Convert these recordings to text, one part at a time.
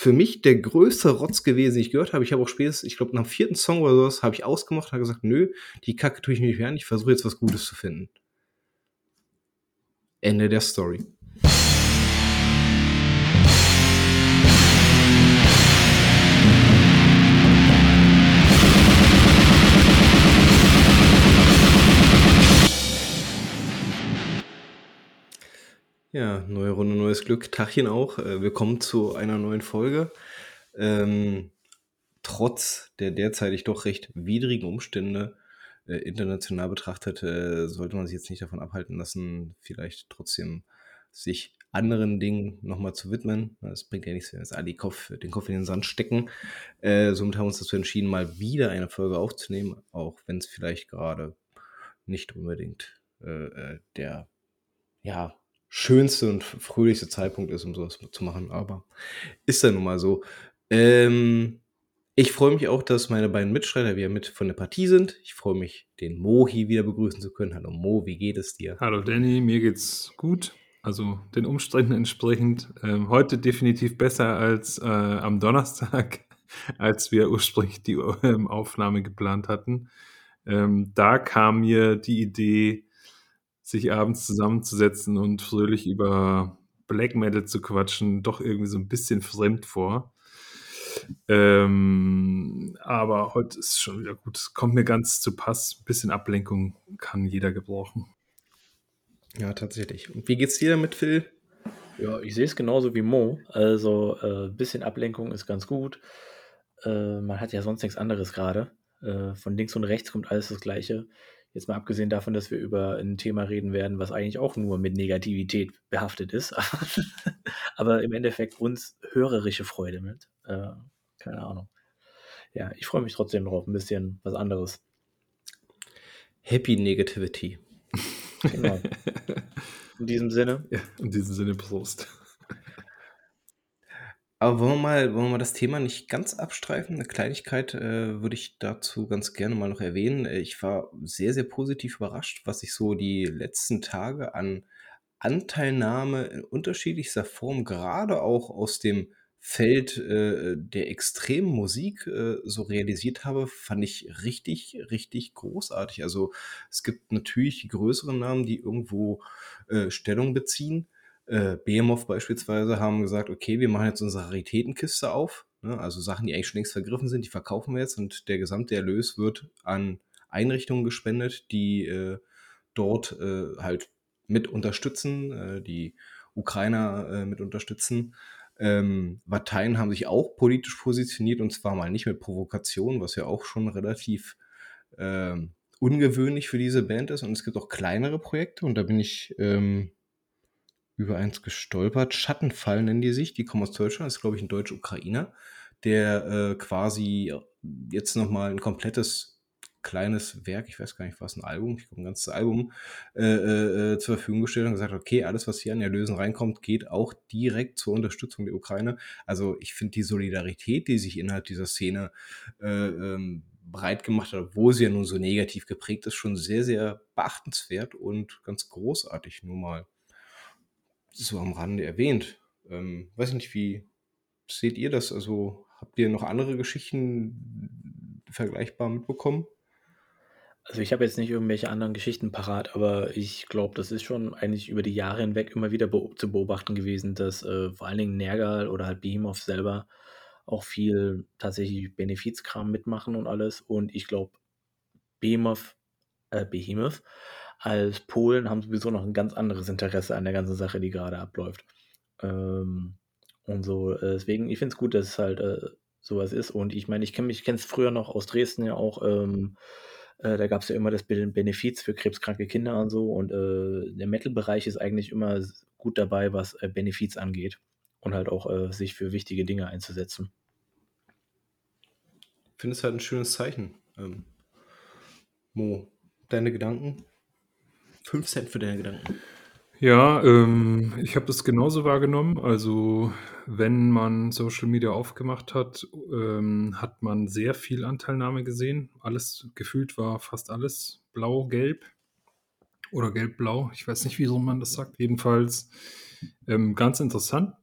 für mich der größte Rotz gewesen, den ich gehört habe. Ich habe auch spätestens, ich glaube, nach dem vierten Song oder sowas, habe ich ausgemacht, habe gesagt, nö, die Kacke tue ich nicht mehr an, ich versuche jetzt was Gutes zu finden. Ende der Story. Ja, neue Runde, neues Glück. Tachchen auch. Äh, willkommen zu einer neuen Folge. Ähm, trotz der derzeitig doch recht widrigen Umstände äh, international betrachtet, äh, sollte man sich jetzt nicht davon abhalten lassen, vielleicht trotzdem sich anderen Dingen nochmal zu widmen. Es bringt ja nichts, wenn jetzt alle Kopf, den Kopf in den Sand stecken. Äh, somit haben wir uns dazu entschieden, mal wieder eine Folge aufzunehmen, auch wenn es vielleicht gerade nicht unbedingt äh, äh, der ja, schönste und fröhlichste Zeitpunkt ist, um sowas zu machen, aber ist dann nun mal so. Ähm, ich freue mich auch, dass meine beiden Mitstreiter wieder mit von der Partie sind. Ich freue mich, den Mo hier wieder begrüßen zu können. Hallo Mo, wie geht es dir? Hallo Danny, mir geht's gut. Also den Umständen entsprechend. Ähm, heute definitiv besser als äh, am Donnerstag, als wir ursprünglich die ähm, Aufnahme geplant hatten. Ähm, da kam mir die Idee, sich abends zusammenzusetzen und fröhlich über Black Metal zu quatschen, doch irgendwie so ein bisschen fremd vor. Ähm, aber heute ist schon wieder gut. Kommt mir ganz zu Pass. Ein bisschen Ablenkung kann jeder gebrauchen. Ja, tatsächlich. Und wie geht's dir damit, Phil? Ja, ich sehe es genauso wie Mo. Also ein äh, bisschen Ablenkung ist ganz gut. Äh, man hat ja sonst nichts anderes gerade. Äh, von links und rechts kommt alles das Gleiche. Jetzt mal abgesehen davon, dass wir über ein Thema reden werden, was eigentlich auch nur mit Negativität behaftet ist. Aber im Endeffekt uns hörerische Freude mit. Äh, keine Ahnung. Ja, ich freue mich trotzdem drauf. Ein bisschen was anderes. Happy Negativity. Genau. In diesem Sinne. Ja, in diesem Sinne Prost. Aber wollen wir mal, wollen wir mal das Thema nicht ganz abstreifen? Eine Kleinigkeit äh, würde ich dazu ganz gerne mal noch erwähnen. Äh, ich war sehr, sehr positiv überrascht, was ich so die letzten Tage an Anteilnahme in unterschiedlichster Form, gerade auch aus dem Feld äh, der extremen Musik äh, so realisiert habe, fand ich richtig, richtig großartig. Also es gibt natürlich die größeren Namen, die irgendwo äh, Stellung beziehen äh, Behemoth beispielsweise haben gesagt, okay, wir machen jetzt unsere Raritätenkiste auf. Ne? Also Sachen, die eigentlich schon längst vergriffen sind, die verkaufen wir jetzt und der gesamte Erlös wird an Einrichtungen gespendet, die äh, dort äh, halt mit unterstützen, äh, die Ukrainer äh, mit unterstützen. Ähm, Parteien haben sich auch politisch positioniert und zwar mal nicht mit Provokation, was ja auch schon relativ äh, ungewöhnlich für diese Band ist. Und es gibt auch kleinere Projekte und da bin ich ähm, über eins gestolpert. Schattenfall nennen die sich. Die kommen aus Deutschland. Das ist, glaube ich, ein Deutsch-Ukrainer, der äh, quasi jetzt nochmal ein komplettes kleines Werk, ich weiß gar nicht, was ein Album, ich glaube ein ganzes Album äh, äh, zur Verfügung gestellt und gesagt, okay, alles, was hier an Erlösen reinkommt, geht auch direkt zur Unterstützung der Ukraine. Also ich finde die Solidarität, die sich innerhalb dieser Szene äh, ähm, breit gemacht hat, obwohl sie ja nun so negativ geprägt ist, schon sehr, sehr beachtenswert und ganz großartig nur mal so am Rande erwähnt. Ähm, weiß nicht, wie seht ihr das? Also habt ihr noch andere Geschichten vergleichbar mitbekommen? Also ich habe jetzt nicht irgendwelche anderen Geschichten parat, aber ich glaube, das ist schon eigentlich über die Jahre hinweg immer wieder be zu beobachten gewesen, dass äh, vor allen Dingen Nergal oder halt Behemoth selber auch viel tatsächlich Benefizkram mitmachen und alles. Und ich glaube, Behemoth, äh, Behemoth als Polen haben sowieso noch ein ganz anderes Interesse an der ganzen Sache, die gerade abläuft. Ähm, und so, äh, deswegen, ich finde es gut, dass es halt äh, sowas ist. Und ich meine, ich kenne mich, es früher noch aus Dresden ja auch, ähm, äh, da gab es ja immer das Benefiz für krebskranke Kinder und so. Und äh, der Metal-Bereich ist eigentlich immer gut dabei, was äh, Benefiz angeht. Und halt auch äh, sich für wichtige Dinge einzusetzen. Ich finde es halt ein schönes Zeichen. Ähm, Mo, deine Gedanken? 5 Cent für deine Gedanken. Ja, ähm, ich habe das genauso wahrgenommen. Also, wenn man Social Media aufgemacht hat, ähm, hat man sehr viel Anteilnahme gesehen. Alles gefühlt war fast alles blau-gelb oder gelb-blau. Ich weiß nicht, wieso man das sagt. Jedenfalls ähm, ganz interessant.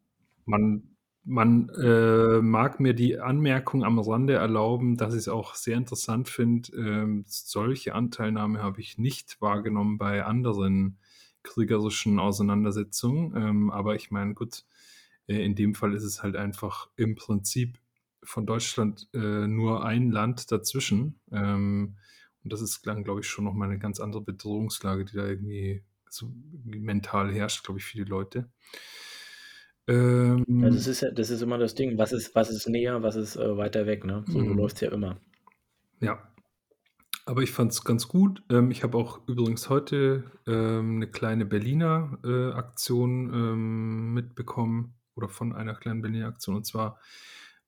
Man man äh, mag mir die Anmerkung am Rande erlauben, dass ich es auch sehr interessant finde. Ähm, solche Anteilnahme habe ich nicht wahrgenommen bei anderen kriegerischen Auseinandersetzungen. Ähm, aber ich meine, gut, äh, in dem Fall ist es halt einfach im Prinzip von Deutschland äh, nur ein Land dazwischen. Ähm, und das ist dann, glaube ich, schon nochmal eine ganz andere Bedrohungslage, die da irgendwie so mental herrscht, glaube ich, für die Leute. Ähm, ja, das ist ja, das ist immer das Ding. Was ist, was ist näher, was ist äh, weiter weg, ne? So mhm. läuft es ja immer. Ja. Aber ich fand es ganz gut. Ähm, ich habe auch übrigens heute ähm, eine kleine Berliner äh, Aktion ähm, mitbekommen oder von einer kleinen Berliner Aktion. Und zwar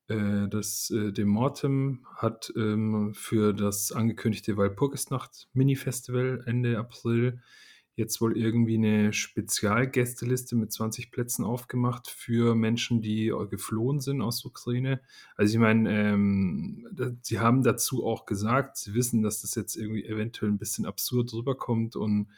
äh, das äh, Dem Mortem hat ähm, für das angekündigte Walpurgisnacht-Mini-Festival Ende April jetzt wohl irgendwie eine Spezialgästeliste mit 20 Plätzen aufgemacht für Menschen, die äh, geflohen sind aus Ukraine. Also ich meine, ähm, sie haben dazu auch gesagt, sie wissen, dass das jetzt irgendwie eventuell ein bisschen absurd rüberkommt und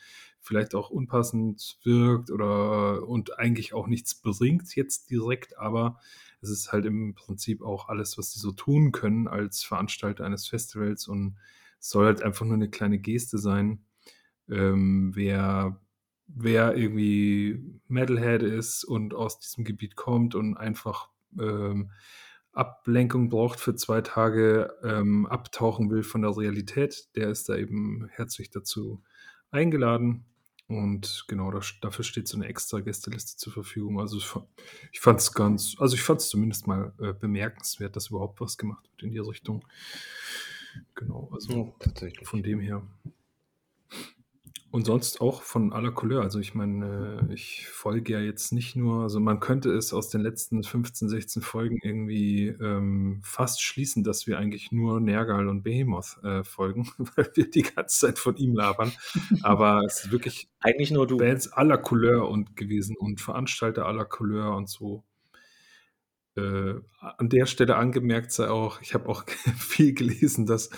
vielleicht auch unpassend wirkt oder und eigentlich auch nichts bringt jetzt direkt, aber es ist halt im Prinzip auch alles, was sie so tun können als Veranstalter eines Festivals und soll halt einfach nur eine kleine Geste sein ähm, wer, wer irgendwie Metalhead ist und aus diesem Gebiet kommt und einfach ähm, Ablenkung braucht für zwei Tage, ähm, abtauchen will von der Realität, der ist da eben herzlich dazu eingeladen. Und genau, das, dafür steht so eine extra Gästeliste zur Verfügung. Also ich fand es ganz, also ich fand es zumindest mal äh, bemerkenswert, dass überhaupt was gemacht wird in die Richtung. Genau, also ja, von dem her. Und sonst auch von aller Couleur. Also ich meine, äh, ich folge ja jetzt nicht nur, also man könnte es aus den letzten 15, 16 Folgen irgendwie ähm, fast schließen, dass wir eigentlich nur Nergal und Behemoth äh, folgen, weil wir die ganze Zeit von ihm labern. Aber es ist wirklich eigentlich nur du. Bands aller Couleur und gewesen und Veranstalter aller Couleur und so. Äh, an der Stelle angemerkt sei auch, ich habe auch viel gelesen, dass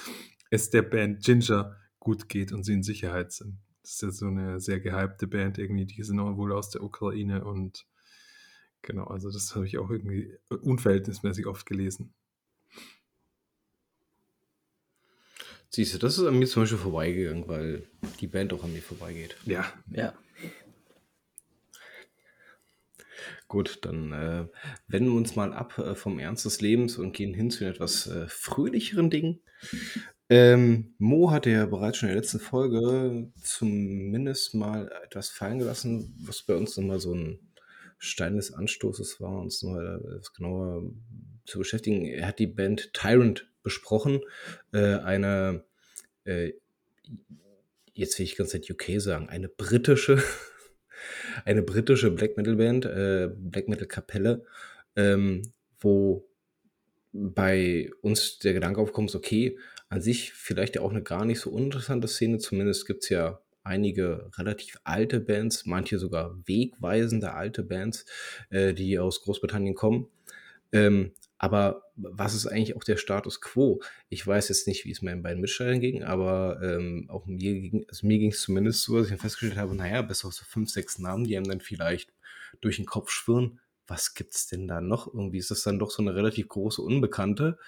es der Band Ginger gut geht und sie in Sicherheit sind. Das ist ja so eine sehr gehypte Band irgendwie, die sind auch wohl aus der Ukraine und genau, also das habe ich auch irgendwie unverhältnismäßig oft gelesen. Siehst du, das ist an mir zum Beispiel vorbeigegangen, weil die Band auch an mir vorbeigeht. Ja. Ja. Gut, dann äh, wenden wir uns mal ab äh, vom Ernst des Lebens und gehen hin zu etwas äh, fröhlicheren Dingen. Ähm, Mo hatte ja bereits schon in der letzten Folge zumindest mal etwas fallen gelassen, was bei uns nochmal so ein Stein des Anstoßes war, uns nochmal etwas genauer zu beschäftigen. Er hat die Band Tyrant besprochen, äh, eine, äh, jetzt will ich ganz Zeit UK sagen, eine britische, eine britische Black Metal Band, äh, Black Metal Kapelle, ähm, wo bei uns der Gedanke aufkommt, okay, an sich vielleicht ja auch eine gar nicht so uninteressante Szene. Zumindest gibt es ja einige relativ alte Bands, manche sogar wegweisende alte Bands, äh, die aus Großbritannien kommen. Ähm, aber was ist eigentlich auch der Status quo? Ich weiß jetzt nicht, wie es meinen beiden Mitstreitern ging, aber ähm, auch mir ging also es zumindest so, dass ich festgestellt habe, naja, bis auf so fünf, sechs Namen, die einem dann vielleicht durch den Kopf schwirren, was gibt's denn da noch? Irgendwie ist das dann doch so eine relativ große Unbekannte.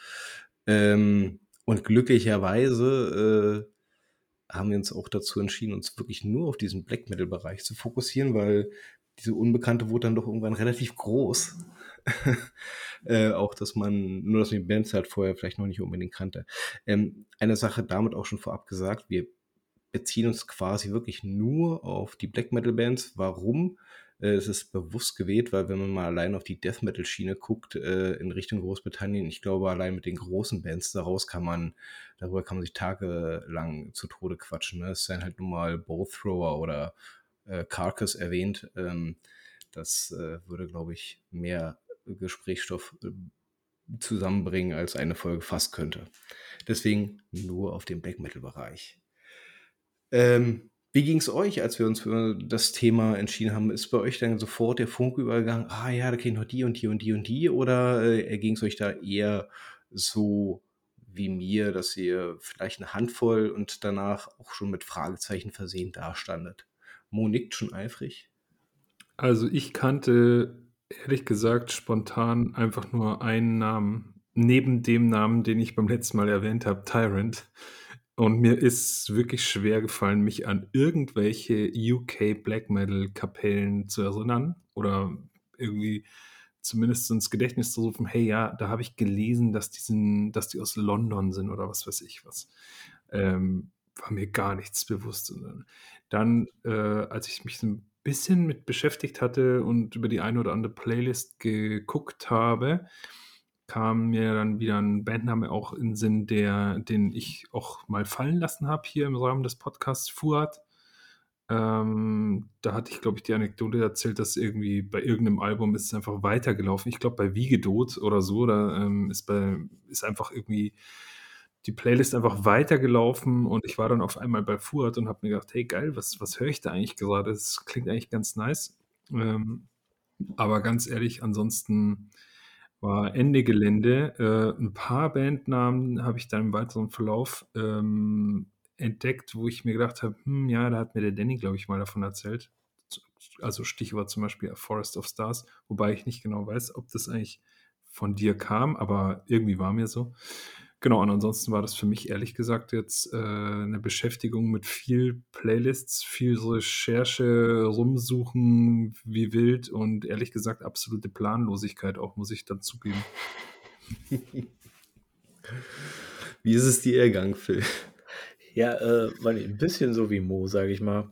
Ähm, und glücklicherweise äh, haben wir uns auch dazu entschieden, uns wirklich nur auf diesen Black Metal-Bereich zu fokussieren, weil diese Unbekannte wurde dann doch irgendwann relativ groß. äh, auch, dass man, nur dass man die Bands halt vorher vielleicht noch nicht unbedingt kannte. Ähm, eine Sache damit auch schon vorab gesagt, wir beziehen uns quasi wirklich nur auf die Black Metal Bands. Warum? Äh, es ist bewusst gewählt, weil wenn man mal allein auf die Death Metal Schiene guckt äh, in Richtung Großbritannien, ich glaube allein mit den großen Bands daraus kann man, darüber kann man sich tagelang zu Tode quatschen. Ne? Es seien halt nun mal Bow Thrower oder äh, Carcass erwähnt. Ähm, das äh, würde, glaube ich, mehr Gesprächsstoff äh, zusammenbringen, als eine Folge fast könnte. Deswegen nur auf dem Black Metal Bereich. Ähm, wie ging es euch, als wir uns für das Thema entschieden haben? Ist bei euch dann sofort der Funke übergegangen, ah ja, da kenne ich noch die und die und die und die? Oder äh, ging es euch da eher so wie mir, dass ihr vielleicht eine Handvoll und danach auch schon mit Fragezeichen versehen dastandet? Mo schon eifrig. Also ich kannte Ehrlich gesagt, spontan einfach nur einen Namen, neben dem Namen, den ich beim letzten Mal erwähnt habe, Tyrant. Und mir ist wirklich schwer gefallen, mich an irgendwelche UK Black Metal Kapellen zu erinnern oder irgendwie zumindest ins Gedächtnis zu rufen, hey, ja, da habe ich gelesen, dass die sind dass die aus London sind oder was weiß ich was. Ähm, war mir gar nichts bewusst. Und dann, äh, als ich mich so 'n bisschen mit beschäftigt hatte und über die eine oder andere Playlist geguckt habe, kam mir dann wieder 'n Bandname auch in 'n Sinn, der den ich auch mal fallen lassen habe hier im Rahmen des Podcasts, Fuad. Ähm, da hatte ich, glaube ich, die Anekdote erzählt, dass irgendwie bei irgend 'nem Album ist es einfach weitergelaufen. Ich glaube, bei Wiegedot oder so, da, ähm, ist bei ist einfach irgendwie die Playlist einfach weitergelaufen und ich war dann auf einmal bei Fuad und habe mir gedacht: „Hey geil, was was höre ich da eigentlich gerade? Das klingt eigentlich ganz nice.“ Ähm, aber ganz ehrlich, ansonsten war Ende Gelände. Äh, 'n paar Bandnamen habe ich dann im weiteren Verlauf, ähm, entdeckt, wo ich mir gedacht habe: „Hm, ja, da hat mir der Danny, glaube ich, mal davon erzählt.“ Z also Stichwort zum Beispiel „A Forest of Stars“, wobei ich nicht genau weiß, ob das eigentlich von dir kam, aber irgendwie war mir so. Genau, und ansonsten war das für mich ehrlich gesagt jetzt, äh, 'ne Beschäftigung mit viel Playlists, viel Recherche, rumsuchen wie wild und ehrlich gesagt absolute Planlosigkeit auch, muss ich dann zugeben. Wie ist es dir ergangen, Phil? Ja, äh, weil 'n bisschen so wie Mo, sage ich mal.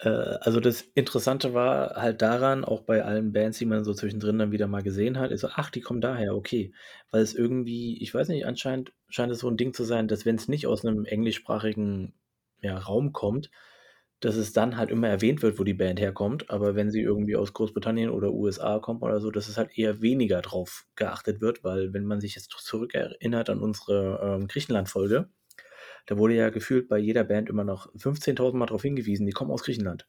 Äh, also das Interessante war halt daran, auch bei allen Bands, die man so zwischendrin dann wieder mal gesehen hat, ist so: „Ach, die kommen daher, okay.“ Weil es irgendwie ich weiß nicht, anscheinend scheint es so 'n Ding zu sein, dass wenn's nicht aus 'nem englischsprachigen, ja, Raum kommt, dass es dann halt immer erwähnt wird, wo die Band herkommt. Aber wenn sie irgendwie aus Großbritannien oder USA kommt oder so, dass es halt eher weniger drauf geachtet wird, weil wenn man sich jetzt zurückerinnert an unsere, ähm, Griechenland-Folge, da wurde ja gefühlt bei jeder Band immer noch 15.000 Mal drauf hingewiesen, die kommen aus Griechenland.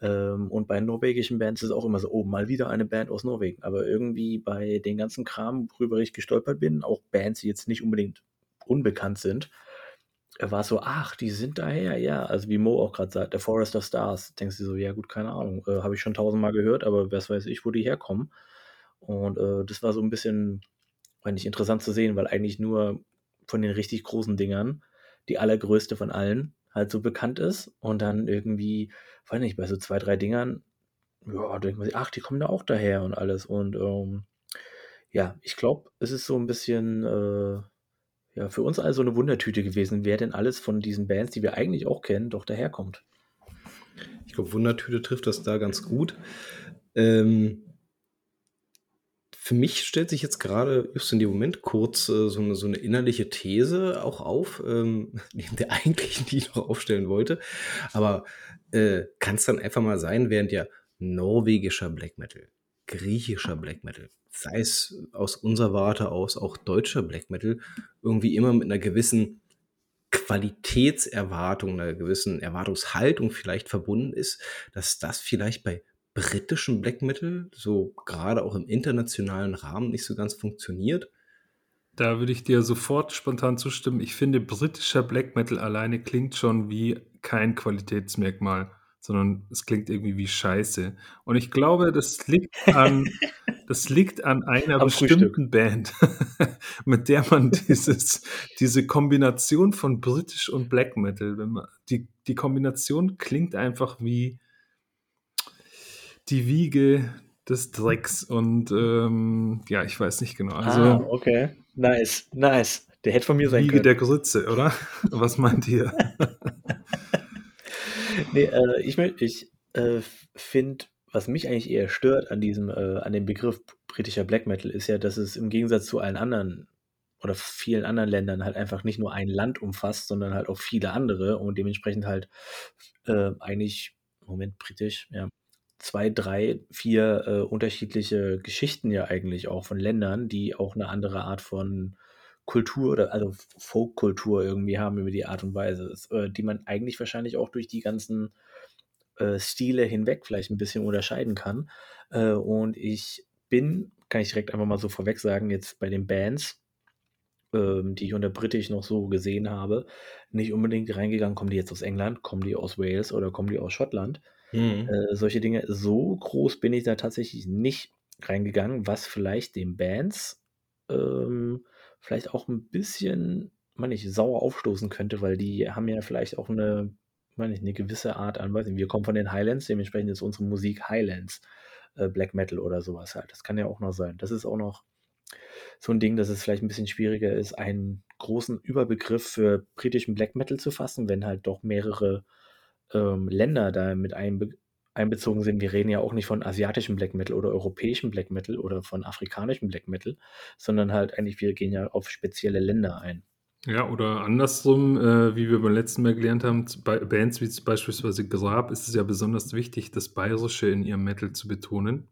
Ähm, und bei norwegischen Bands ist es auch immer so: „Oh, mal wieder eine Band aus Norwegen.“ Aber irgendwie bei den ganzen Kram, worüber ich gestolpert bin, auch Bands, die jetzt nicht unbedingt unbekannt sind, äh, war's so: „Ach, die sind daher, ja.“ Also wie Mo auch grad sagt, „A Forest of Stars.“ Denkst du so: „Ja gut, keine Ahnung, äh, habe ich schon tausendmal gehört, aber was weiß ich, wo die herkommen.“ Und, äh, das war so 'n bisschen fand ich interessant zu sehen, weil eigentlich nur von den richtig großen Dingern die allergrößte von allen halt so bekannt ist und dann irgendwie, weiß nicht, bei so 2, 3 Dingern, ja, denkt man sich: „Ach, die kommen da auch daher“ und alles. Und, ähm, ja, ich glaube, es ist so 'n bisschen, äh, ja, für uns alle so 'ne Wundertüte gewesen, wer denn alles von diesen Bands, die wir eigentlich auch kennen, doch daherkommt. Ich glaube, Wundertüte trifft das da ganz gut. Ähm für mich stellt sich jetzt grade just in dem Moment kurz, äh, so 'ne so 'ne innerliche These auch auf, ähm, neben der eigentlichen, die ich noch aufstellen wollte. Aber, äh, kann's dann einfach mal sein, während ja norwegischer Black Metal, griechischer Black Metal, sei es aus unserer Warte aus auch deutscher Black Metal, irgendwie immer mit 'ner gewissen Qualitätserwartung, 'ner gewissen Erwartungshaltung vielleicht verbunden ist, dass das vielleicht bei britischem Black Metal, so grade auch im internationalen Rahmen nicht so ganz funktioniert? Da würde ich dir sofort spontan zustimmen. Ich finde, britischer Black Metal alleine klingt schon wie kein Qualitätsmerkmal, sondern es klingt irgendwie wie Scheiße. Und ich glaube, das liegt an das liegt an einer Am Frühstück. bestimmten Band, mit der man dieses diese Kombination von britisch und Black Metal, wenn man die die Kombination klingt einfach wie die Wiege des Drecks und, ähm, ja, ich weiß nicht genau. Ah, Also okay. Nice, nice. Der hätte von mir sein Wiege können. der Grütze, oder? Was meint ihr? Ne, äh, ich ich, äh, finde, was mich eigentlich eher stört an diesem, äh an dem Begriff britischer Black Metal, ist ja, dass es im Gegensatz zu allen anderen oder vielen anderen Ländern halt einfach nicht nur ein Land umfasst, sondern halt auch viele andere und dementsprechend halt, äh, eigentlich Moment, britisch, ja, 2, 3, 4, äh, unterschiedliche Geschichten ja eigentlich auch von Ländern, die auch 'ne andere Art von Kultur oder also Folkkultur irgendwie haben über die Art und Weise, äh, die man eigentlich wahrscheinlich auch durch die ganzen, äh, Stile hinweg vielleicht 'n bisschen unterscheiden kann. Äh, und ich bin, kann ich direkt einfach mal so vorweg sagen, jetzt bei den Bands, ähm, die ich unter britisch noch so gesehen habe, nicht unbedingt reingegangen: „Kommen die jetzt aus England? Kommen die aus Wales oder kommen die aus Schottland?“ Mhm. Äh, solche Dinge. So groß bin ich da tatsächlich nicht reingegangen, was vielleicht den Bands, ähm, vielleicht auch 'n bisschen, meine ich, sauer aufstoßen könnte, weil die haben ja vielleicht auch 'ne meine ich, 'ne gewisse Art an weiß nicht, wir kommen von den Highlands, dementsprechend ist unsere Musik Highlands, äh, Black Metal oder so was halt. Das kann ja auch noch sein. Das ist auch noch so 'n Ding, dass es vielleicht 'n bisschen schwieriger ist, einen großen Überbegriff für britischen Black Metal zu fassen, wenn halt doch mehrere, ähm, Länder da mit einbe einbezogen sind. Wir reden ja auch nicht von asiatischem Black Metal oder europäischem Black Metal oder von afrikanischem Black Metal, sondern halt eigentlich wir gehen ja auf spezielle Länder ein. Ja, oder andersrum, äh, wie wir beim letzten Mal gelernt haben, bei Bands wie beispielsweise Grab ist es ja besonders wichtig, das Bayerische in ihrem Metal zu betonen.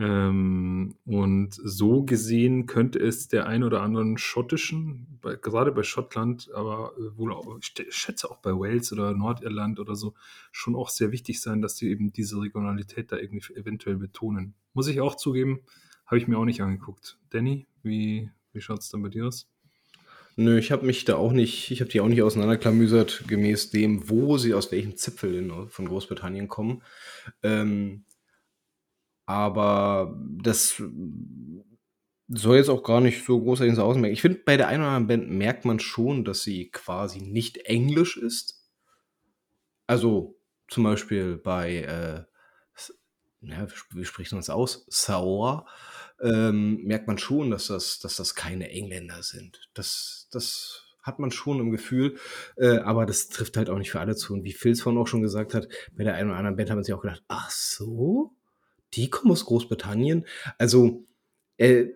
Ähm, und so gesehen könnte es der ein oder anderen schottischen, bei grade bei Schottland, aber, äh, wohl auch ich schätze auch bei Wales oder Nordirland oder so, schon auch sehr wichtig sein, dass sie eben diese Regionalität da irgendwie eventuell betonen. Muss ich auch zugeben, habe ich mir auch nicht angeguckt. Danny, wie wie schaut's denn bei dir aus? Nö, ich habe mich da auch nicht ich habe die auch nicht auseinanderklamüsert gemäß dem, wo sie aus welchem Zipfel in von Großbritannien kommen. Ähm aber das soll jetzt auch gar nicht so großartig ins Außen Ich finde, bei der einen oder anderen Band merkt man schon, dass sie quasi nicht Englisch ist. Also, zum Beispiel bei, äh, ja, wie sp wie spricht man das aus? Saor, ähm, merkt man schon, dass das dass das keine Engländer sind. Das das hat man schon im Gefühl, äh, aber das trifft halt auch nicht für alle zu. Und wie Phil's vorhin auch schon gesagt hat, bei der einen oder anderen Band hat man sich auch gedacht: „Ach so, die kommen aus Großbritannien?“ Also, äh,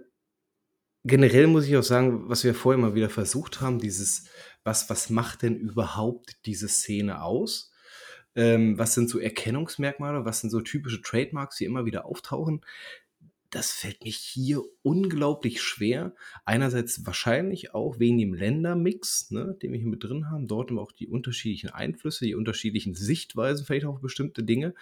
generell muss ich auch sagen, was wir vorher immer wieder versucht haben, dieses was was macht denn überhaupt diese Szene aus? Ähm, was sind so Erkennungsmerkmale? Was sind so typische Trademarks, die immer wieder auftauchen? Das fällt mir hier unglaublich schwer. Einerseits wahrscheinlich auch wegen dem Ländermix, ne, den wir hier mit drin haben. Dort haben wir auch die unterschiedlichen Einflüsse, die unterschiedlichen Sichtweisen vielleicht auf bestimmte Dinge.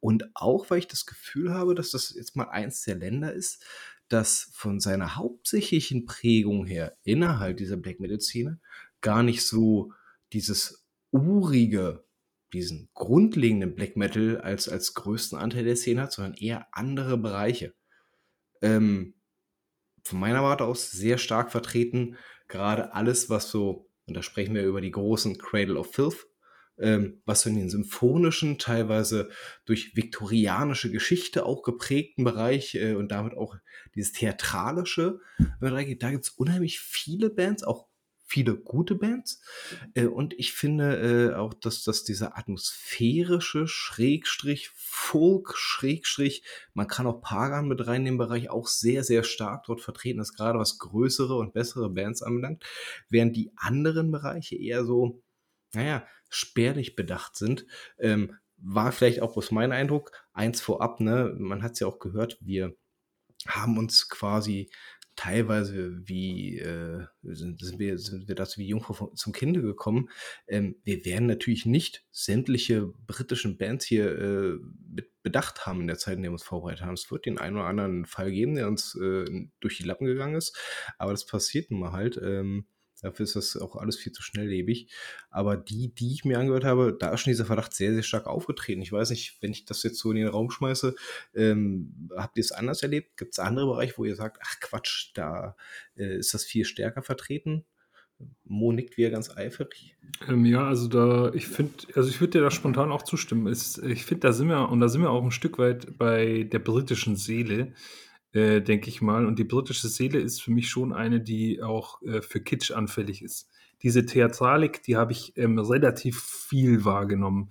Und auch, weil ich das Gefühl habe, dass das jetzt mal eins der Länder ist, das von seiner hauptsächlichen Prägung her innerhalb dieser Black-Metal-Szene gar nicht so dieses Urige, diesen grundlegenden Black Metal als als größten Anteil der Szene hat, sondern eher andere Bereiche. Ähm, von meiner Warte aus sehr stark vertreten, grade alles, was so und da sprechen wir über die großen Cradle of Filth, ähm, was so in den symphonischen, teilweise durch viktorianische Geschichte auch geprägten Bereich, äh, und damit auch dieses Theatralische, da gibt's unheimlich viele Bands, auch viele gute Bands. Äh, und ich finde, äh, auch, dass dass dieser atmosphärische Schrägstrich Folk Schrägstrich man kann auch Pagan mit rein in den Bereich auch sehr, sehr stark dort vertreten ist, grade was größere und bessere Bands anbelangt, während die anderen Bereiche eher so, na ja, spärlich bedacht sind. Ähm, war vielleicht auch bloß mein Eindruck. Eins vorab, ne, man hat's ja auch gehört, wir haben uns quasi teilweise wie, äh, sind sind wir sind wir dazu wie Jungfrau zum Kinde gekommen. Ähm, wir werden natürlich nicht sämtliche britischen Bands hier, äh, mit bedacht haben in der Zeit, in der wir uns vorbereitet haben. Es wird den einen oder anderen Fall geben, der uns, äh, durch die Lappen gegangen ist, aber das passiert nun mal halt. Ähm, dafür ist das auch alles viel zu schnelllebig. Aber die, die ich mir angehört habe, da ist schon dieser Verdacht sehr, sehr stark aufgetreten. Ich weiß nicht, wenn ich das jetzt so in den Raum schmeiße, ähm, habt ihr's anders erlebt? Gibt's andere Bereiche, wo ihr sagt: „Ach Quatsch, da, äh, ist das viel stärker vertreten?“ Mo nickt wieder ganz eifrig. Ähm, ja, also da ich finde also ich würde dir da spontan auch zustimmen. Es ich finde, da sind wir und da sind wir auch 'n Stück weit bei der britischen Seele, äh, denke ich mal. Und die britische Seele ist für mich schon eine, die auch, äh, für Kitsch anfällig ist. Diese Theatralik, die habe ich, ähm, relativ viel wahrgenommen.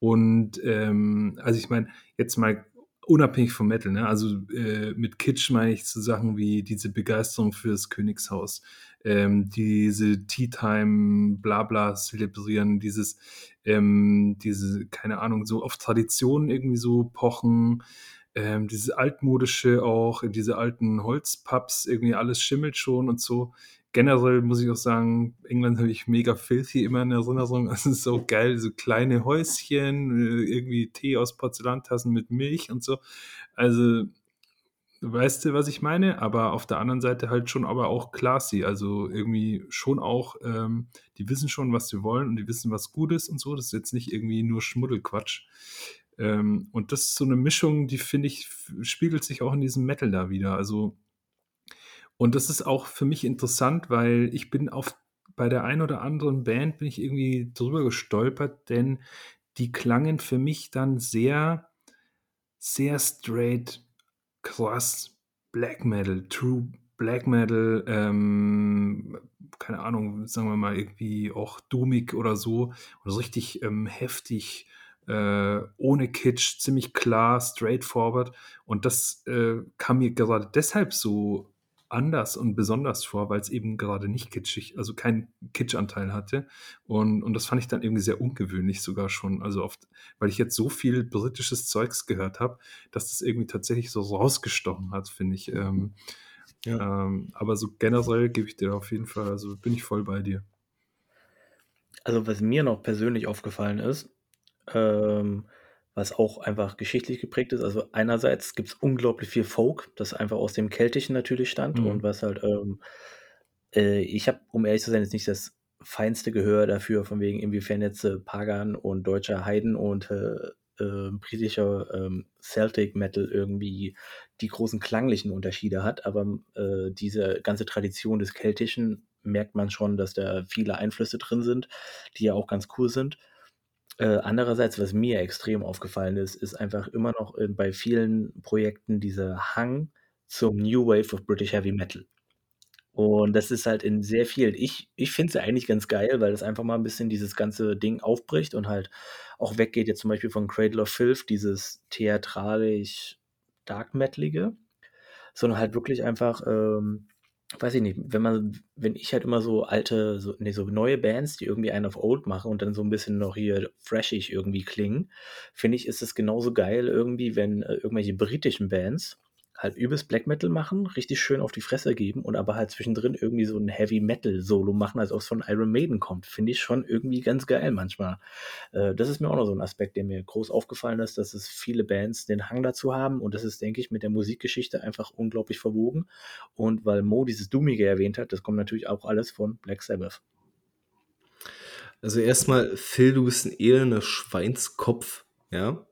Und, ähm, also ich meine, jetzt mal unabhängig vom Metal, ne? Also, äh, mit Kitsch meine ich so Sachen wie diese Begeisterung fürs Königshaus, ähm, diese Tea-Time Blabla zelebrieren, dieses, ähm diese, keine Ahnung, so auf Tradition irgendwie so pochen, ähm, dieses Altmodische auch, diese alten Holzpubs, irgendwie alles schimmelt schon und so. Generell muss ich auch sagen, England habe ich mega filthy immer in Erinnerung. Es ist so geil, so kleine Häuschen, äh, irgendwie Tee aus Porzellantassen mit Milch und so. Also, weißt du, was ich meine? Aber auf der anderen Seite halt schon aber auch classy. Also, irgendwie schon auch, ähm die wissen schon, was sie wollen und die wissen, was gut ist und so. Das ist jetzt nicht irgendwie nur Schmuddelquatsch. Ähm, und das ist so eine Mischung, die finde ich, spiegelt sich auch in diesem Metal da wieder. Also, und das ist auch für mich interessant, weil ich bin auf bei der einen oder anderen Band bin ich irgendwie drüber gestolpert, denn die klangen für mich dann sehr, sehr straight, krass Black Metal, True Black Metal, ähm, keine Ahnung, sagen wir mal irgendwie auch doomig oder so, und so richtig ähm, heftig, äh, ohne Kitsch, ziemlich klar, straightforward. Und das äh, kam mir gerade deshalb so anders und besonders vor, weil es eben gerade nicht kitschig, also keinen Kitschanteil hatte. Und, und das fand ich dann irgendwie sehr ungewöhnlich sogar schon. Also oft, weil ich jetzt so viel britisches Zeugs gehört habe, dass das irgendwie tatsächlich so rausgestochen hat, finde ich. Ähm, ja. ähm, aber so generell gebe ich dir auf jeden Fall, also bin ich voll bei dir. Also was mir noch persönlich aufgefallen ist, ähm, was auch einfach geschichtlich geprägt ist. Also einerseits gibt es unglaublich viel Folk, das einfach aus dem Keltischen natürlich stammt Mhm. und was halt, ähm, äh, ich habe, um ehrlich zu sein, jetzt nicht das feinste Gehör dafür, von wegen inwiefern jetzt äh, Pagan und deutscher Heiden und äh, äh, britischer ähm, Celtic Metal irgendwie die großen klanglichen Unterschiede hat, aber äh, diese ganze Tradition des Keltischen merkt man schon, dass da viele Einflüsse drin sind, die ja auch ganz cool sind. Äh, andererseits, was mir extrem aufgefallen ist, ist einfach immer noch äh, bei vielen Projekten dieser Hang zum New Wave of British Heavy Metal. Und das ist halt in sehr vielen ich ich finde es ja eigentlich ganz geil, weil das einfach mal ein bisschen dieses ganze Ding aufbricht und halt auch weggeht jetzt zum Beispiel von Cradle of Filth, dieses theatralisch Dark Metalige, sondern halt wirklich einfach, ähm weiß ich nicht, wenn man, wenn ich halt immer so alte, so, nee, so neue Bands, die irgendwie einen auf Old machen und dann so ein bisschen noch hier freshig irgendwie klingen, finde ich, ist es genauso geil irgendwie, wenn äh, irgendwelche britischen Bands halt übelst Black Metal machen, richtig schön auf die Fresse geben und aber halt zwischendrin irgendwie so ein Heavy Metal Solo machen, als ob es von Iron Maiden kommt. Finde ich schon irgendwie ganz geil manchmal. Äh, das ist mir auch noch so ein Aspekt, der mir groß aufgefallen ist, dass es viele Bands den Hang dazu haben und das ist, denke ich, mit der Musikgeschichte einfach unglaublich verwogen. Und weil Mo dieses Doomige erwähnt hat, das kommt natürlich auch alles von Black Sabbath. Also erstmal, Phil, du bist ein elender Schweinskopf, ja.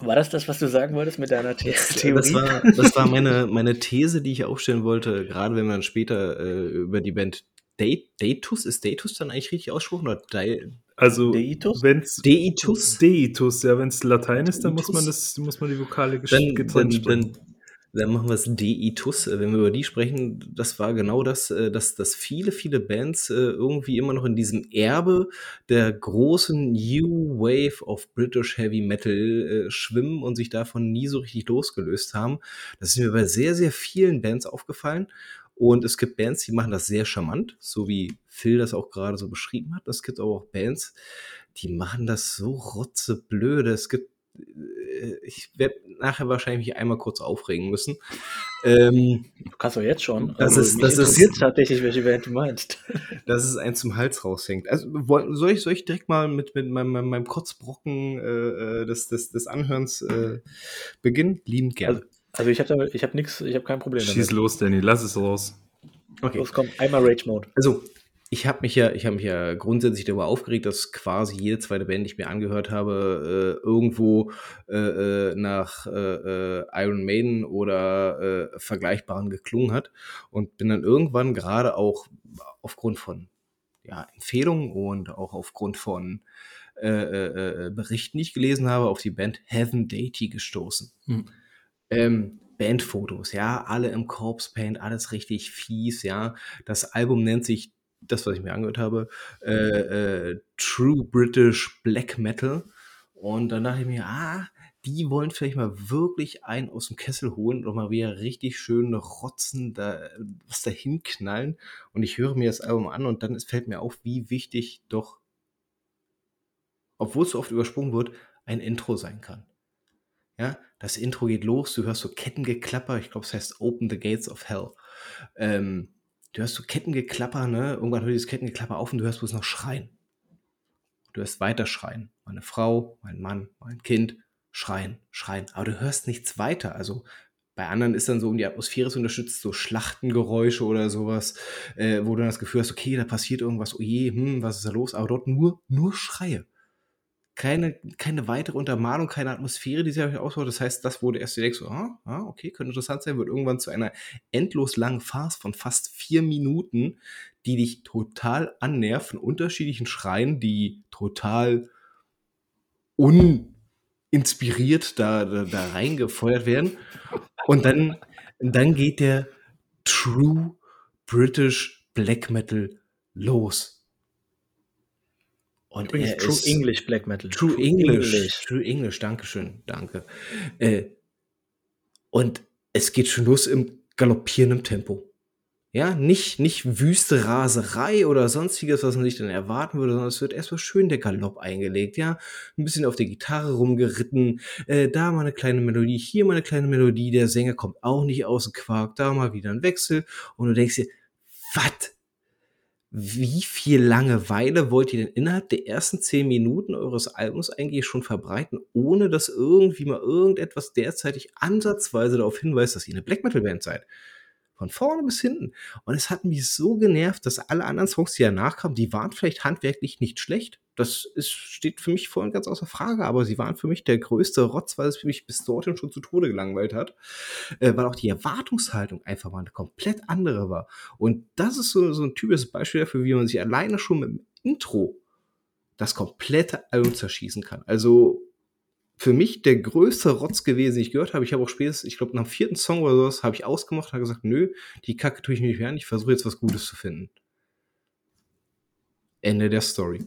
War das das, was du sagen wolltest mit deiner The Das, Theorie? das war, das war meine, meine These, die ich aufstellen wollte, gerade wenn man später äh, über die Band Date, Datus, ist Datus dann eigentlich richtig ausgesprochen? Oder Dei- Also, Deitus? wenn's Deitus? Deitus, ja, wenn es Latein ist, dann muss Deitus? man das, muss man die Vokale Dann, getrennt dann, sprechen. dann, dann machen wir es Deitus, äh, wenn wir über die sprechen. Das war genau das, äh, dass, dass viele, viele Bands äh, irgendwie immer noch in diesem Erbe der großen New Wave of British Heavy Metal schwimmen und sich davon nie so richtig losgelöst haben. Das ist mir bei sehr, sehr vielen Bands aufgefallen. Und es gibt Bands, die machen das sehr charmant, so wie Phil das auch gerade so beschrieben hat. Es gibt aber auch Bands, die machen das so rotzeblöde. Es gibt, ich werde nachher wahrscheinlich mich einmal kurz aufregen müssen. Ähm, Du kannst doch jetzt schon. Das Also, ist- das ist- tatsächlich, welche Band du meinst. dass es einen zum Hals raushängt. Also soll ich, soll ich direkt mal mit, mit meinem, meinem, Kotzbrocken äh, äh, des, des, des Anhörens äh, beginnen? Liebend gerne. Also ich habe ich hab nichts, ich habe kein Problem Schieß damit. los, Danny, lass es raus. Okay. Los, komm, einmal Rage Mode. Also, ich habe mich ja, ich habe mich ja grundsätzlich darüber aufgeregt, dass quasi jede zweite Band, die ich mir angehört habe, äh, irgendwo äh, äh, nach äh, äh, Iron Maiden oder äh, Vergleichbaren geklungen hat und bin dann irgendwann gerade auch aufgrund von ja, Empfehlungen und auch aufgrund von Berichten, die ich gelesen habe, auf die Band Heaven Deity gestoßen. Hm. Ähm, Bandfotos, ja, alle im Corpse Paint, alles richtig fies, ja. Das Album nennt sich, das, was ich mir angehört habe, äh, äh, True British Black Metal. Und dann dachte ich mir, ah, die wollen vielleicht mal wirklich einen aus dem Kessel holen und mal wieder richtig schön rotzen, da, was da hinknallen. Und ich höre mir das Album an und dann fällt mir auf, wie wichtig doch, obwohl es so oft übersprungen wird, ein Intro sein kann. Ja, das Intro geht los, du hörst so Kettengeklapper, ich glaube, es heißt Open the Gates of Hell. Ähm, du hörst so Kettengeklapper, ne? Irgendwann hört dieses Kettengeklapper auf und du hörst bloß noch schreien. Du hörst weiter schreien. Meine Frau, mein Mann, mein Kind, schreien, schreien. Aber du hörst nichts weiter. Also bei anderen ist dann so, um die Atmosphäre zu unterstützen, so Schlachtengeräusche oder sowas, äh, wo du dann das Gefühl hast, okay, da passiert irgendwas, oh je, hm, was ist da los? Aber dort nur, nur Schreie. Keine, keine weitere Untermalung, keine Atmosphäre, die sich ausbaut. Das heißt, das wurde erst direkt so, ah, ah, okay, könnte interessant sein, wird irgendwann zu einer endlos langen Farce von fast vier Minuten, die dich total annervt von unterschiedlichen Schreien, die total uninspiriert da, da, da reingefeuert werden. Und dann, dann geht der True British Black Metal los. Und Übrigens True English Black Metal. True, True English, English. True English, Dankeschön, danke. Äh, und es geht schon los im galoppierenden Tempo. Ja, nicht, nicht wüste Raserei oder sonstiges, was man sich dann erwarten würde, sondern es wird erstmal schön der Galopp eingelegt, ja. Ein bisschen auf der Gitarre rumgeritten, äh, da mal eine kleine Melodie, hier mal eine kleine Melodie, der Sänger kommt auch nicht aus dem Quark, da mal wieder ein Wechsel und du denkst dir, was? Wie viel Langeweile wollt ihr denn innerhalb der ersten zehn Minuten eures Albums eigentlich schon verbreiten, ohne dass irgendwie mal irgendetwas derzeitig ansatzweise darauf hinweist, dass ihr eine Black Metal Band seid? Von vorne bis hinten. Und es hat mich so genervt, dass alle anderen Songs, die danach kamen, die waren vielleicht handwerklich nicht schlecht. Das ist, steht für mich vorhin ganz außer Frage, aber sie waren für mich der größte Rotz, weil es mich bis dorthin schon zu Tode gelangweilt hat. Äh, weil auch die Erwartungshaltung einfach mal eine komplett andere war. Und das ist so, so ein typisches Beispiel dafür, wie man sich alleine schon mit dem Intro das komplette Album zerschießen kann. Also für mich der größte Rotz gewesen, den ich gehört habe. Ich habe auch spätestens, ich glaube, nach dem vierten Song oder sowas, habe ich ausgemacht und habe gesagt, nö, die Kacke tue ich mir nicht mehr an, ich versuche jetzt was Gutes zu finden. Ende der Story.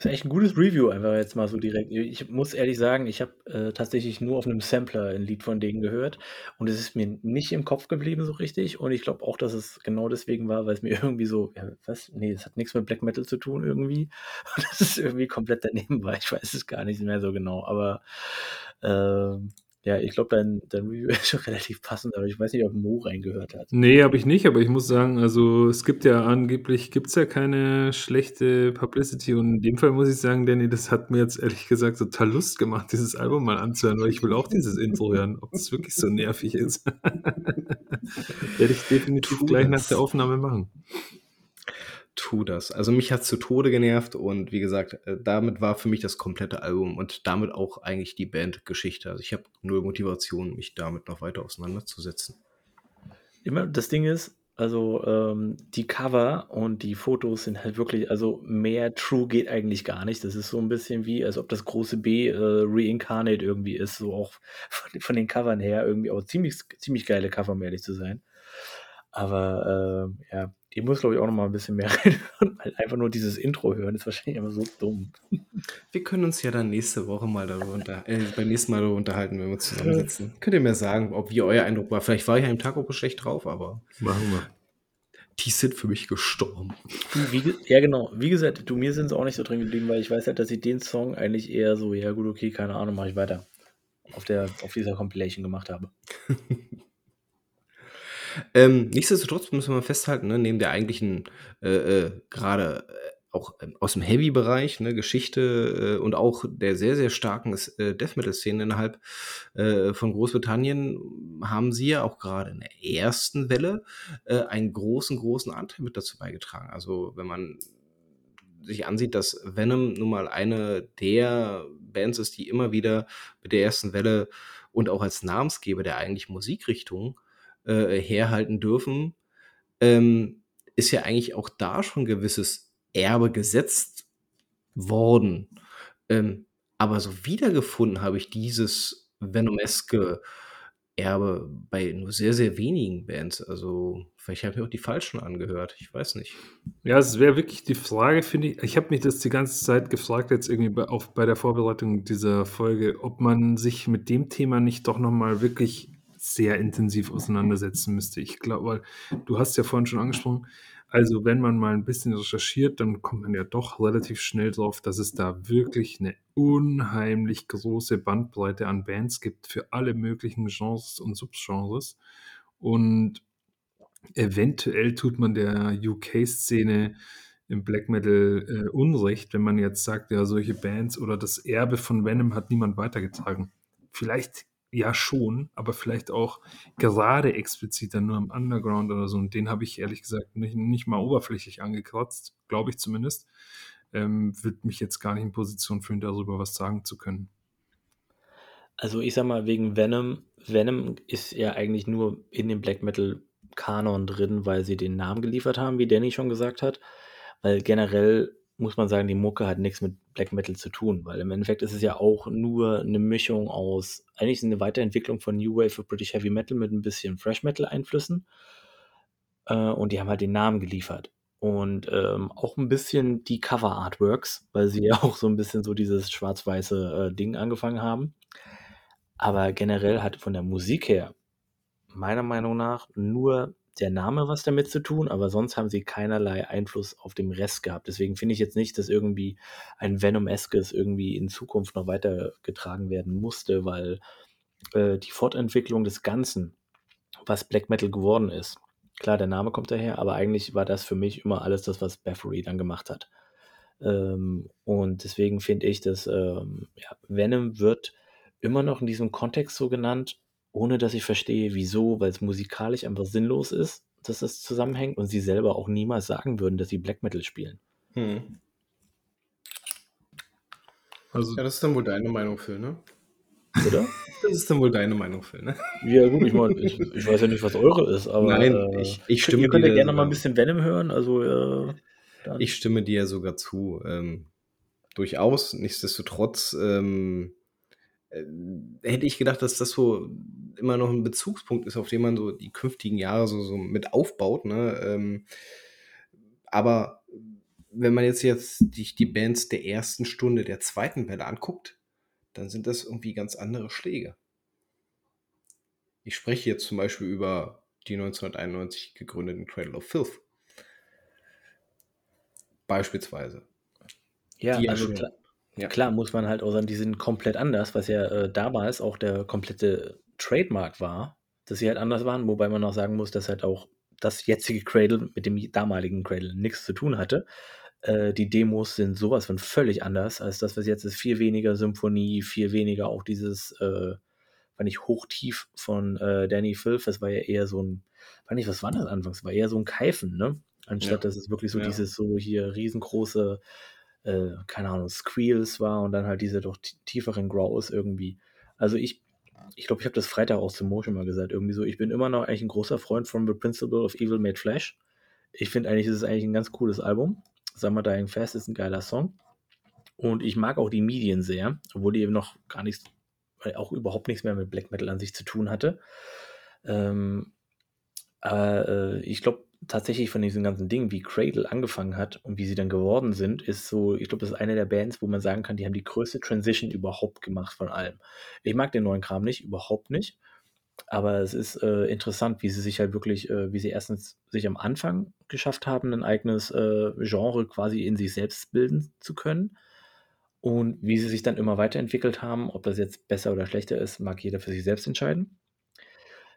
Das ist echt ein gutes Review, einfach jetzt mal so direkt. Ich muss ehrlich sagen, ich habe äh, tatsächlich nur auf einem Sampler ein Lied von denen gehört und es ist mir nicht im Kopf geblieben so richtig. Und ich glaube auch, dass es genau deswegen war, weil es mir irgendwie so, ja, was? Nee, das hat nichts mit Black Metal zu tun irgendwie. Das ist irgendwie komplett daneben war. Ich weiß es gar nicht mehr so genau. Aber ähm, ja, ich glaube, dein, dein Review ist schon relativ passend, aber ich weiß nicht, ob Mo reingehört hat. Nee, habe ich nicht, aber ich muss sagen, also es gibt ja angeblich, gibt es ja keine schlechte Publicity und in dem Fall muss ich sagen, Danny, das hat mir jetzt ehrlich gesagt total Lust gemacht, dieses Album mal anzuhören, weil ich will auch dieses Intro hören, ob es wirklich so nervig ist. Werde ich definitiv tu gleich das. nach der Aufnahme machen tu das. Also mich hat zu Tode genervt und wie gesagt, äh, damit war für mich das komplette Album und damit auch eigentlich die Bandgeschichte. Also ich habe null Motivation, mich damit noch weiter auseinanderzusetzen. Das Ding ist, also ähm, die Cover und die Fotos sind halt wirklich, also mehr True geht eigentlich gar nicht. Das ist so ein bisschen wie, als ob das große B äh, Reincarnate irgendwie ist, so auch von, von, den Covern her irgendwie auch ziemlich, ziemlich geile Cover, um ehrlich zu sein. Aber äh, ja, die muss, glaube ich, auch noch mal ein bisschen mehr reinhören, weil einfach nur dieses Intro hören ist wahrscheinlich immer so dumm. Wir können uns ja dann nächste Woche mal darüber unter, äh, beim nächsten Mal darüber unterhalten, wenn wir uns zusammensetzen. Könnt ihr mir sagen, ob wie euer Eindruck war? Vielleicht war ich an dem Tag auch schlecht drauf, aber. Machen wir. Die sind für mich gestorben. Wie, ja, genau. Wie gesagt, du, mir sind sie auch nicht so drin geblieben, weil ich weiß halt, dass ich den Song eigentlich eher so, ja gut, okay, keine Ahnung, mache ich weiter. Auf, der, auf dieser Compilation gemacht habe. Ähm, nichtsdestotrotz müssen wir festhalten, ne, neben der eigentlichen, äh, äh, gerade äh, auch ähm, aus dem Heavy-Bereich, ne, Geschichte äh, und auch der sehr, sehr starken äh, Death Metal-Szene innerhalb äh, von Großbritannien haben sie ja auch gerade in der ersten Welle äh, einen großen, großen Anteil mit dazu beigetragen. Also wenn man sich ansieht, dass Venom nun mal eine der Bands ist, die immer wieder mit der ersten Welle und auch als Namensgeber der eigentlich Musikrichtung äh, herhalten dürfen, ähm, ist ja eigentlich auch da schon gewisses Erbe gesetzt worden. Ähm, aber so wiedergefunden habe ich dieses Venomeske Erbe bei nur sehr, sehr wenigen Bands. Also, vielleicht habe ich auch die falschen angehört. Ich weiß nicht. Ja, es wäre wirklich die Frage, finde ich. Ich habe mich das die ganze Zeit gefragt, jetzt irgendwie bei, auch bei der Vorbereitung dieser Folge, ob man sich mit dem Thema nicht doch nochmal wirklich sehr intensiv auseinandersetzen müsste. Ich glaube, weil du hast ja vorhin schon angesprochen, also wenn man mal ein bisschen recherchiert, dann kommt man ja doch relativ schnell drauf, dass es da wirklich eine unheimlich große Bandbreite an Bands gibt für alle möglichen Genres und Subgenres. Und eventuell tut man der UK-Szene im Black Metal äh, Unrecht, wenn man jetzt sagt, ja, solche Bands oder das Erbe von Venom hat niemand weitergetragen. Vielleicht ja schon, aber vielleicht auch gerade explizit dann nur im Underground oder so. Und den habe ich ehrlich gesagt nicht, nicht mal oberflächlich angekratzt, glaube ich zumindest. ähm, würde mich jetzt gar nicht in Position fühlen, darüber was sagen zu können. Also ich sag mal, wegen Venom, Venom ist ja eigentlich nur in dem Black Metal Kanon drin, weil sie den Namen geliefert haben, wie Danny schon gesagt hat. Weil generell muss man sagen, die Mucke hat nichts mit Black Metal zu tun, weil im Endeffekt ist es ja auch nur eine Mischung aus, eigentlich eine Weiterentwicklung von New Wave of British Heavy Metal mit ein bisschen Fresh Metal Einflüssen. Äh, und die haben halt den Namen geliefert. Und ähm, auch ein bisschen die Cover Artworks, weil sie ja auch so ein bisschen so dieses schwarz-weiße äh, Ding angefangen haben. Aber generell hat von der Musik her, meiner Meinung nach, nur der Name was damit zu tun, aber sonst haben sie keinerlei Einfluss auf den Rest gehabt. Deswegen finde ich jetzt nicht, dass irgendwie ein Venom-eskes irgendwie in Zukunft noch weitergetragen werden musste, weil äh, die Fortentwicklung des Ganzen, was Black Metal geworden ist, klar, der Name kommt daher, aber eigentlich war das für mich immer alles das, was Bathory dann gemacht hat. Ähm, und deswegen finde ich, dass ähm, ja, Venom wird immer noch in diesem Kontext so genannt, ohne dass ich verstehe, wieso, weil es musikalisch einfach sinnlos ist, dass das zusammenhängt und sie selber auch niemals sagen würden, dass sie Black Metal spielen. Hm. Also, ja, das ist dann wohl deine Meinung, Phil, ne? Oder? Das ist dann wohl deine Meinung, Phil, ne? Ja, gut, ich meine, ich, ich, weiß ja nicht, was eure ist, aber. Nein, äh, ich, ich stimme dir. Ihr könnt ja gerne mal ein bisschen Venom hören, also. Äh, ich stimme dir sogar zu. Ähm, durchaus. Nichtsdestotrotz ähm, äh, hätte ich gedacht, dass das so immer noch ein Bezugspunkt ist, auf den man so die künftigen Jahre so, so mit aufbaut. Ne? Ähm, aber wenn man jetzt, jetzt die, die Bands der ersten Stunde der zweiten Welle anguckt, dann sind das irgendwie ganz andere Schläge. Ich spreche jetzt zum Beispiel über die 1991 gegründeten Cradle of Filth. Beispielsweise. Ja, die also ja ja. Klar muss man halt auch sagen, die sind komplett anders, was ja äh, damals auch der komplette Trademark war, dass sie halt anders waren, wobei man auch sagen muss, dass halt auch das jetzige Cradle mit dem damaligen Cradle nichts zu tun hatte. Äh, die Demos sind sowas von völlig anders als das, was jetzt ist. Viel weniger Symphonie, viel weniger auch dieses, äh, fand ich, hochtief von äh, Danny Filth. Das war ja eher so ein, fand ich, was war das anfangs? War eher so ein Keifen, ne? Anstatt ja. dass es wirklich so ja. dieses so hier riesengroße äh, keine Ahnung, Squeals war und dann halt diese doch tieferen Growls irgendwie. Also ich, ich glaube, ich habe das Freitag auch zum Motion mal gesagt, irgendwie so, ich bin immer noch eigentlich ein großer Freund von The Principle of Evil Made Flash. Ich finde eigentlich, es ist eigentlich ein ganz cooles Album. Summer Dying Fast ist ein geiler Song. Und ich mag auch die Medien sehr, obwohl die eben noch gar nichts, auch überhaupt nichts mehr mit Black Metal an sich zu tun hatte. Ähm, aber äh, ich glaube, tatsächlich von diesen ganzen Dingen, wie Cradle angefangen hat und wie sie dann geworden sind, ist so, ich glaube, das ist eine der Bands, wo man sagen kann, die haben die größte Transition überhaupt gemacht von allem. Ich mag den neuen Kram nicht, überhaupt nicht. Aber es ist äh, interessant, wie sie sich halt wirklich, äh, wie sie erstens sich am Anfang geschafft haben, ein eigenes äh, Genre quasi in sich selbst bilden zu können. Und wie sie sich dann immer weiterentwickelt haben, ob das jetzt besser oder schlechter ist, mag jeder für sich selbst entscheiden.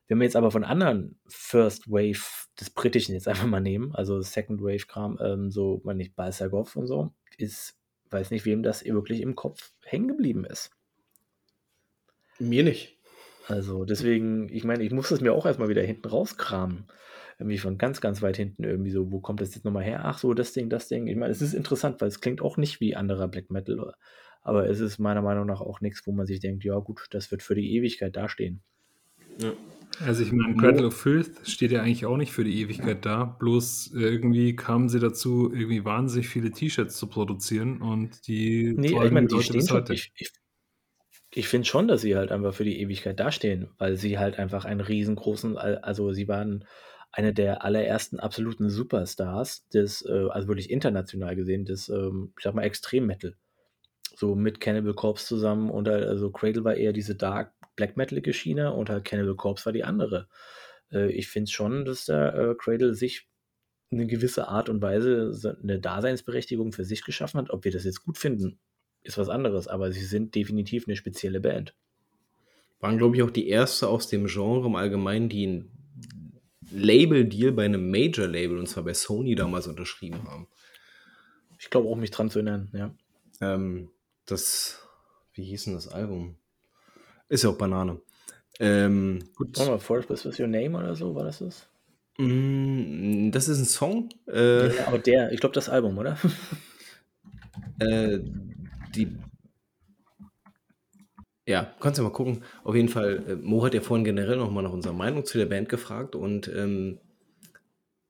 Wenn wir jetzt aber von anderen First Wave des Britischen jetzt einfach mal nehmen, also Second Wave Kram, ähm, so, man nicht Balsagov und so, ist, weiß nicht, wem das wirklich im Kopf hängen geblieben ist. Mir nicht. Also deswegen, ich meine, ich muss das mir auch erstmal wieder hinten rauskramen. Irgendwie von ganz, ganz weit hinten irgendwie so, wo kommt das jetzt nochmal her? Ach so, das Ding, das Ding. Ich meine, es ist interessant, weil es klingt auch nicht wie anderer Black Metal, aber es ist meiner Meinung nach auch nichts, wo man sich denkt, ja gut, das wird für die Ewigkeit dastehen. Ja. Also ich meine, Cradle of Filth steht ja eigentlich auch nicht für die Ewigkeit da, bloß irgendwie kamen sie dazu, irgendwie wahnsinnig viele T-Shirts zu produzieren und die Nee, ich meine, die Leute stehen schon, ich, ich, ich finde schon, dass sie halt einfach für die Ewigkeit dastehen, weil sie halt einfach einen riesengroßen, also sie waren eine der allerersten absoluten Superstars des, äh, also wirklich international gesehen, des, ähm, ich sag mal, Extrem-Metal. So mit Cannibal Corpse zusammen und also Cradle war eher diese Dark Black Metal Schiene und halt Cannibal Corpse war die andere. Äh, ich finde schon, dass der äh, Cradle sich eine gewisse Art und Weise eine Daseinsberechtigung für sich geschaffen hat. Ob wir das jetzt gut finden, ist was anderes, aber sie sind definitiv eine spezielle Band. Waren, glaube ich, auch die erste aus dem Genre im Allgemeinen, die ein Label-Deal bei einem Major-Label, und zwar bei Sony, damals unterschrieben haben. Ich glaube auch, mich dran zu erinnern, ja. Ähm, das, wie hieß denn das Album? Ist ja auch Banane. Ähm, gut. Warte mal, Forest was Your Name oder so, war das das? Mm, das ist ein Song. Äh, ja, aber der, ich glaube das Album, oder? Äh, die ja, kannst du mal gucken. Auf jeden Fall, äh, Mo hat ja vorhin generell noch mal nach unserer Meinung zu der Band gefragt und ähm,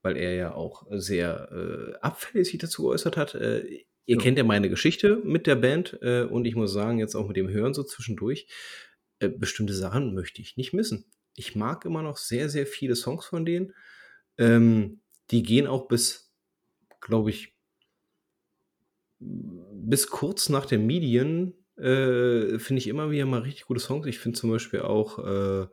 weil er ja auch sehr äh, abfällig sich dazu geäußert hat. Äh, ihr Ja. kennt ja meine Geschichte mit der Band äh, und ich muss sagen, jetzt auch mit dem Hören so zwischendurch, äh, bestimmte Sachen möchte ich nicht missen. Ich mag immer noch sehr, sehr viele Songs von denen. Ähm, die gehen auch bis, glaube ich, bis kurz nach den Medien äh, finde ich immer wieder mal richtig gute Songs. Ich finde zum Beispiel auch äh,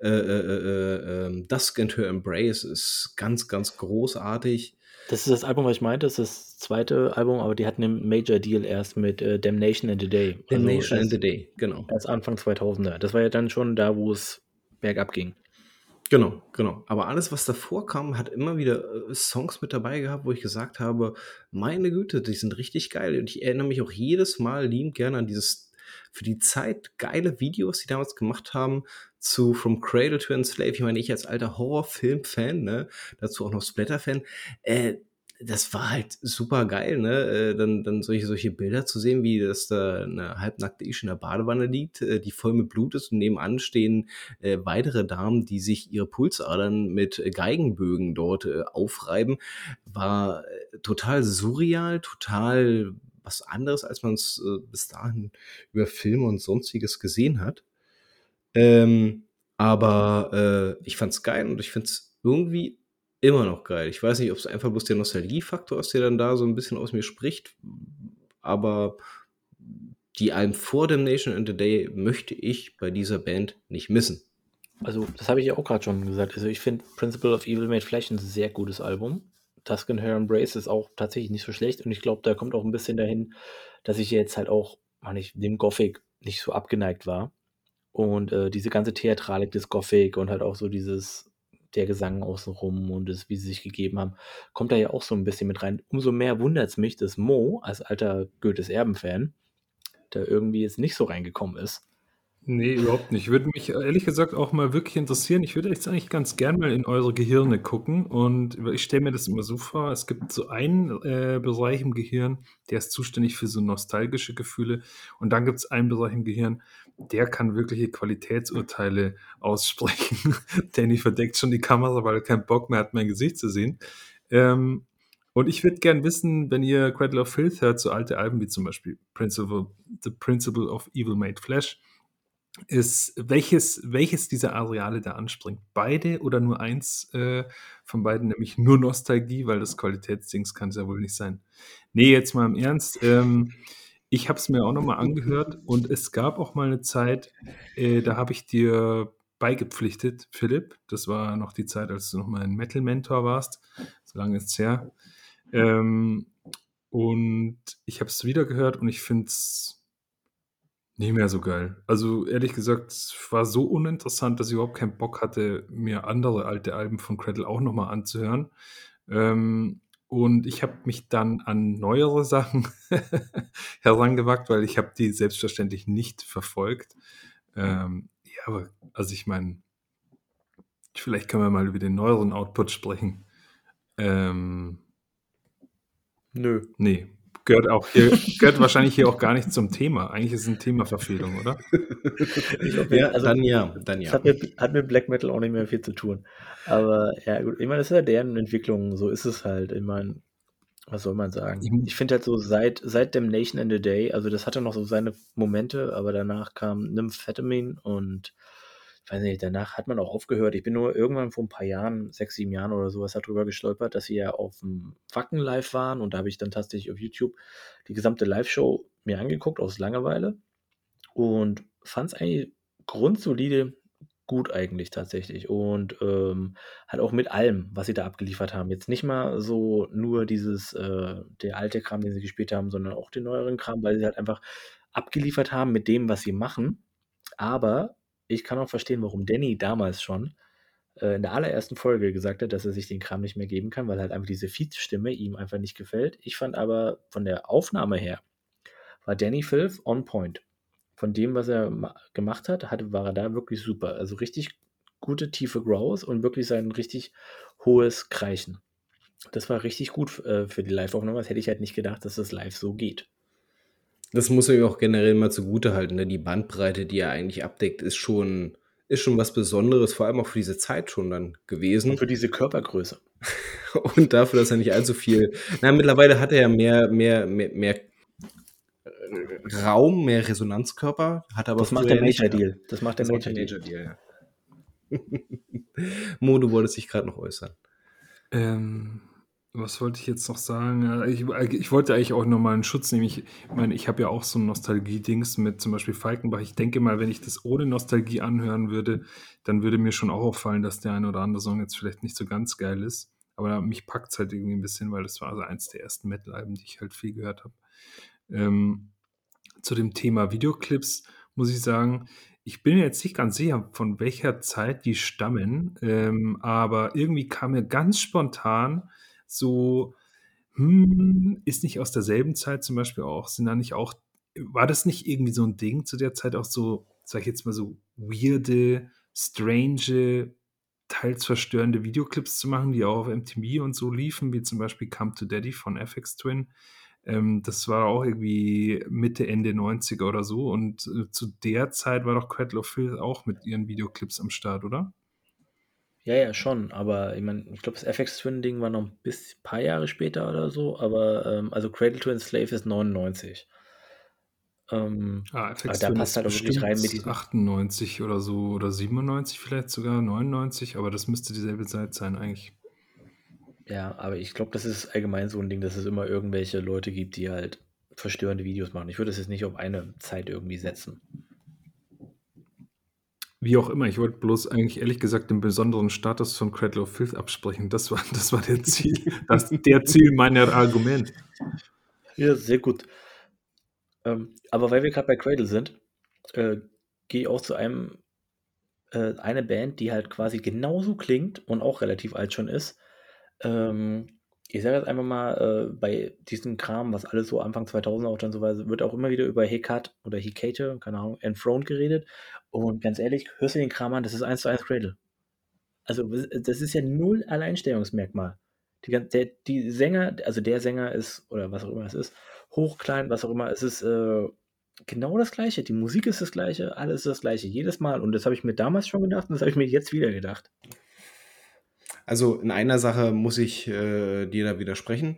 äh, äh, äh, ähm, Dusk and Her Embrace ist ganz, ganz großartig. Das ist das Album, was ich meinte. Das ist das zweite Album, aber die hatten einen Major Deal erst mit äh, Damnation in the Day. Also Damnation in erst, the Day, genau. erst Anfang 2000er. Das war ja dann schon da, wo es bergab ging. Genau, genau. Aber alles, was davor kam, hat immer wieder äh, Songs mit dabei gehabt, wo ich gesagt habe, meine Güte, die sind richtig geil. Und ich erinnere mich auch jedes Mal liebend gerne an dieses für die Zeit geile Videos, die damals gemacht haben zu From Cradle to Enslave. Ich meine, ich als alter Horrorfilm-Fan, ne, dazu auch noch Splatter-Fan, äh, das war halt super geil, ne? Äh, dann, dann solche, solche Bilder zu sehen, wie das da eine halbnackte Isch in der Badewanne liegt, äh, die voll mit Blut ist und nebenan stehen äh, weitere Damen, die sich ihre Pulsadern mit Geigenbögen dort äh, aufreiben, war äh, total surreal, total was anderes, als man es äh, bis dahin über Filme und sonstiges gesehen hat. Ähm, aber äh, ich fand's geil und ich find's irgendwie immer noch geil. Ich weiß nicht, ob es einfach bloß der Nostalgiefaktor ist, der dann da so ein bisschen aus mir spricht, aber die Alben vor Damnation in the Day möchte ich bei dieser Band nicht missen. Also, das habe ich ja auch gerade schon gesagt. Also, ich finde Principle of Evil Made Flesh ein sehr gutes Album. Tusk and Her Embrace ist auch tatsächlich nicht so schlecht und ich glaube, da kommt auch ein bisschen dahin, dass ich jetzt halt auch, man ich, dem Gothic nicht so abgeneigt war. Und äh, diese ganze Theatralik des Gothic und halt auch so dieses, der Gesang außenrum und das, wie sie sich gegeben haben, kommt da ja auch so ein bisschen mit rein. Umso mehr wundert es mich, dass Mo als alter Goethes Erben-Fan da irgendwie jetzt nicht so reingekommen ist. Nee, überhaupt nicht. Würde mich ehrlich gesagt auch mal wirklich interessieren. Ich würde jetzt eigentlich ganz gern mal in eure Gehirne gucken und ich stelle mir das immer so vor, es gibt so einen äh, Bereich im Gehirn, der ist zuständig für so nostalgische Gefühle und dann gibt es einen Bereich im Gehirn, der kann wirkliche Qualitätsurteile aussprechen. Danny verdeckt schon die Kamera, weil er keinen Bock mehr hat, mein Gesicht zu sehen. Ähm, und ich würde gern wissen, wenn ihr Cradle of Filth hört, so alte Alben wie zum Beispiel Principle, The Principle of Evil Made Flesh, ist, welches, welches dieser Areale da anspringt. Beide oder nur eins äh, von beiden, nämlich nur Nostalgie, weil das Qualitätsdings kann es ja wohl nicht sein. Nee, jetzt mal im Ernst. Ähm, ich habe es mir auch nochmal angehört und es gab auch mal eine Zeit, äh, da habe ich dir beigepflichtet, Philipp. Das war noch die Zeit, als du noch mal ein Metal-Mentor warst. So lange ist es her. Ähm, und ich habe es wieder gehört und ich finde es nicht mehr so geil. Also ehrlich gesagt, es war so uninteressant, dass ich überhaupt keinen Bock hatte, mir andere alte Alben von Cradle auch nochmal anzuhören. Ähm, und ich habe mich dann an neuere Sachen herangewagt, weil ich habe die selbstverständlich nicht verfolgt. Ähm, ja, aber also ich meine, vielleicht können wir mal über den neueren Output sprechen. Ähm, Nö. nee, gehört auch hier, gehört wahrscheinlich hier auch gar nicht zum Thema. Eigentlich ist es eine Themaverfehlung, oder? Ich glaub, Ja, also, dann ja, dann Das ja. hat mit, hat mit Black Metal auch nicht mehr viel zu tun. Aber ja, gut, ich meine, das ist ja deren Entwicklung, so ist es halt. Ich meine, was soll man sagen? Ich- finde halt so seit, seit Damnation in the Day, also das hatte noch so seine Momente, aber danach kam Nymphetamine und weiß nicht, danach hat man auch aufgehört. Ich bin nur irgendwann vor ein paar Jahren, sechs, sieben Jahren oder sowas, darüber gestolpert, dass sie ja auf dem Wacken live waren und da habe ich dann tatsächlich auf YouTube die gesamte Live-Show mir angeguckt aus Langeweile und fand es eigentlich grundsolide gut eigentlich tatsächlich und ähm, halt auch mit allem, was sie da abgeliefert haben. Jetzt nicht mal so nur dieses, äh, der alte Kram, den sie gespielt haben, sondern auch den neueren Kram, weil sie halt einfach abgeliefert haben mit dem, was sie machen. Aber ich kann auch verstehen, warum Danny damals schon äh, in der allerersten Folge gesagt hat, dass er sich den Kram nicht mehr geben kann, weil halt einfach diese Feed-Stimme ihm einfach nicht gefällt. Ich fand aber von der Aufnahme her war Danny Filth on point. Von dem, was er ma- gemacht hat, hatte, war er da wirklich super. Also richtig gute tiefe Growls und wirklich sein richtig hohes Kreischen. Das war richtig gut äh, für die Live-Aufnahme. Das hätte ich halt nicht gedacht, dass das live so geht. Das muss man ihm auch generell mal zugutehalten. Ne? Die Bandbreite, die er eigentlich abdeckt, ist schon, ist schon was Besonderes, vor allem auch für diese Zeit schon dann gewesen. Und für diese Körpergröße. Und dafür, dass er nicht allzu viel. Na, mittlerweile hat er ja mehr, mehr, mehr, mehr Raum, mehr Resonanzkörper, hat aber Das macht der nicht Major. Deal. Das macht der Major der Deal. Major Deal, ja. Mo, du wolltest dich gerade noch äußern. Ähm, was wollte ich jetzt noch sagen? Äh, Ich, ich wollte eigentlich auch nochmal einen Schutz nehmen. Ich meine, ich habe ja auch so ein Nostalgie-Dings mit zum Beispiel Falkenbach. Ich denke mal, wenn ich das ohne Nostalgie anhören würde, dann würde mir schon auch auffallen, dass der eine oder andere Song jetzt vielleicht nicht so ganz geil ist. Aber mich packt es halt irgendwie ein bisschen, weil das war also eins der ersten Metal-Alben, die ich halt viel gehört habe. Ähm, zu dem Thema Videoclips muss ich sagen, ich bin jetzt nicht ganz sicher, von welcher Zeit die stammen, ähm, aber irgendwie kam mir ganz spontan so, hm, ist nicht aus derselben Zeit zum Beispiel auch, sind da nicht auch, war das nicht irgendwie so ein Ding zu der Zeit auch so, sag ich jetzt mal so, weirde, strange, teils verstörende Videoclips zu machen, die auch auf MTV und so liefen, wie zum Beispiel Come to Daddy von FX Twin. Ähm, das war auch irgendwie Mitte, Ende 90er oder so. Und äh, zu der Zeit war doch Cradle of Filth auch mit ihren Videoclips am Start, oder? Ja, ja, schon. Aber ich meine, ich glaube, das FX Twin-Ding war noch ein paar Jahre später oder so. Aber ähm, also Cradle to Enslave ist 99. Ähm, Ah, aber FX da Twin passt ist halt auch wirklich rein mit bestimmt diesem. 98 oder so oder 97 vielleicht sogar, 99, aber das müsste dieselbe Zeit sein eigentlich. Ja, aber ich glaube, das ist allgemein so ein Ding, dass es immer irgendwelche Leute gibt, die halt verstörende Videos machen. Ich würde es jetzt nicht auf eine Zeit irgendwie setzen. Wie auch immer, ich wollte bloß eigentlich ehrlich gesagt den besonderen Status von Cradle of Filth absprechen. Das war, das war der Ziel, das, der Ziel meiner Argument. Ja, sehr gut. Ähm, aber weil wir gerade bei Cradle sind, äh, gehe ich auch zu einem, äh, eine Band, die halt quasi genauso klingt und auch relativ alt schon ist. Ähm, ich sage jetzt einfach mal, äh, bei diesem Kram, was alles so Anfang 2000 auch dann so war, wird auch immer wieder über Hecat oder Hecate, keine Ahnung, Enthroned geredet. Und ganz ehrlich, hörst du den Kram an, das ist eins zu eins Cradle. Also das ist ja null Alleinstellungsmerkmal. Die, der, die Sänger, also der Sänger ist, oder was auch immer es ist, hoch, klein, was auch immer, es ist äh, genau das Gleiche. Die Musik ist das Gleiche, alles ist das Gleiche, jedes Mal. Und das habe ich mir damals schon gedacht und das habe ich mir jetzt wieder gedacht. Also in einer Sache muss ich äh, dir da widersprechen.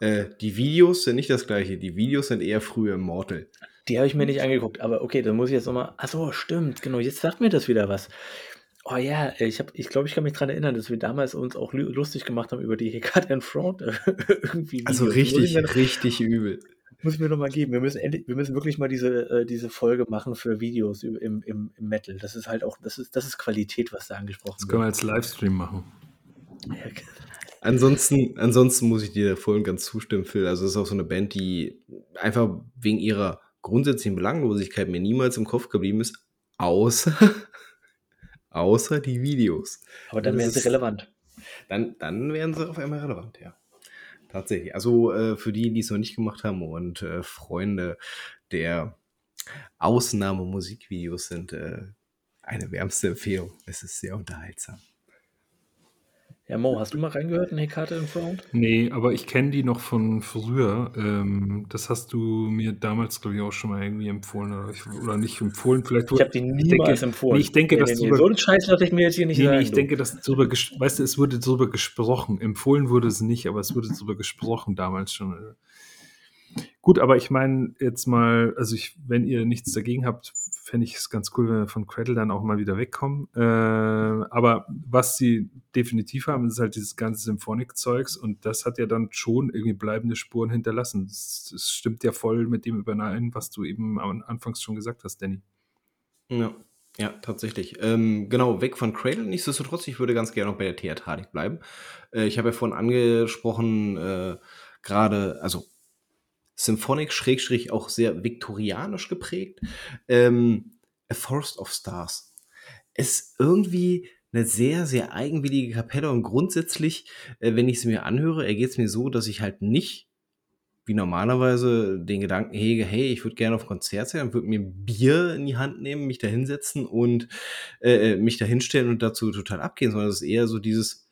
Äh, die Videos sind nicht das gleiche. Die Videos sind eher früher Immortal. Die habe ich mir nicht angeguckt, aber okay, dann muss ich jetzt nochmal. Achso, stimmt, genau, jetzt sagt mir das wieder was. Oh ja, ich glaube, ich, glaub, ich kann mich daran erinnern, dass wir damals uns auch lu- lustig gemacht haben über die Hecat and Front. irgendwie Also Videos. Richtig, mir, richtig übel. muss ich mir nochmal geben. Wir müssen, endlich, wir müssen wirklich mal diese, äh, diese Folge machen für Videos im, im, im Metal. Das ist halt auch, das ist, das ist Qualität, was da angesprochen Das können wir wird. als Livestream machen. Ansonsten, ansonsten muss ich dir voll und ganz zustimmen, Phil. Also es ist auch so eine Band, die einfach wegen ihrer grundsätzlichen Belanglosigkeit mir niemals im Kopf geblieben ist, außer, außer die Videos. Aber dann Das wären sie relevant. Dann, dann wären sie auf einmal relevant, ja. Tatsächlich. Also äh, für die, die es noch nicht gemacht haben und äh, Freunde der Ausnahmemusikvideos sind, äh, eine wärmste Empfehlung. Es ist sehr unterhaltsam. Ja, Mo, hast du mal reingehört in Hecat and Front? Nee, aber ich kenne die noch von früher. Ähm, das hast du mir damals, glaube ich, auch schon mal irgendwie empfohlen. Oder, ich, oder nicht empfohlen, vielleicht. Ich habe die niemals denke, empfohlen. Nee, ich denke, Nee, dass nee, nee, so einen Scheiß lasse ich mir jetzt hier nicht Nee, sagen. nee, ich du. denke, dass drüber, ges- weißt du, es wurde drüber gesprochen. Empfohlen wurde es nicht, aber es wurde drüber gesprochen damals schon. Gut, aber ich meine jetzt mal, also ich, wenn ihr nichts dagegen habt, fände ich es ganz cool, wenn wir von Cradle dann auch mal wieder wegkommen. Äh, aber was sie definitiv haben, ist halt dieses ganze Symphonic-Zeugs und das hat ja dann schon irgendwie bleibende Spuren hinterlassen. Das stimmt ja voll mit dem überein, was du eben am Anfangs schon gesagt hast, Danny. Ja, ja, tatsächlich. Ähm, genau, weg von Cradle. Nichtsdestotrotz, ich würde ganz gerne noch bei der Theatralik bleiben. Äh, ich habe ja vorhin angesprochen, äh, gerade, also Symphonic, Schrägstrich, auch sehr viktorianisch geprägt. Ähm, A Forest of Stars. Ist irgendwie eine sehr, sehr eigenwillige Kapelle und grundsätzlich, äh, wenn ich es mir anhöre, ergeht es mir so, dass ich halt nicht wie normalerweise den Gedanken hege, hey, ich würde gerne auf Konzert sein, würde mir ein Bier in die Hand nehmen, mich da hinsetzen und äh, mich da hinstellen und dazu total abgehen, sondern es ist eher so dieses,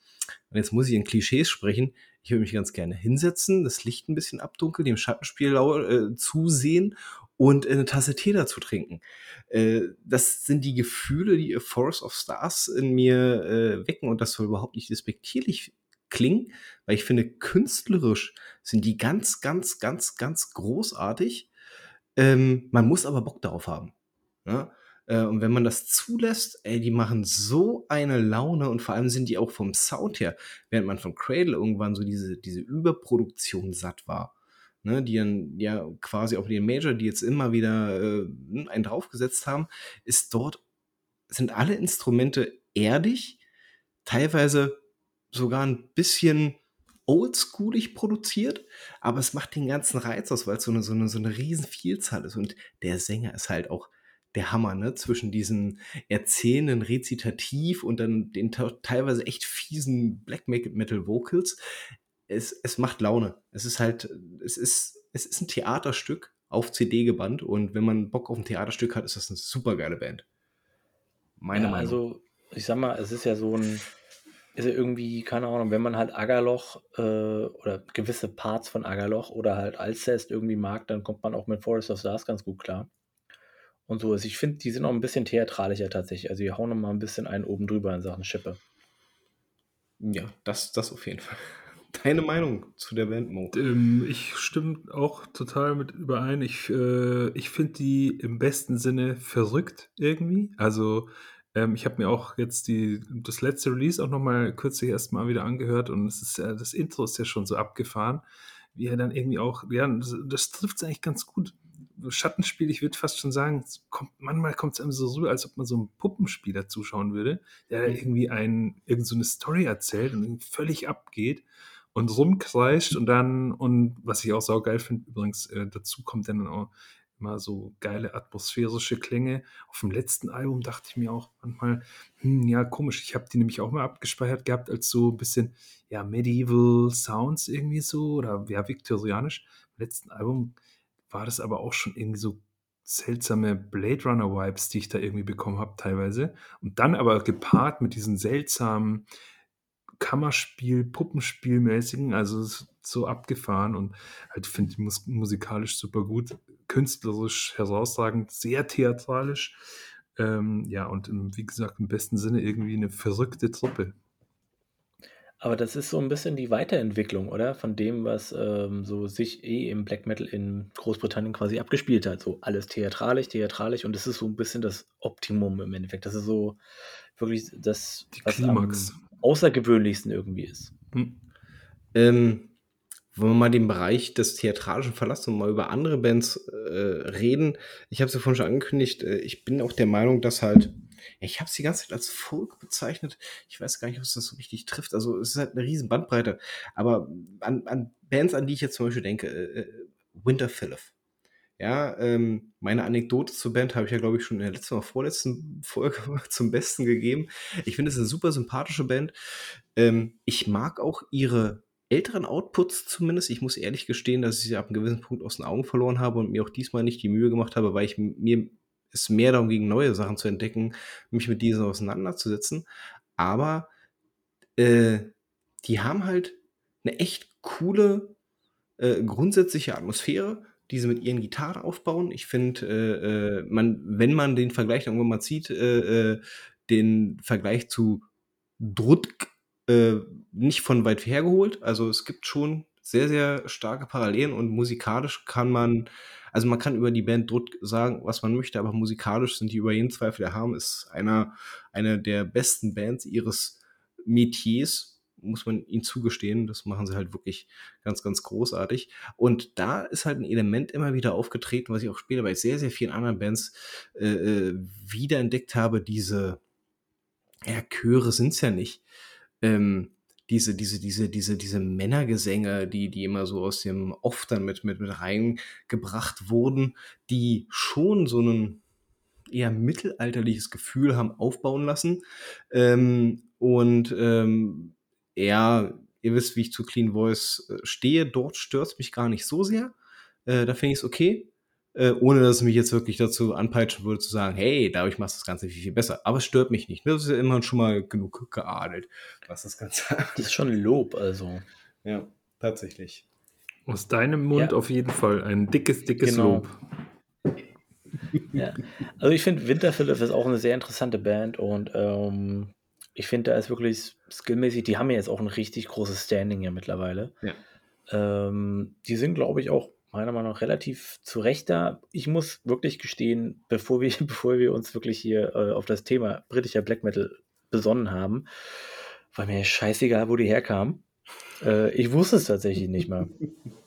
Und jetzt muss ich in Klischees sprechen. Ich würde mich ganz gerne hinsetzen, das Licht ein bisschen abdunkeln, dem Schattenspiel äh, zusehen und eine Tasse Tee dazu trinken. Äh, das sind die Gefühle, die Forest of Stars in mir äh, wecken und das soll überhaupt nicht despektierlich klingen, weil ich finde, künstlerisch sind die ganz, ganz, ganz, ganz großartig. Ähm, man muss aber Bock darauf haben. Ja? Äh, und wenn man das zulässt, ey, die machen so eine Laune und vor allem sind die auch vom Sound her, während man von Cradle irgendwann so diese, diese Überproduktion satt war, ne, die dann ja quasi auch den Major, die jetzt immer wieder äh, einen draufgesetzt haben, ist dort, sind alle Instrumente erdig, teilweise sogar ein bisschen oldschoolig produziert, aber es macht den ganzen Reiz aus, weil es so eine, so eine, so eine riesen Vielzahl ist. Und der Sänger ist halt auch der Hammer, ne? Zwischen diesen erzählenden Rezitativ und dann den teilweise echt fiesen Black Metal Vocals. Es, es macht Laune. Es ist halt, es ist, es ist ein Theaterstück auf CD gebannt und wenn man Bock auf ein Theaterstück hat, ist das eine super geile Band. Meine ja, Meinung. Also, ich sag mal, es ist ja so ein, ist ja irgendwie, keine Ahnung, wenn man halt Agerloch äh, oder gewisse Parts von Agerloch oder halt Alcest irgendwie mag, dann kommt man auch mit Forest of Stars ganz gut klar und so ist. Ich finde, die sind auch ein bisschen theatralischer tatsächlich. Also die hauen noch mal ein bisschen einen oben drüber in Sachen Schippe. Ja, das, das auf jeden Fall. Deine Meinung zu der Band, Mo? Ähm, ich stimme auch total mit überein. Ich, äh, ich finde die im besten Sinne verrückt irgendwie. Also ähm, ich habe mir auch jetzt die, das letzte Release auch noch mal kürzlich erst mal wieder angehört und es ist ja, das Intro ist ja schon so abgefahren, wie er dann irgendwie auch, ja, das, das trifft es eigentlich ganz gut. Schattenspiel, ich würde fast schon sagen, kommt, manchmal kommt es einem so rüber, als ob man so einem Puppenspieler zuschauen würde, der mhm. irgendwie ein, irgend so eine Story erzählt und völlig abgeht und rumkreischt und dann, und was ich auch saugeil finde, übrigens, äh, dazu kommt dann auch immer so geile atmosphärische Klänge. Auf dem letzten Album dachte ich mir auch manchmal, hm, ja, komisch, ich habe die nämlich auch mal abgespeichert gehabt als so ein bisschen, ja, Medieval Sounds irgendwie so oder ja, viktorianisch. Im letzten Album war das aber auch schon irgendwie so seltsame Blade Runner Vibes, die ich da irgendwie bekommen habe teilweise. Und dann aber gepaart mit diesen seltsamen Kammerspiel, Puppenspielmäßigen, also so abgefahren und halt finde ich mus musikalisch super gut, künstlerisch herausragend, sehr theatralisch. Ähm, ja, und im, wie gesagt, im besten Sinne irgendwie eine verrückte Truppe. Aber das ist so ein bisschen die Weiterentwicklung, oder? Von dem, was, ähm, so sich eh im Black Metal in Großbritannien quasi abgespielt hat. So alles theatralisch, theatralisch und das ist so ein bisschen das Optimum im Endeffekt. Das ist so wirklich das, Die was Klimax. am außergewöhnlichsten irgendwie ist. Hm. Ähm, wollen wir mal den Bereich des Theatralischen verlassen und mal über andere Bands äh, reden. Ich habe es ja vorhin schon angekündigt, äh, ich bin auch der Meinung, dass halt ich habe es die ganze Zeit als Folk bezeichnet. Ich weiß gar nicht, ob es das so richtig trifft. Also es ist halt eine riesen Bandbreite. Aber an, an Bands, an die ich jetzt zum Beispiel denke, äh, äh Winter Philip. Ja, ähm, meine Anekdote zur Band habe ich ja, glaube ich, schon in der letzten oder vorletzten Folge zum Besten gegeben. Ich finde es eine super sympathische Band. Ähm, ich mag auch ihre älteren Outputs zumindest. Ich muss ehrlich gestehen, dass ich sie ab einem gewissen Punkt aus den Augen verloren habe und mir auch diesmal nicht die Mühe gemacht habe, weil ich mir es mehr darum ging, neue Sachen zu entdecken, mich mit diesen auseinanderzusetzen. Aber äh, die haben halt eine echt coole äh, grundsätzliche Atmosphäre, die sie mit ihren Gitarren aufbauen. Ich finde, äh, äh, man, wenn man den Vergleich irgendwann mal zieht, äh, äh, den Vergleich zu Drutk nicht von weit hergeholt. Also es gibt schon sehr, sehr starke Parallelen und musikalisch kann man also man kann über die Band Drutt sagen, was man möchte, aber musikalisch sind die über jeden Zweifel erhaben. Ist einer, eine der besten Bands ihres Metiers, muss man ihnen zugestehen. Das machen sie halt wirklich ganz, ganz großartig. Und da ist halt ein Element immer wieder aufgetreten, was ich auch später bei sehr, sehr vielen anderen Bands äh, äh wiederentdeckt habe. Diese, ja, Chöre sind es ja nicht. Ähm, diese, diese, diese, diese, diese Männergesänge, die, die immer so aus dem Off dann mit, mit, mit reingebracht wurden, die schon so ein eher mittelalterliches Gefühl haben aufbauen lassen. Ähm, und ähm, ja, ihr wisst, wie ich zu Clean Voice äh, stehe. Dort stört es mich gar nicht so sehr. Äh, da finde ich es okay. Äh, ohne dass es mich jetzt wirklich dazu anpeitschen würde, zu sagen, hey, dadurch machst du das Ganze viel, viel besser. Aber es stört mich nicht. Das ist ja immer schon mal genug geadelt, was das Ganze Das ist schon Lob, also. Ja, tatsächlich. Aus deinem Mund Ja. auf jeden Fall ein dickes, dickes Genau. Lob. Ja. Also ich finde Winterphilip ist auch eine sehr interessante Band und ähm, ich finde, da ist wirklich skillmäßig, die haben ja jetzt auch ein richtig großes Standing ja mittlerweile. Ja. Ähm, die sind, glaube ich, auch meiner Meinung nach relativ zu Recht da. Ich muss wirklich gestehen, bevor wir, bevor wir uns wirklich hier äh, auf das Thema britischer Black Metal besonnen haben, war mir scheißegal, wo die herkamen. Äh, ich wusste es tatsächlich nicht mal.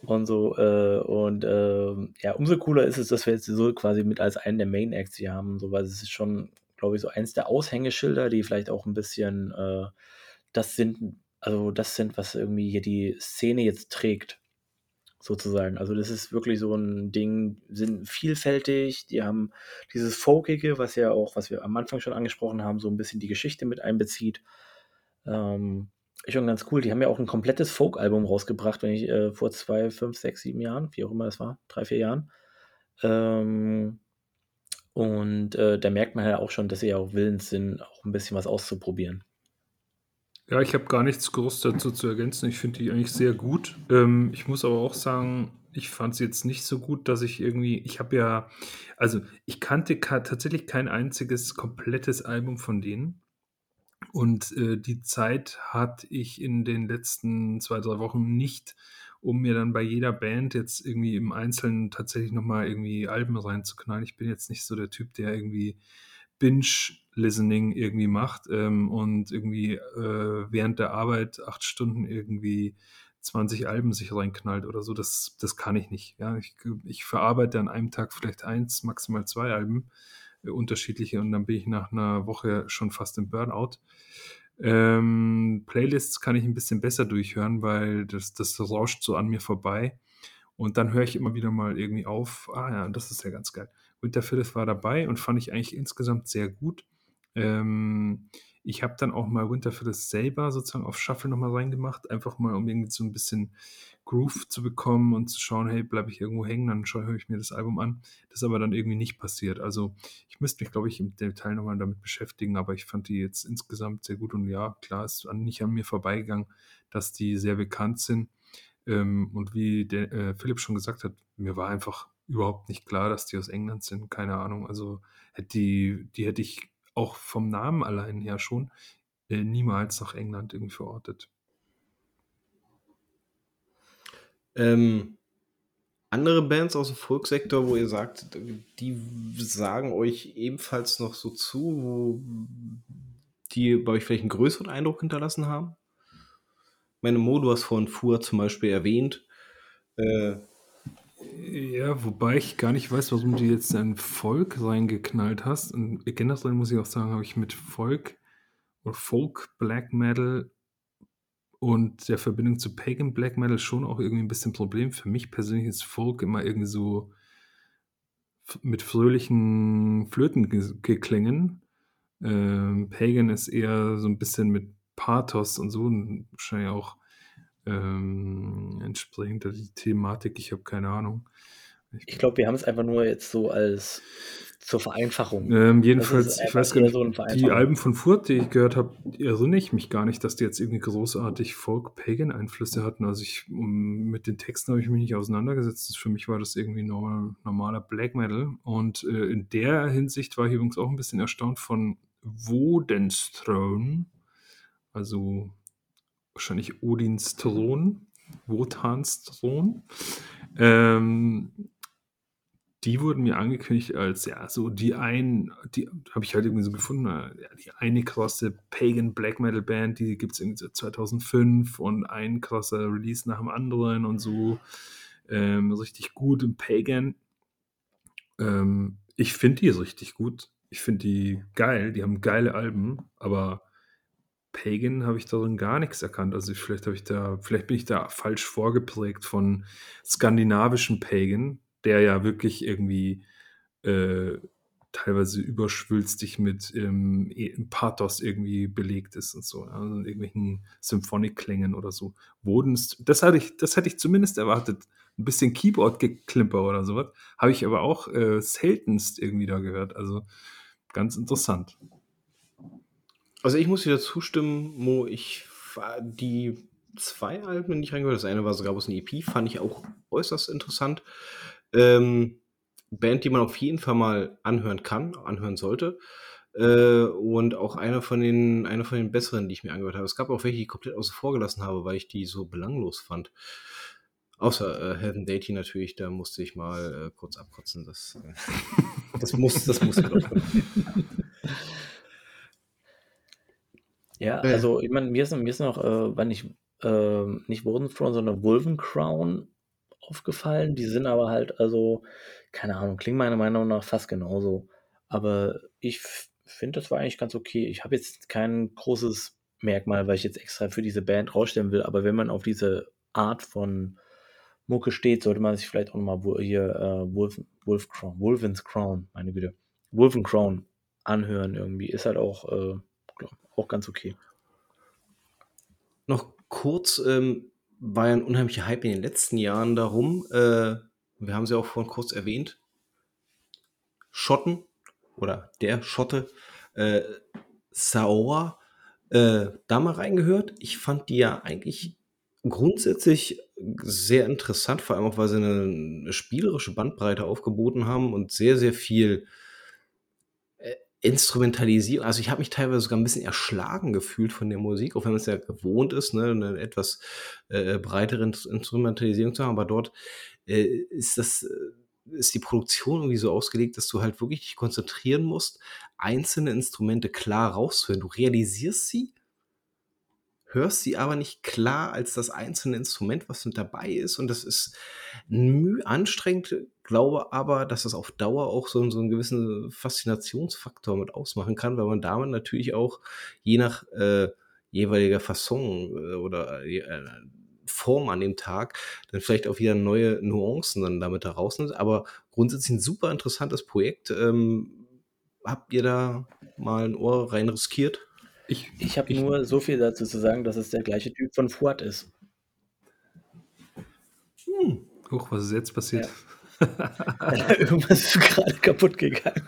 Und so, äh, und ähm, ja, umso cooler ist es, dass wir jetzt so quasi mit als einen der Main Acts hier haben, so, weil es ist schon, glaube ich, so eins der Aushängeschilder, die vielleicht auch ein bisschen äh, das sind, also das sind, was irgendwie hier die Szene jetzt trägt, sozusagen. Also das ist wirklich so ein Ding, sind vielfältig, die haben dieses Folkige, was ja auch, was wir am Anfang schon angesprochen haben, so ein bisschen die Geschichte mit einbezieht. Ähm, schon ganz cool. Die haben ja auch ein komplettes Folk-Album rausgebracht, wenn ich äh, vor zwei, fünf, sechs, sieben Jahren, wie auch immer das war, drei, vier Jahren. Ähm, und äh, da merkt man ja auch schon, dass sie ja auch willens sind, auch ein bisschen was auszuprobieren. Ja, ich habe gar nichts groß dazu zu ergänzen. Ich finde die eigentlich sehr gut. Ähm, ich muss aber auch sagen, ich fand sie jetzt nicht so gut, dass ich irgendwie, ich habe ja, also ich kannte ka tatsächlich kein einziges komplettes Album von denen. Und äh, die Zeit hatte ich in den letzten zwei, drei Wochen nicht, um mir dann bei jeder Band jetzt irgendwie im Einzelnen tatsächlich nochmal irgendwie Alben reinzuknallen. Ich bin jetzt nicht so der Typ, der irgendwie Binge-Listening irgendwie macht ähm, und irgendwie äh, während der Arbeit acht Stunden irgendwie 20 Alben sich reinknallt oder so. Das, das kann ich nicht. Ja? Ich, ich verarbeite an einem Tag vielleicht eins, maximal zwei Alben äh, unterschiedliche und dann bin ich nach einer Woche schon fast im Burnout. Ähm, Playlists kann ich ein bisschen besser durchhören, weil das, das rauscht so an mir vorbei. Und dann höre ich immer wieder mal irgendwie auf. Ah ja, das ist ja ganz geil. Winter Phyllis war dabei und fand ich eigentlich insgesamt sehr gut. Ähm, ich habe dann auch mal Winter Phyllis selber sozusagen auf Shuffle nochmal reingemacht, einfach mal, um irgendwie so ein bisschen Groove zu bekommen und zu schauen, hey, bleibe ich irgendwo hängen, dann höre ich mir das Album an. Das ist aber dann irgendwie nicht passiert. Also ich müsste mich, glaube ich, im Detail nochmal damit beschäftigen, aber ich fand die jetzt insgesamt sehr gut und ja, klar, ist nicht an mir vorbeigegangen, dass die sehr bekannt sind. Ähm, und wie der, äh, Philipp schon gesagt hat, mir war einfach überhaupt nicht klar, dass die aus England sind. Keine Ahnung. Also hätte die, die hätte ich auch vom Namen allein her schon äh, niemals nach England irgendwie verortet. Ähm, andere Bands aus dem Folksektor, wo ihr sagt, die sagen euch ebenfalls noch so zu, wo die bei euch vielleicht einen größeren Eindruck hinterlassen haben? Meine Mo, du hast vorhin Fuhr zum Beispiel erwähnt. Äh, ja, wobei ich gar nicht weiß, warum du jetzt ein Folk reingeknallt hast. Und generell muss ich auch sagen, habe ich mit Folk oder Folk Black Metal und der Verbindung zu Pagan Black Metal schon auch irgendwie ein bisschen Problem. Für mich persönlich ist Folk immer irgendwie so mit fröhlichen Flötengeklängen. Ähm, Pagan ist eher so ein bisschen mit Pathos und so wahrscheinlich auch ähm, entsprechend die Thematik. Ich habe keine Ahnung. Ich, ich glaube, wir haben es einfach nur jetzt so als zur Vereinfachung. Ähm, jedenfalls, ich weiß gar nicht, so die Alben von Furt, die ich gehört habe, erinnere ich mich gar nicht, dass die jetzt irgendwie großartig Folk-Pagan-Einflüsse hatten. Also ich, um, mit den Texten habe ich mich nicht auseinandergesetzt. Für mich war das irgendwie normal, normaler Black Metal. Und äh, in der Hinsicht war ich übrigens auch ein bisschen erstaunt von Wodens Throne. Also wahrscheinlich Odins Thron, Wotans Thron. Ähm, die wurden mir angekündigt als, ja, so die ein, die habe ich halt irgendwie so gefunden, ja, die eine krasse Pagan Black Metal Band, die gibt es irgendwie seit 2005 und ein krasser Release nach dem anderen und so ähm, richtig gut im Pagan. Ähm, ich finde die richtig gut. Ich finde die geil, die haben geile Alben, aber Pagan habe ich darin gar nichts erkannt. Also vielleicht habe ich da, vielleicht bin ich da falsch vorgeprägt von skandinavischen Pagan, der ja wirklich irgendwie äh, teilweise überschwülstig mit ähm, Pathos irgendwie belegt ist und so, also irgendwelchen Symphonikklängen oder so. Wodens, das hatte ich, das hätte ich zumindest erwartet. ein bisschen Keyboard-Geklimper oder sowas. Habe ich aber auch äh, seltenst irgendwie da gehört. Also ganz interessant. Also ich muss dir zustimmen, Mo, ich die zwei Alben, ich reingehört Das eine war sogar aus einem EP, fand ich auch äußerst interessant. Ähm, Band, die man auf jeden Fall mal anhören kann, anhören sollte. Äh, und auch einer von den, einer von den besseren, die ich mir angehört habe. Es gab auch welche, die ich komplett außen vor gelassen habe, weil ich die so belanglos fand. Außer äh, Heaven Deity natürlich, da musste ich mal äh, kurz abkotzen. Das, äh, das muss, das muss Ja, also ich meine, mir ist, mir ist noch, äh, wann ich, äh, nicht Throne, sondern Wolven Crown aufgefallen. Die sind aber halt, also, keine Ahnung, klingen meiner Meinung nach fast genauso. Aber ich finde, das war eigentlich ganz okay. Ich habe jetzt kein großes Merkmal, weil ich jetzt extra für diese Band rausstellen will, aber wenn man auf diese Art von Mucke steht, sollte man sich vielleicht auch nochmal hier äh, Wolf, Wolf Crown, Wolven's Crown, meine Güte, Wolven Crown anhören irgendwie. Ist halt auch, äh, auch ganz okay. Noch kurz, ähm, war ja ein unheimlicher Hype in den letzten Jahren darum, äh, wir haben sie auch vorhin kurz erwähnt, Schotten oder der Schotte, äh, Saoa, äh, da mal reingehört. Ich fand die ja eigentlich grundsätzlich sehr interessant, vor allem auch, weil sie eine, spielerische Bandbreite aufgeboten haben und sehr, sehr viel Instrumentalisierung. Also ich habe mich teilweise sogar ein bisschen erschlagen gefühlt von der Musik, auch wenn man es ja gewohnt ist, ne, eine etwas äh, breitere Instrumentalisierung zu haben. Aber dort äh, ist das äh, ist die Produktion irgendwie so ausgelegt, dass du halt wirklich dich konzentrieren musst, einzelne Instrumente klar rauszuhören. Du realisierst sie, hörst sie aber nicht klar als das einzelne Instrument, was mit dabei ist. Und das ist müh anstrengend, glaube aber, dass das auf Dauer auch so, so einen gewissen Faszinationsfaktor mit ausmachen kann, weil man damit natürlich auch je nach äh, jeweiliger Fasson äh, oder äh, Form an dem Tag dann vielleicht auch wieder neue Nuancen dann damit heraus nimmt. Aber grundsätzlich ein super interessantes Projekt. Ähm, habt ihr da mal ein Ohr rein riskiert? Ich, ich habe nur so viel dazu zu sagen, dass es der gleiche Typ von Fuad ist. Hm. Huch, was ist jetzt passiert? Ja. Irgendwas ist gerade kaputt gegangen.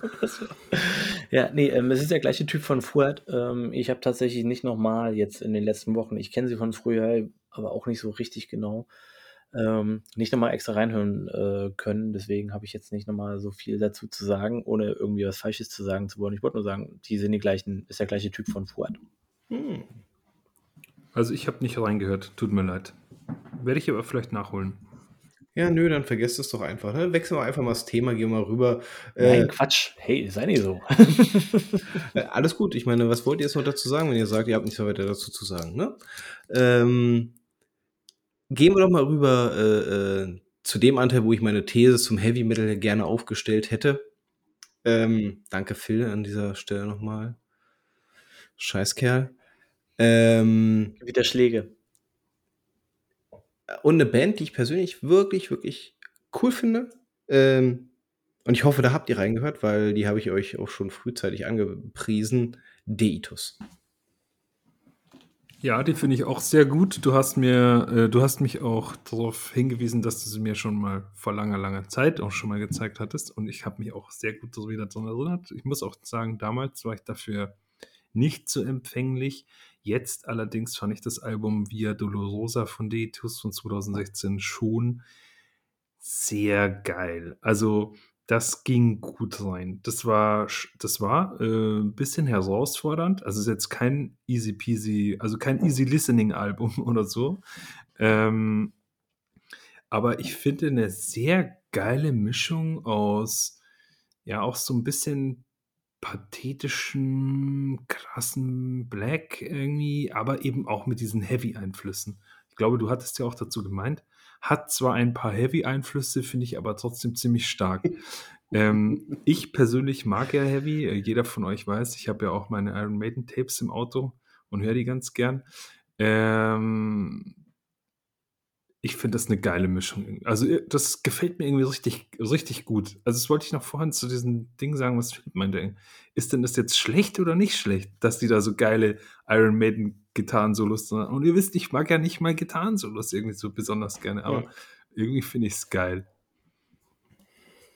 ja, nee, ähm, es ist der gleiche Typ von Fuad. Ähm, ich habe tatsächlich nicht nochmal jetzt in den letzten Wochen, ich kenne sie von früher, aber auch nicht so richtig genau, ähm, nicht nochmal extra reinhören äh, können. Deswegen habe ich jetzt nicht nochmal so viel dazu zu sagen, ohne irgendwie was Falsches zu sagen zu wollen. Ich wollte nur sagen, die sind die gleichen, ist der gleiche Typ von Fuad. Hm. Also ich habe nicht reingehört, tut mir leid. Werde ich aber vielleicht nachholen. Ja, nö, dann vergesst es doch einfach. Ne? Wechseln wir einfach mal das Thema, gehen wir mal rüber. Nein, äh, Quatsch. Hey, sei nicht so. Äh, alles gut. Ich meine, was wollt ihr jetzt noch dazu sagen, wenn ihr sagt, ihr habt nichts weiter dazu zu sagen? Ne? Ähm, Gehen wir doch mal rüber äh, äh, zu dem Anteil, wo ich meine These zum Heavy Metal gerne aufgestellt hätte. Ähm, danke, Phil, an dieser Stelle nochmal. Scheißkerl. Ähm, Wieder Schläge. Und eine Band, die ich persönlich wirklich, wirklich cool finde. Ähm, und ich hoffe, da habt ihr reingehört, weil die habe ich euch auch schon frühzeitig angepriesen. Deitus. Ja, die finde ich auch sehr gut. Du hast mir, äh, du hast mich auch darauf hingewiesen, dass du sie mir schon mal vor langer, langer Zeit auch schon mal gezeigt hattest. Und ich habe mich auch sehr gut wieder daran erinnert. Ich muss auch sagen, damals war ich dafür nicht so empfänglich. Jetzt allerdings fand ich das Album Via Dolorosa von Deitus von 2016 schon sehr geil. Also das ging gut rein. Das war, das war äh, ein bisschen herausfordernd. Also es ist jetzt kein easy peasy, also kein easy listening Album oder so. Ähm, aber ich finde eine sehr geile Mischung aus, ja, auch so ein bisschen pathetischen, krassen Black irgendwie, aber eben auch mit diesen Heavy-Einflüssen. Ich glaube, du hattest ja auch dazu gemeint, hat zwar ein paar Heavy-Einflüsse, finde ich aber trotzdem ziemlich stark. ähm, ich persönlich mag ja Heavy. Äh, jeder von euch weiß, ich habe ja auch meine Iron Maiden Tapes im Auto und höre die ganz gern. Ähm, ich finde das eine geile Mischung. Also, äh, das gefällt mir irgendwie richtig, richtig gut. Also, das wollte ich noch vorhin zu diesem Ding sagen, was Philipp meinte. Ist denn das jetzt schlecht oder nicht schlecht, dass die da so geile Iron Maiden Gitarren-Solos haben? Und ihr wisst, ich mag ja nicht mal Gitarren-Solos irgendwie so besonders gerne, aber irgendwie finde ich es geil.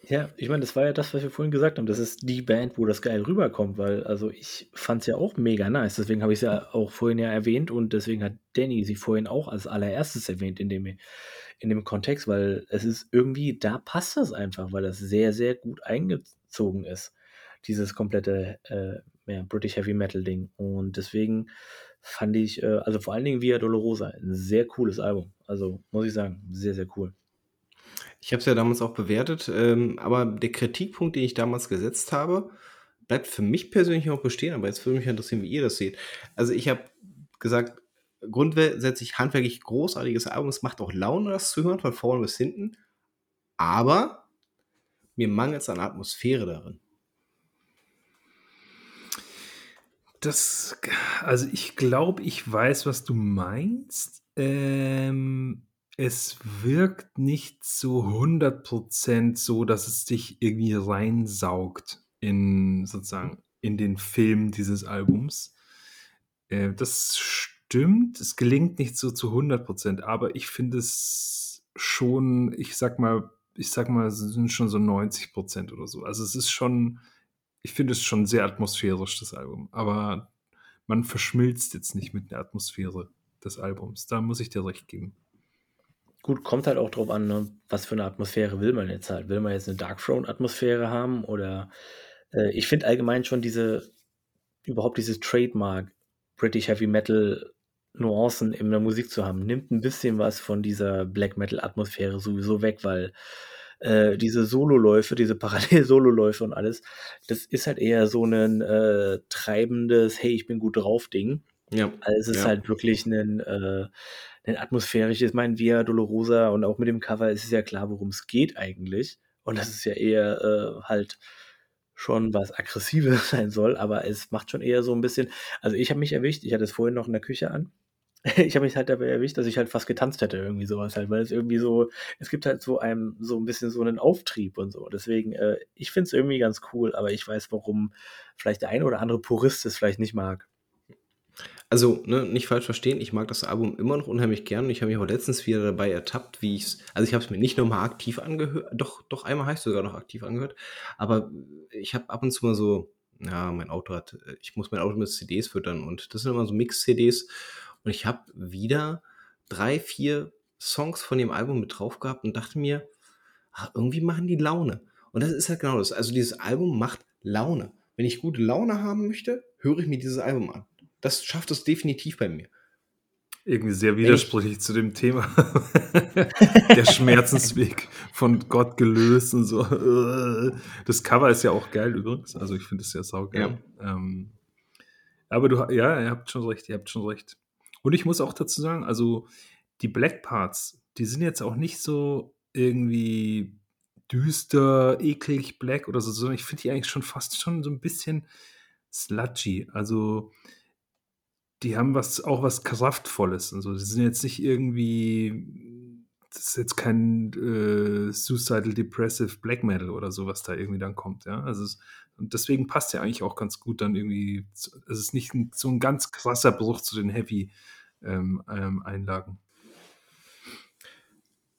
Ja, ich meine, das war ja das, was wir vorhin gesagt haben. Das ist die Band, wo das geil rüberkommt, weil also ich fand es ja auch mega nice. Deswegen habe ich es ja auch vorhin ja erwähnt und deswegen hat Danny sie vorhin auch als allererstes erwähnt in dem, in dem Kontext, weil es ist irgendwie, da passt das einfach, weil das sehr, sehr gut eingezogen ist. Dieses komplette äh, ja, British Heavy Metal Ding. Und deswegen fand ich, äh, also vor allen Dingen Via Dolorosa, ein sehr cooles Album. Also muss ich sagen, sehr, sehr cool. Ich habe es ja damals auch bewertet, ähm, aber der Kritikpunkt, den ich damals gesetzt habe, bleibt für mich persönlich noch bestehen, aber jetzt würde mich interessieren, wie ihr das seht. Also ich habe gesagt, grundsätzlich handwerklich großartiges Album, es macht auch Laune, das zu hören, von vorne bis hinten, aber mir mangelt es an Atmosphäre darin. Das, also ich glaube, ich weiß, was du meinst. Ähm, es wirkt nicht so 100% so, dass es dich irgendwie reinsaugt in sozusagen in den Film dieses Albums. Äh, das stimmt, es gelingt nicht so zu 100% aber ich finde es schon, ich sag mal ich sag mal, es sind schon so 90% oder so. Also, es ist schon ich finde es schon sehr atmosphärisch, das Album, aber man verschmilzt jetzt nicht mit der Atmosphäre des Albums. Da muss ich dir recht geben. Gut, kommt halt auch drauf an, ne, was für eine Atmosphäre will man jetzt halt. Will man jetzt eine Dark Throne-Atmosphäre haben oder äh, ich finde allgemein schon diese, überhaupt dieses Trademark British Heavy Metal Nuancen in der Musik zu haben, nimmt ein bisschen was von dieser Black Metal-Atmosphäre sowieso weg, weil äh, diese Sololäufe, diese Parallel-Sololäufe und alles, das ist halt eher so ein äh, treibendes, hey, ich bin gut drauf Ding. Ja. Also es ist ja. halt wirklich ein, äh, ein atmosphärisches, ich meine, Via Dolorosa und auch mit dem Cover ist es ja klar, worum es geht eigentlich. Und das ist ja eher äh, halt schon was Aggressives sein soll, aber es macht schon eher so ein bisschen, also ich habe mich erwischt, ich hatte es vorhin noch in der Küche an. Ich habe mich halt dabei erwischt, dass ich halt fast getanzt hätte, irgendwie sowas halt, weil es irgendwie so, es gibt halt so einem, so ein bisschen so einen Auftrieb und so. Deswegen, äh, ich finde es irgendwie ganz cool, aber ich weiß, warum vielleicht der eine oder andere Purist es vielleicht nicht mag. Also, ne, nicht falsch verstehen, ich mag das Album immer noch unheimlich gern und ich habe mich auch letztens wieder dabei ertappt, wie ich es, also ich habe es mir nicht nochmal aktiv angehört, doch, doch einmal habe ich sogar noch aktiv angehört, aber ich habe ab und zu mal so, ja, mein Auto hat, ich muss mein Auto mit CDs füttern und das sind immer so Mix-CDs und ich habe wieder drei, vier Songs von dem Album mit drauf gehabt und dachte mir, ach, irgendwie machen die Laune. Und das ist halt genau das. Also dieses Album macht Laune. Wenn ich gute Laune haben möchte, höre ich mir dieses Album an das schafft es definitiv bei mir. Irgendwie sehr widersprüchlich zu dem Thema. Der Schmerzensweg von Gott gelöst und so. Das Cover ist ja auch geil übrigens. Also ich finde es ja saugeil. Ja. Ähm, aber du, ja, ihr habt schon recht, ihr habt schon recht. Und ich muss auch dazu sagen, also die Black Parts, die sind jetzt auch nicht so irgendwie düster, eklig, black oder so, sondern ich finde die eigentlich schon fast schon so ein bisschen sludgy. Also die haben was, auch was Kraftvolles und so. Die sind jetzt nicht irgendwie, das ist jetzt kein äh, Suicidal Depressive Black Metal oder so, was da irgendwie dann kommt, ja. Also es, und deswegen passt ja eigentlich auch ganz gut dann irgendwie, es ist nicht ein, so ein ganz krasser Bruch zu den Heavy ähm, ähm, Einlagen.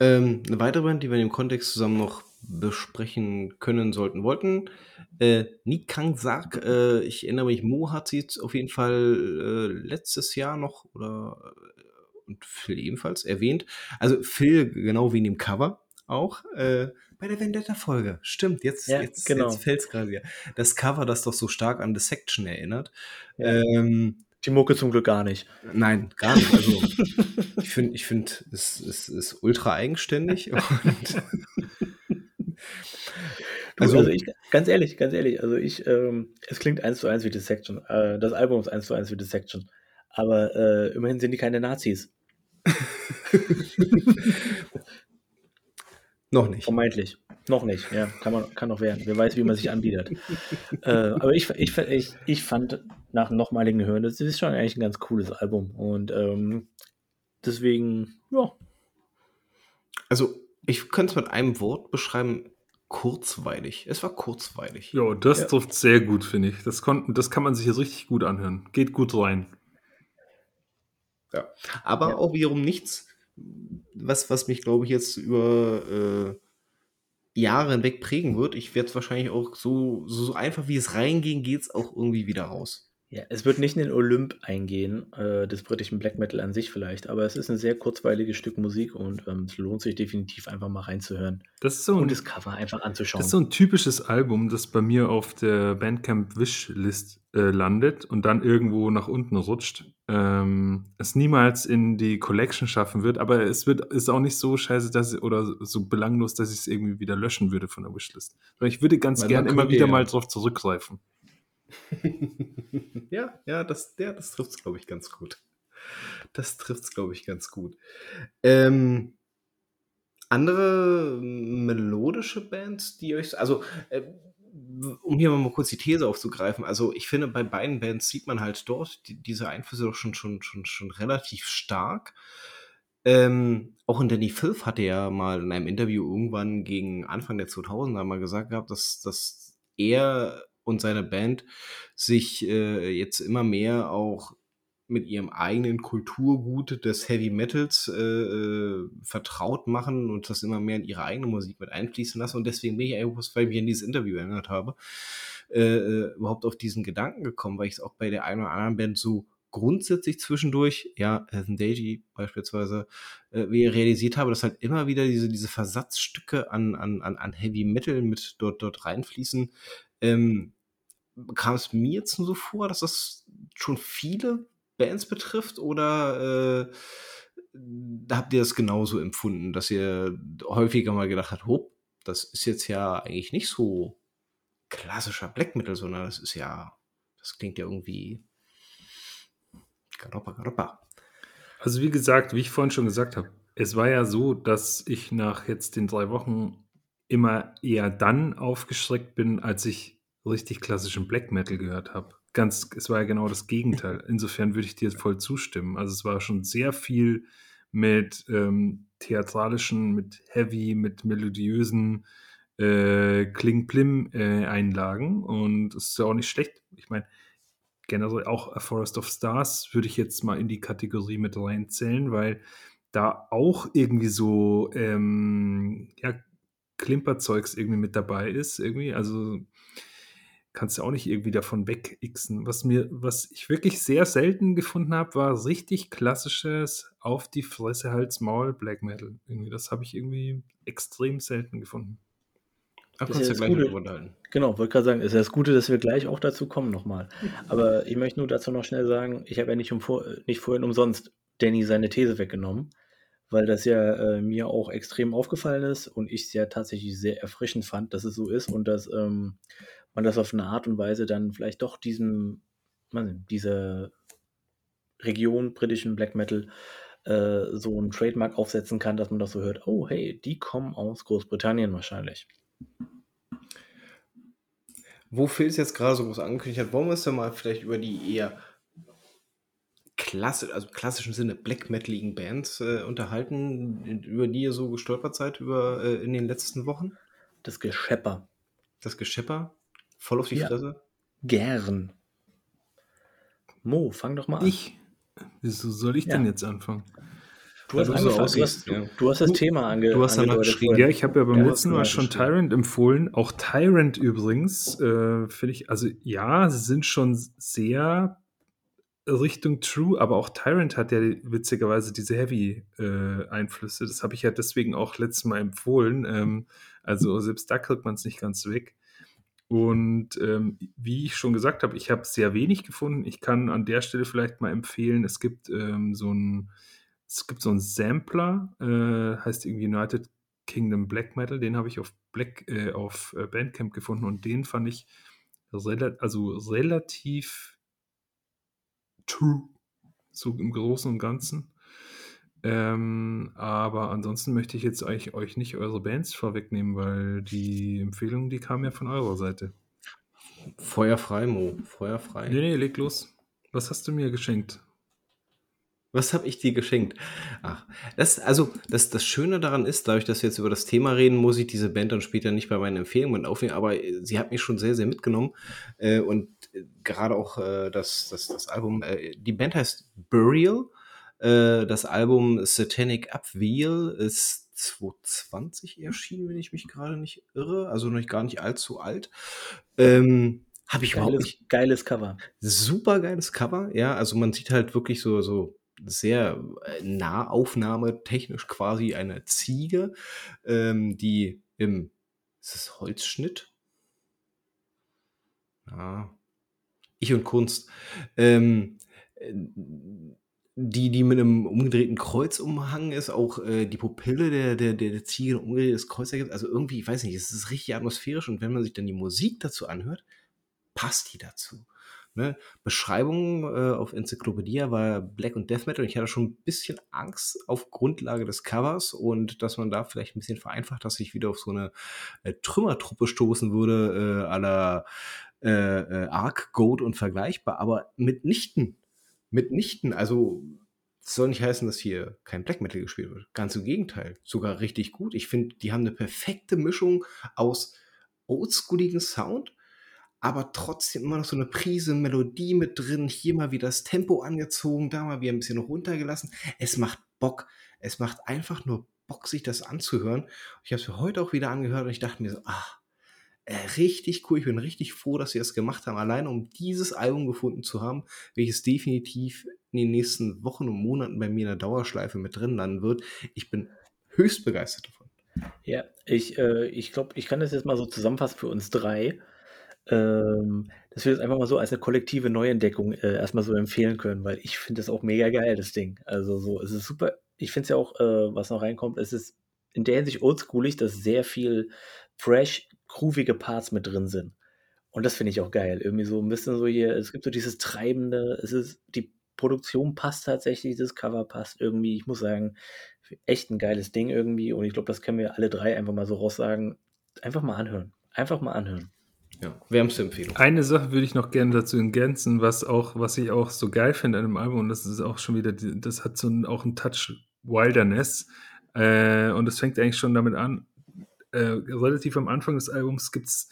Ähm, eine weitere Band, die wir in dem Kontext zusammen noch besprechen können sollten wollten. Äh, Nikang Sak, äh, ich erinnere mich, Mo hat sie auf jeden Fall äh, letztes Jahr noch oder äh, und Phil ebenfalls erwähnt. Also Phil genau wie in dem Cover auch äh, bei der Vendetta-Folge. Stimmt, jetzt, ja, jetzt, genau. jetzt fällt es gerade wieder. Das Cover, das doch so stark an The Section erinnert. Ja. Ähm, die Mucke zum Glück gar nicht. Nein, gar nicht. Also ich finde, ich find, es, es ist ultra eigenständig. also, also, ich, ganz ehrlich, ganz ehrlich, also ich, ähm, es klingt eins zu eins wie Dissection. Äh, das Album ist eins zu eins wie Dissection. Aber äh, immerhin sind die keine Nazis. Noch nicht. Vermeintlich. Noch nicht, ja. Kann, man, kann noch werden. Wer weiß, wie man sich anbietet. äh, aber ich, ich, ich, ich fand nach nochmaligen Hören, das ist schon eigentlich ein ganz cooles Album. Und ähm, deswegen, ja. Also, ich könnte es mit einem Wort beschreiben: kurzweilig. Es war kurzweilig. Ja, das ja. trifft sehr gut, finde ich. Das, konnten, das kann man sich jetzt richtig gut anhören. Geht gut rein. Ja. Aber ja. auch wiederum nichts was, was mich, glaube ich, jetzt über äh, Jahre hinweg prägen wird. Ich werde es wahrscheinlich auch so, so, so einfach wie es reinging, geht es auch irgendwie wieder raus. Ja, es wird nicht in den Olymp eingehen, äh, des britischen Black Metal an sich vielleicht, aber es ist ein sehr kurzweiliges Stück Musik und ähm, es lohnt sich definitiv einfach mal reinzuhören Das ist so und ein, das Cover einfach anzuschauen. das ist so ein typisches Album, das bei mir auf der Bandcamp Wishlist äh, landet und dann irgendwo nach unten rutscht. Ähm, es niemals in die Collection schaffen wird, aber es wird ist auch nicht so scheiße, dass oder so belanglos, dass ich es irgendwie wieder löschen würde von der Wishlist. Weil ich würde ganz Weil gern immer wieder ja. mal drauf zurückgreifen. ja, ja, das, der, das trifft es, glaube ich, ganz gut. Das trifft es, glaube ich, ganz gut. Ähm, andere melodische Bands, die euch, also, äh, um hier mal kurz die These aufzugreifen, also ich finde, bei beiden Bands sieht man halt dort die, diese Einflüsse doch schon, schon, schon, schon relativ stark. Ähm, auch in Danny Filth hatte ja mal in einem Interview irgendwann gegen Anfang der 2000er mal gesagt gehabt, dass, dass er und seine Band sich äh, jetzt immer mehr auch mit ihrem eigenen Kulturgut des Heavy Metals äh, äh, vertraut machen und das immer mehr in ihre eigene Musik mit einfließen lassen. Und deswegen bin ich eigentlich, weil ich mich an dieses Interview erinnert habe, äh, äh, überhaupt auf diesen Gedanken gekommen, weil ich es auch bei der einen oder anderen Band so grundsätzlich zwischendurch, ja, Heathen Deji beispielsweise, äh, wie ich realisiert habe, dass halt immer wieder diese, diese Versatzstücke an, an, an, an Heavy Metal mit dort, dort reinfließen. Ähm, kam es mir jetzt so vor, dass das schon viele Bands betrifft oder äh, habt ihr das genauso empfunden, dass ihr häufiger mal gedacht habt, hopp, das ist jetzt ja eigentlich nicht so klassischer Black Metal, sondern das ist ja, das klingt ja irgendwie Garoppa, Garoppa. Also wie gesagt, wie ich vorhin schon gesagt habe, es war ja so, dass ich nach jetzt den drei Wochen immer eher dann aufgeschreckt bin, als ich richtig klassischen Black Metal gehört habe. Ganz, es war ja genau das Gegenteil. Insofern würde ich dir voll zustimmen. Also es war schon sehr viel mit ähm, theatralischen, mit heavy, mit melodiösen äh, Kling-Plim-Einlagen und es ist ja auch nicht schlecht. Ich meine, generell auch A Forest of Stars würde ich jetzt mal in die Kategorie mit reinzählen, weil da auch irgendwie so ähm, ja, Klimperzeugs irgendwie mit dabei ist. Irgendwie, also kannst du auch nicht irgendwie davon wegixen. Was mir, was ich wirklich sehr selten gefunden habe, war richtig klassisches auf die Fresse Hals Maul Black Metal. Irgendwie, das habe ich irgendwie extrem selten gefunden. Kannst ist ja gleich das Gute. Genau, wollte gerade sagen, ist ja das Gute, dass wir gleich auch dazu kommen nochmal. Aber ich möchte nur dazu noch schnell sagen, ich habe ja nicht, um vor, nicht vorhin umsonst Danny seine These weggenommen, weil das ja äh, mir auch extrem aufgefallen ist und ich es ja tatsächlich sehr erfrischend fand, dass es so ist und dass ähm, man das auf eine Art und Weise dann vielleicht doch diesem, man, dieser Region britischen Black Metal äh, so ein Trademark aufsetzen kann, dass man doch so hört, oh hey, die kommen aus Großbritannien wahrscheinlich. Wo Phil es jetzt gerade so groß angekündigt hat, wollen wir uns ja mal vielleicht über die eher klasse, also klassischen Sinne Black Metaligen Bands äh, unterhalten, über die ihr so gestolpert seid über, äh, in den letzten Wochen? Das Geschepper. Das Geschepper? Voll auf die Ja. Fresse? Gern. Mo, fang doch mal an. Ich? Wieso soll ich Ja. denn jetzt anfangen? Du hast, du so du, hast, ja. du hast das Du- Thema ange du hast danach vorhin. Ja, ich habe ja beim Ja, letzten Mal schon. Tyrant empfohlen. Auch Tyrant übrigens, äh, finde ich, also ja, sie sind schon sehr Richtung True, aber auch Tyrant hat ja witzigerweise diese Heavy-Einflüsse. das habe ich ja deswegen auch letztes Mal empfohlen. Ähm, also selbst da kriegt man es nicht ganz weg. Und ähm, wie ich schon gesagt habe, ich habe sehr wenig gefunden. Ich kann an der Stelle vielleicht mal empfehlen, es gibt ähm, so ein es gibt so einen Sampler, äh, heißt irgendwie United Kingdom Black Metal, den habe ich auf Black äh, auf äh, Bandcamp gefunden und den fand ich rela also relativ true, so im Großen und Ganzen. Ähm, aber ansonsten möchte ich jetzt eigentlich euch nicht eure Bands vorwegnehmen, weil die Empfehlung, die kam ja von eurer Seite. Feuerfrei, Mo. Feuerfrei. Nee, nee, leg los. Was hast du mir geschenkt? Was habe ich dir geschenkt? Ach, das, also, das, das Schöne daran ist, dadurch, dass wir jetzt über das Thema reden, muss ich diese Band dann später nicht bei meinen Empfehlungen aufnehmen, aber äh, sie hat mich schon sehr, sehr mitgenommen. Äh, und äh, gerade auch äh, das, das, das Album, äh, die Band heißt Burial. Äh, das Album Satanic Upwheel ist 2020 erschienen, wenn ich mich gerade nicht irre, also noch gar nicht allzu alt. Ähm, habe ich Geiles, nicht. geiles Cover. Super geiles Cover, ja. Also man sieht halt wirklich so, so sehr äh, Nahaufnahme technisch quasi eine Ziege, ähm, die im, ist das Holzschnitt? Ja. Ich und Kunst. Ähm, äh, die, die mit einem umgedrehten Kreuz umhangen ist, auch äh, die Pupille der, der, der, der Ziege umgedrehtes Kreuz ergibt. Also irgendwie, ich weiß nicht, es ist richtig atmosphärisch und wenn man sich dann die Musik dazu anhört, passt die dazu. Ne? Beschreibung äh, auf Enzyklopädie war Black und Death Metal und ich hatte schon ein bisschen Angst auf Grundlage des Covers und dass man da vielleicht ein bisschen vereinfacht, dass ich wieder auf so eine äh, Trümmertruppe stoßen würde, äh, aller äh, äh, Ark, Goat und vergleichbar, aber mitnichten. Mitnichten. Also soll nicht heißen, dass hier kein Black Metal gespielt wird. Ganz im Gegenteil. Sogar richtig gut. Ich finde, die haben eine perfekte Mischung aus oldschooligem Sound aber trotzdem immer noch so eine Prise Melodie mit drin. Hier mal wieder das Tempo angezogen, da mal wieder ein bisschen runtergelassen. Es macht Bock. Es macht einfach nur Bock, sich das anzuhören. Ich habe es mir heute auch wieder angehört und ich dachte mir so, ach, richtig cool. Ich bin richtig froh, dass sie das gemacht haben. Allein um dieses Album gefunden zu haben, welches definitiv in den nächsten Wochen und Monaten bei mir in der Dauerschleife mit drin landen wird. Ich bin höchst begeistert davon. Ja, ich, äh, ich glaube, ich kann das jetzt mal so zusammenfassen für uns drei ähm, dass wir das einfach mal so als eine kollektive Neuentdeckung äh, erstmal so empfehlen können, weil ich finde das auch mega geil, das Ding. Also so, es ist super. Ich finde es ja auch, äh, was noch reinkommt, es ist in der Hinsicht oldschoolig, dass sehr viel fresh, groovige Parts mit drin sind. Und das finde ich auch geil. Irgendwie so ein bisschen so hier, es gibt so dieses Treibende, es ist, die Produktion passt tatsächlich, das Cover passt irgendwie. Ich muss sagen, echt ein geiles Ding irgendwie. Und ich glaube, das können wir alle drei einfach mal so raus sagen. Einfach mal anhören. Einfach mal anhören. Ja, wärmste Empfehlung. Eine Sache würde ich noch gerne dazu ergänzen, was auch, was ich auch so geil finde an dem Album, und das ist auch schon wieder, das hat so einen, auch einen Touch Wilderness. Äh, und das fängt eigentlich schon damit an. Äh, relativ am Anfang des Albums gibt es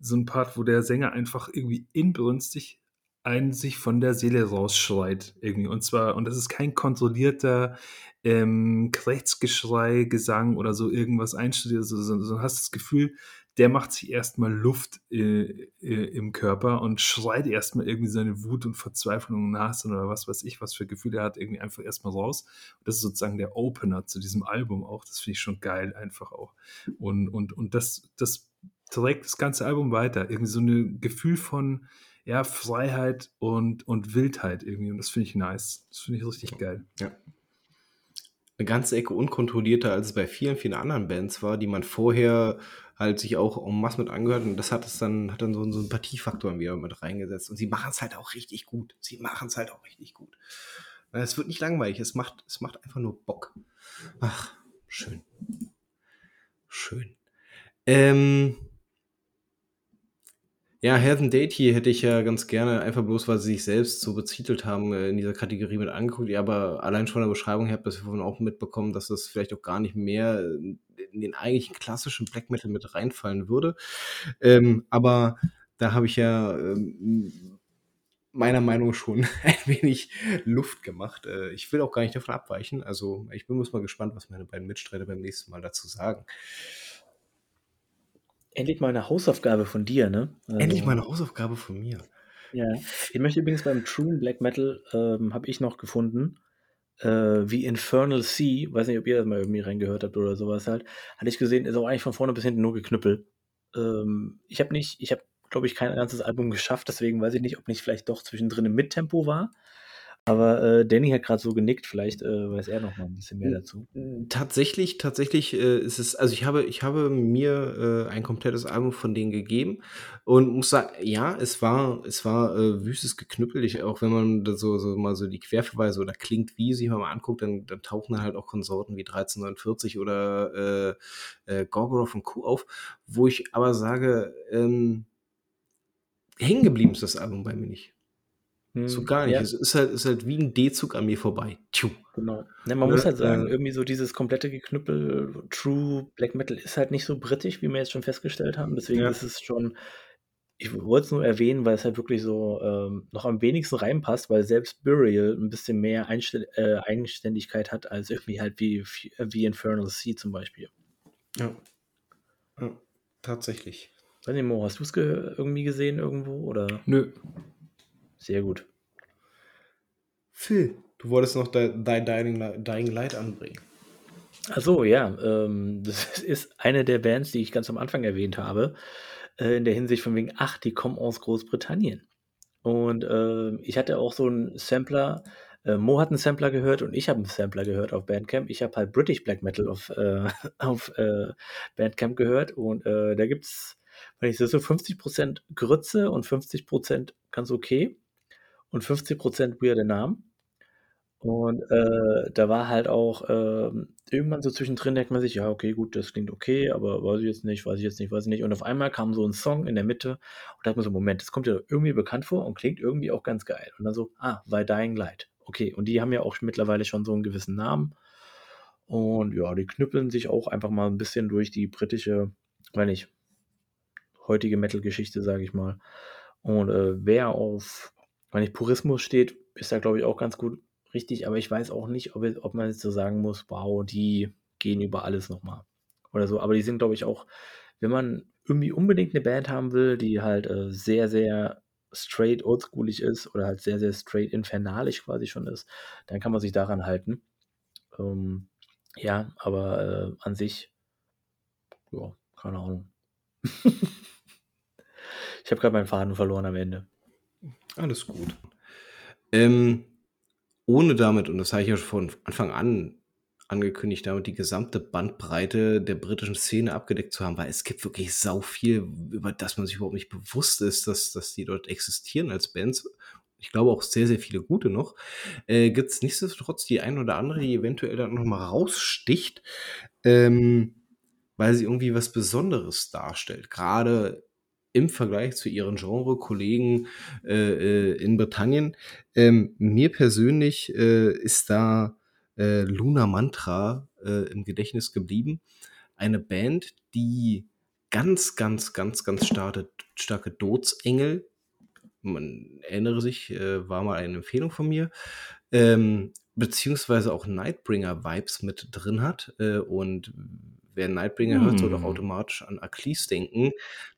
so einen Part, wo der Sänger einfach irgendwie inbrünstig einen sich von der Seele rausschreit irgendwie. Und zwar, und das ist kein kontrollierter ähm, Rechtsgeschrei, Gesang oder so irgendwas einstudiert, sondern so, so, hast das Gefühl, der macht sich erstmal Luft äh, äh, im Körper und schreit erstmal irgendwie seine Wut und Verzweiflung nach oder was weiß ich, was für Gefühle er hat, irgendwie einfach erstmal raus. Und das ist sozusagen der Opener zu diesem Album auch. Das finde ich schon geil, einfach auch. Und, und, und das, das trägt das ganze Album weiter. Irgendwie so ein Gefühl von ja, Freiheit und, und Wildheit irgendwie. Und das finde ich nice. Das finde ich richtig geil. Ja eine ganze Ecke unkontrollierter, als es bei vielen, vielen anderen Bands war, die man vorher halt sich auch en masse mit angehört und das hat es dann, hat dann so einen Sympathiefaktor wieder mit reingesetzt. Und sie machen es halt auch richtig gut. Sie machen es halt auch richtig gut. Es wird nicht langweilig, es macht, es macht einfach nur Bock. Ach, schön. Schön. Ähm, ja, Heaven Deity hätte ich ja ganz gerne, einfach bloß, weil sie sich selbst so bezitelt haben, äh, in dieser Kategorie mit angeguckt. Ja, aber allein schon von der Beschreibung her habt ihr davon auch mitbekommen, dass das vielleicht auch gar nicht mehr in den eigentlichen klassischen Black Metal mit reinfallen würde. Ähm, aber da habe ich ja ähm, meiner Meinung schon ein wenig Luft gemacht. Äh, ich will auch gar nicht davon abweichen. Also ich bin mal gespannt, was meine beiden Mitstreiter beim nächsten Mal dazu sagen. Endlich mal eine Hausaufgabe von dir, ne? Also, Endlich mal eine Hausaufgabe von mir. Ja. Ich möchte übrigens beim True Black Metal, ähm, habe ich noch gefunden, äh, wie Infernal Sea, weiß nicht, ob ihr das mal irgendwie reingehört habt oder sowas halt, hatte ich gesehen, ist auch eigentlich von vorne bis hinten nur geknüppelt. Ähm, ich habe nicht, ich habe, glaube ich, kein ganzes Album geschafft, deswegen weiß ich nicht, ob nicht vielleicht doch zwischendrin im Mittempo war. Aber äh, Danny hat gerade so genickt, vielleicht äh, weiß er noch mal ein bisschen mehr dazu. Tatsächlich, tatsächlich äh, ist es, also ich habe, ich habe mir äh, ein komplettes Album von denen gegeben und muss sagen, ja, es war, es war äh, wüstes Geknüppel. Ich, auch wenn man so, so mal so die Querverweise oder klingt wie sich mal anguckt, dann, dann tauchen halt auch Konsorten wie 1349 oder äh, äh, Gorgoroth und Co. auf, wo ich aber sage, ähm, hängen geblieben ist das Album bei mir nicht. So hm, gar nicht. Ja. Es ist halt, ist halt wie ein D-Zug an mir vorbei. Tschuh. Genau. Ne, man muss halt sagen, äh, irgendwie so dieses komplette Geknüppel, True Black Metal ist halt nicht so britisch, wie wir jetzt schon festgestellt haben. Deswegen ja. ist es schon ich wollte es nur erwähnen, weil es halt wirklich so ähm, noch am wenigsten reinpasst, weil selbst Burial ein bisschen mehr Einstell äh, Eigenständigkeit hat als irgendwie halt wie, wie Infernal Sea zum Beispiel. Ja. ja tatsächlich. Weiß nicht, Mo, hast du es ge irgendwie gesehen irgendwo? Oder? Nö. Sehr gut. Phil, du wolltest noch dein Dying, Dying Light anbringen. Achso, ja. Ähm, das ist eine der Bands, die ich ganz am Anfang erwähnt habe äh, in der Hinsicht von wegen, ach, die kommen aus Großbritannien. Und äh, ich hatte auch so einen Sampler, äh, Mo hat einen Sampler gehört und ich habe einen Sampler gehört auf Bandcamp. Ich habe halt British Black Metal auf, äh, auf äh, Bandcamp gehört und äh, da gibt es, wenn ich so 50% Grütze und 50% ganz okay und 50% weirde Namen. Und äh, da war halt auch ähm, irgendwann so zwischendrin denkt man sich, ja, okay, gut, das klingt okay, aber weiß ich jetzt nicht, weiß ich jetzt nicht, weiß ich nicht. Und auf einmal kam so ein Song in der Mitte und da hat man so, Moment, das kommt ja irgendwie bekannt vor und klingt irgendwie auch ganz geil. Und dann so, ah, bei Dying Light. Okay, und die haben ja auch mittlerweile schon so einen gewissen Namen. Und ja, die knüppeln sich auch einfach mal ein bisschen durch die britische, wenn nicht, heutige Metal-Geschichte, sage ich mal. Und äh, wer auf, wenn nicht Purismus steht, ist da, glaube ich, auch ganz gut richtig, aber ich weiß auch nicht, ob, ob man jetzt so sagen muss, wow, die gehen über alles nochmal. Oder so. Aber die sind, glaube ich, auch, wenn man irgendwie unbedingt eine Band haben will, die halt äh, sehr, sehr straight oldschoolig ist oder halt sehr, sehr straight infernalisch quasi schon ist, dann kann man sich daran halten. Ähm, ja, aber äh, an sich, ja, keine Ahnung. ich habe gerade meinen Faden verloren am Ende. Alles gut. Ähm, ohne damit, und das habe ich ja schon von Anfang an angekündigt, damit die gesamte Bandbreite der britischen Szene abgedeckt zu haben, weil es gibt wirklich sau viel, über das man sich überhaupt nicht bewusst ist, dass, dass die dort existieren als Bands. Ich glaube auch sehr, sehr viele gute noch. Äh, gibt es nichtsdestotrotz die ein oder andere, die eventuell dann nochmal raussticht, ähm, weil sie irgendwie was Besonderes darstellt. Gerade im Vergleich zu ihren Genre-Kollegen äh, äh, in Britannien. Ähm, mir persönlich äh, ist da äh, Luna Mantra äh, im Gedächtnis geblieben. Eine Band, die ganz, ganz, ganz, ganz starke, starke Dotsengel, man erinnere sich, äh, war mal eine Empfehlung von mir, ähm, beziehungsweise auch Nightbringer-Vibes mit drin hat. und wer Nightbringer hört, soll doch hm. automatisch an Aklis denken.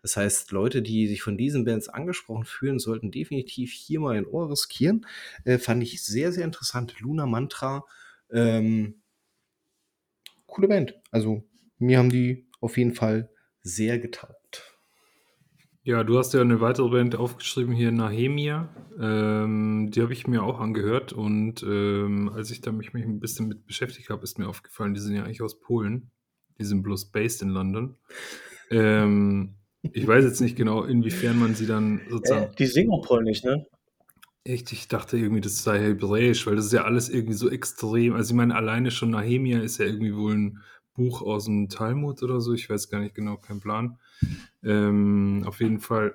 Das heißt, Leute, die sich von diesen Bands angesprochen fühlen, sollten definitiv hier mal ein Ohr riskieren. Äh, fand ich sehr, sehr interessant. Luna Mantra. Ähm, coole Band. Also, mir haben die auf jeden Fall sehr getaugt. Ja, du hast ja eine weitere Band aufgeschrieben hier, Nahemia. Ähm, die habe ich mir auch angehört und ähm, als ich da mich, mich ein bisschen mit beschäftigt habe, ist mir aufgefallen, die sind ja eigentlich aus Polen. Die sind bloß based in London. Ähm, ich weiß jetzt nicht genau, inwiefern man sie dann sozusagen. Äh, die singen auch polnisch, ne? Echt, ich dachte irgendwie, das sei hebräisch, weil das ist ja alles irgendwie so extrem. Also, ich meine, alleine schon Nahemia ist ja irgendwie wohl ein Buch aus dem Talmud oder so. Ich weiß gar nicht genau, kein Plan. Ähm, auf jeden Fall,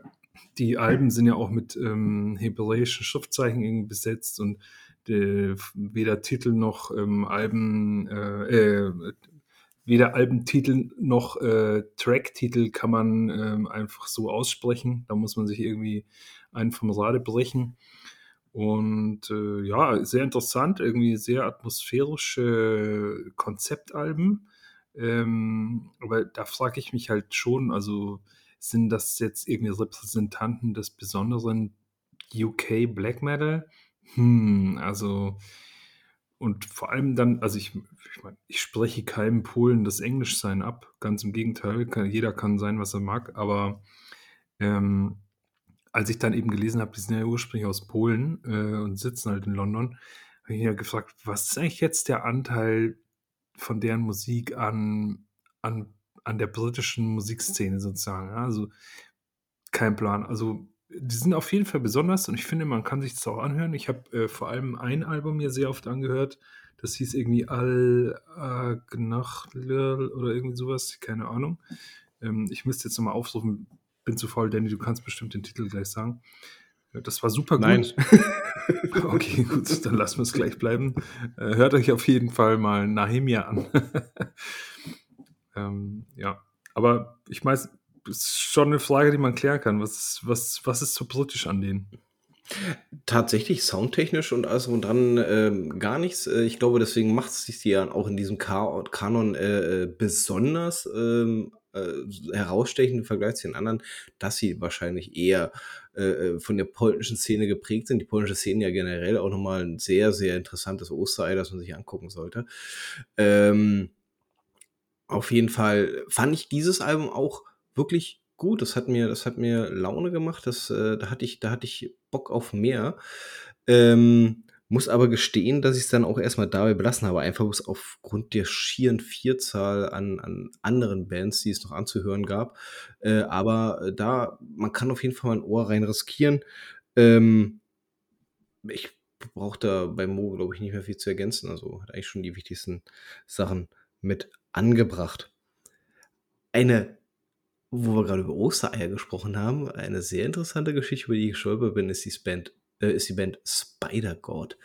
die Alben sind ja auch mit ähm, hebräischen Schriftzeichen irgendwie besetzt und äh, weder Titel noch ähm, Alben, äh, äh, weder Albentitel noch äh, Tracktitel kann man ähm, einfach so aussprechen. Da muss man sich irgendwie einen vom Rade brechen. Und äh, ja, sehr interessant, irgendwie sehr atmosphärische Konzeptalben. Ähm, aber da frage ich mich halt schon, also sind das jetzt irgendwie Repräsentanten des besonderen UK Black Metal? Hm, also und vor allem dann, also ich, ich meine, ich spreche keinem Polen das Englischsein ab. Ganz im Gegenteil, kann, jeder kann sein, was er mag. Aber ähm, als ich dann eben gelesen habe, die sind ja ursprünglich aus Polen äh, und sitzen halt in London, habe ich ja gefragt, was ist eigentlich jetzt der Anteil von deren Musik an, an, an der britischen Musikszene sozusagen? Also kein Plan. Also die sind auf jeden Fall besonders und ich finde, man kann sich das auch anhören. Ich habe äh, vor allem ein Album mir sehr oft angehört. Das hieß irgendwie Al Agnachlil oder irgendwie sowas, keine Ahnung. Ähm, ich müsste jetzt nochmal aufsuchen, bin zu faul, Danny, du kannst bestimmt den Titel gleich sagen. Äh, das war super gut. Nein. okay, gut, dann lassen wir es gleich bleiben. Äh, hört euch auf jeden Fall mal Nahemia an. ähm, ja, aber ich weiß, ist schon eine Frage, die man klären kann. Was, was, was ist so britisch an denen? Tatsächlich soundtechnisch und alles und dran ähm, gar nichts. Äh, ich glaube, deswegen macht es sich ja auch in diesem Ka Kanon äh, äh, besonders ähm, äh, herausstechend im Vergleich zu den anderen, dass sie wahrscheinlich eher äh, von der polnischen Szene geprägt sind. Die polnische Szene ja generell auch nochmal ein sehr, sehr interessantes Osterei, das man sich angucken sollte. Ähm, auf jeden Fall fand ich dieses Album auch wirklich gut. Das hat mir, das hat mir Laune gemacht. Das, äh, da hatte ich, da hatte ich Bock auf mehr. Ähm, muss aber gestehen, dass ich es dann auch erstmal dabei belassen habe, einfach aufgrund der schieren Vierzahl an, an anderen Bands, die es noch anzuhören gab. Äh, aber äh, da, man kann auf jeden Fall mal ein Ohr rein riskieren. Ähm, ich brauche da bei Mo, glaube ich, nicht mehr viel zu ergänzen. Also hat eigentlich schon die wichtigsten Sachen mit angebracht. Eine wo wir gerade über Ostereier gesprochen haben, eine sehr interessante Geschichte, über die ich gestolpert bin, ist die Band, äh, ist die Band Spider-God.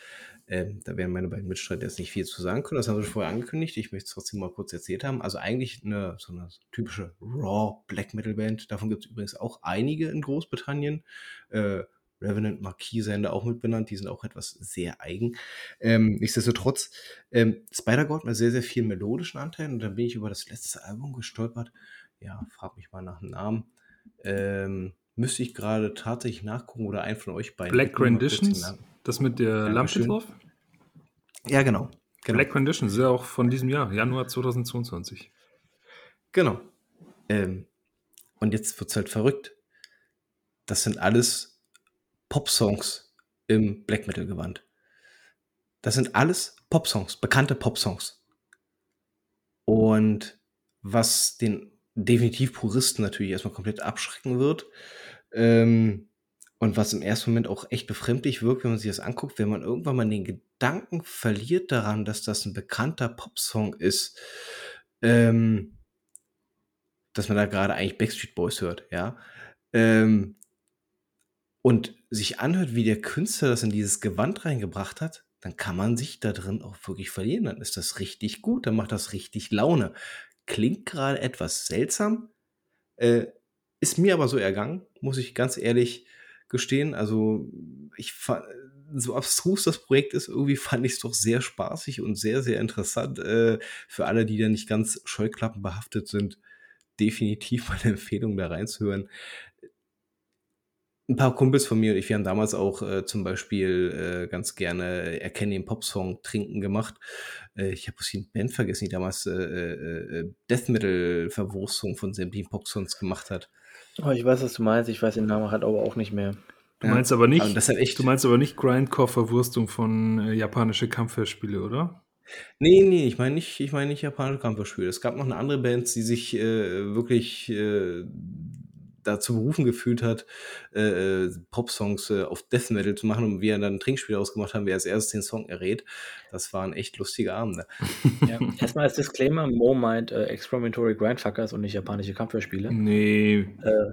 Ähm, da werden meine beiden Mitstreiter jetzt nicht viel zu sagen können. Das haben sie schon vorher angekündigt. Ich möchte es trotzdem mal kurz erzählt haben. Also eigentlich eine, so eine typische Raw Black Metal Band. Davon gibt es übrigens auch einige in Großbritannien. Äh, Revenant Marquis seien da auch mit benannt. Die sind auch etwas sehr eigen. Ähm, nichtsdestotrotz, ähm, Spider-God mit sehr, sehr vielen melodischen Anteilen. Und dann bin ich über das letzte Album gestolpert ja, frag mich mal nach dem Namen. Ähm, müsste ich gerade tatsächlich nachgucken oder ein von euch beiden. Black Renditions? Das mit der Lampe drauf? Ja, genau. genau. Black Renditions ist ja auch von diesem Jahr, Januar 2022. Genau. Ähm, und jetzt wird es halt verrückt. Das sind alles Pop-Songs im Black Metal-Gewand. Das sind alles Pop-Songs, bekannte Pop-Songs. Und was den definitiv Puristen natürlich erstmal komplett abschrecken wird. Ähm, und was im ersten Moment auch echt befremdlich wirkt, wenn man sich das anguckt, wenn man irgendwann mal den Gedanken verliert daran, dass das ein bekannter Popsong ist, ähm, dass man da gerade eigentlich Backstreet Boys hört, ja. Ähm, und sich anhört, wie der Künstler das in dieses Gewand reingebracht hat, dann kann man sich da drin auch wirklich verlieren. Dann ist das richtig gut, dann macht das richtig Laune klingt gerade etwas seltsam, äh, ist mir aber so ergangen, muss ich ganz ehrlich gestehen. Also ich fand, so abstrus das Projekt ist, irgendwie fand ich es doch sehr spaßig und sehr, sehr interessant. Äh, für alle, die da nicht ganz scheuklappenbehaftet sind, definitiv meine Empfehlung, da reinzuhören ein paar Kumpels von mir und ich, wir haben damals auch äh, zum Beispiel äh, ganz gerne Erkenne den Popsong Trinken gemacht. Äh, ich habe die Band vergessen, die damals äh, äh, äh, Death Metal Verwurstung von sämtlichen Popsongs gemacht hat. Oh, ich weiß, was du meinst. Ich weiß den Namen halt aber auch nicht mehr. Du meinst aber nicht, aber das echt du meinst aber nicht Grindcore-Verwurstung von äh, japanische Kampfverspiele, oder? Nee, nee, ich meine nicht, ich meine nicht japanische Kampfverspiele. Es gab noch eine andere Band, die sich äh, wirklich äh, dazu berufen gefühlt hat, äh, äh, Pop-Songs äh, auf Death Metal zu machen und wir dann ein Trinkspiel ausgemacht haben, wer als erstes den Song errät. Das waren echt lustige Abende. Ja, erstmal als Disclaimer, Mo meint äh, Experimentory Grindfuckers und nicht japanische Kampfhörspiele. Nee, äh.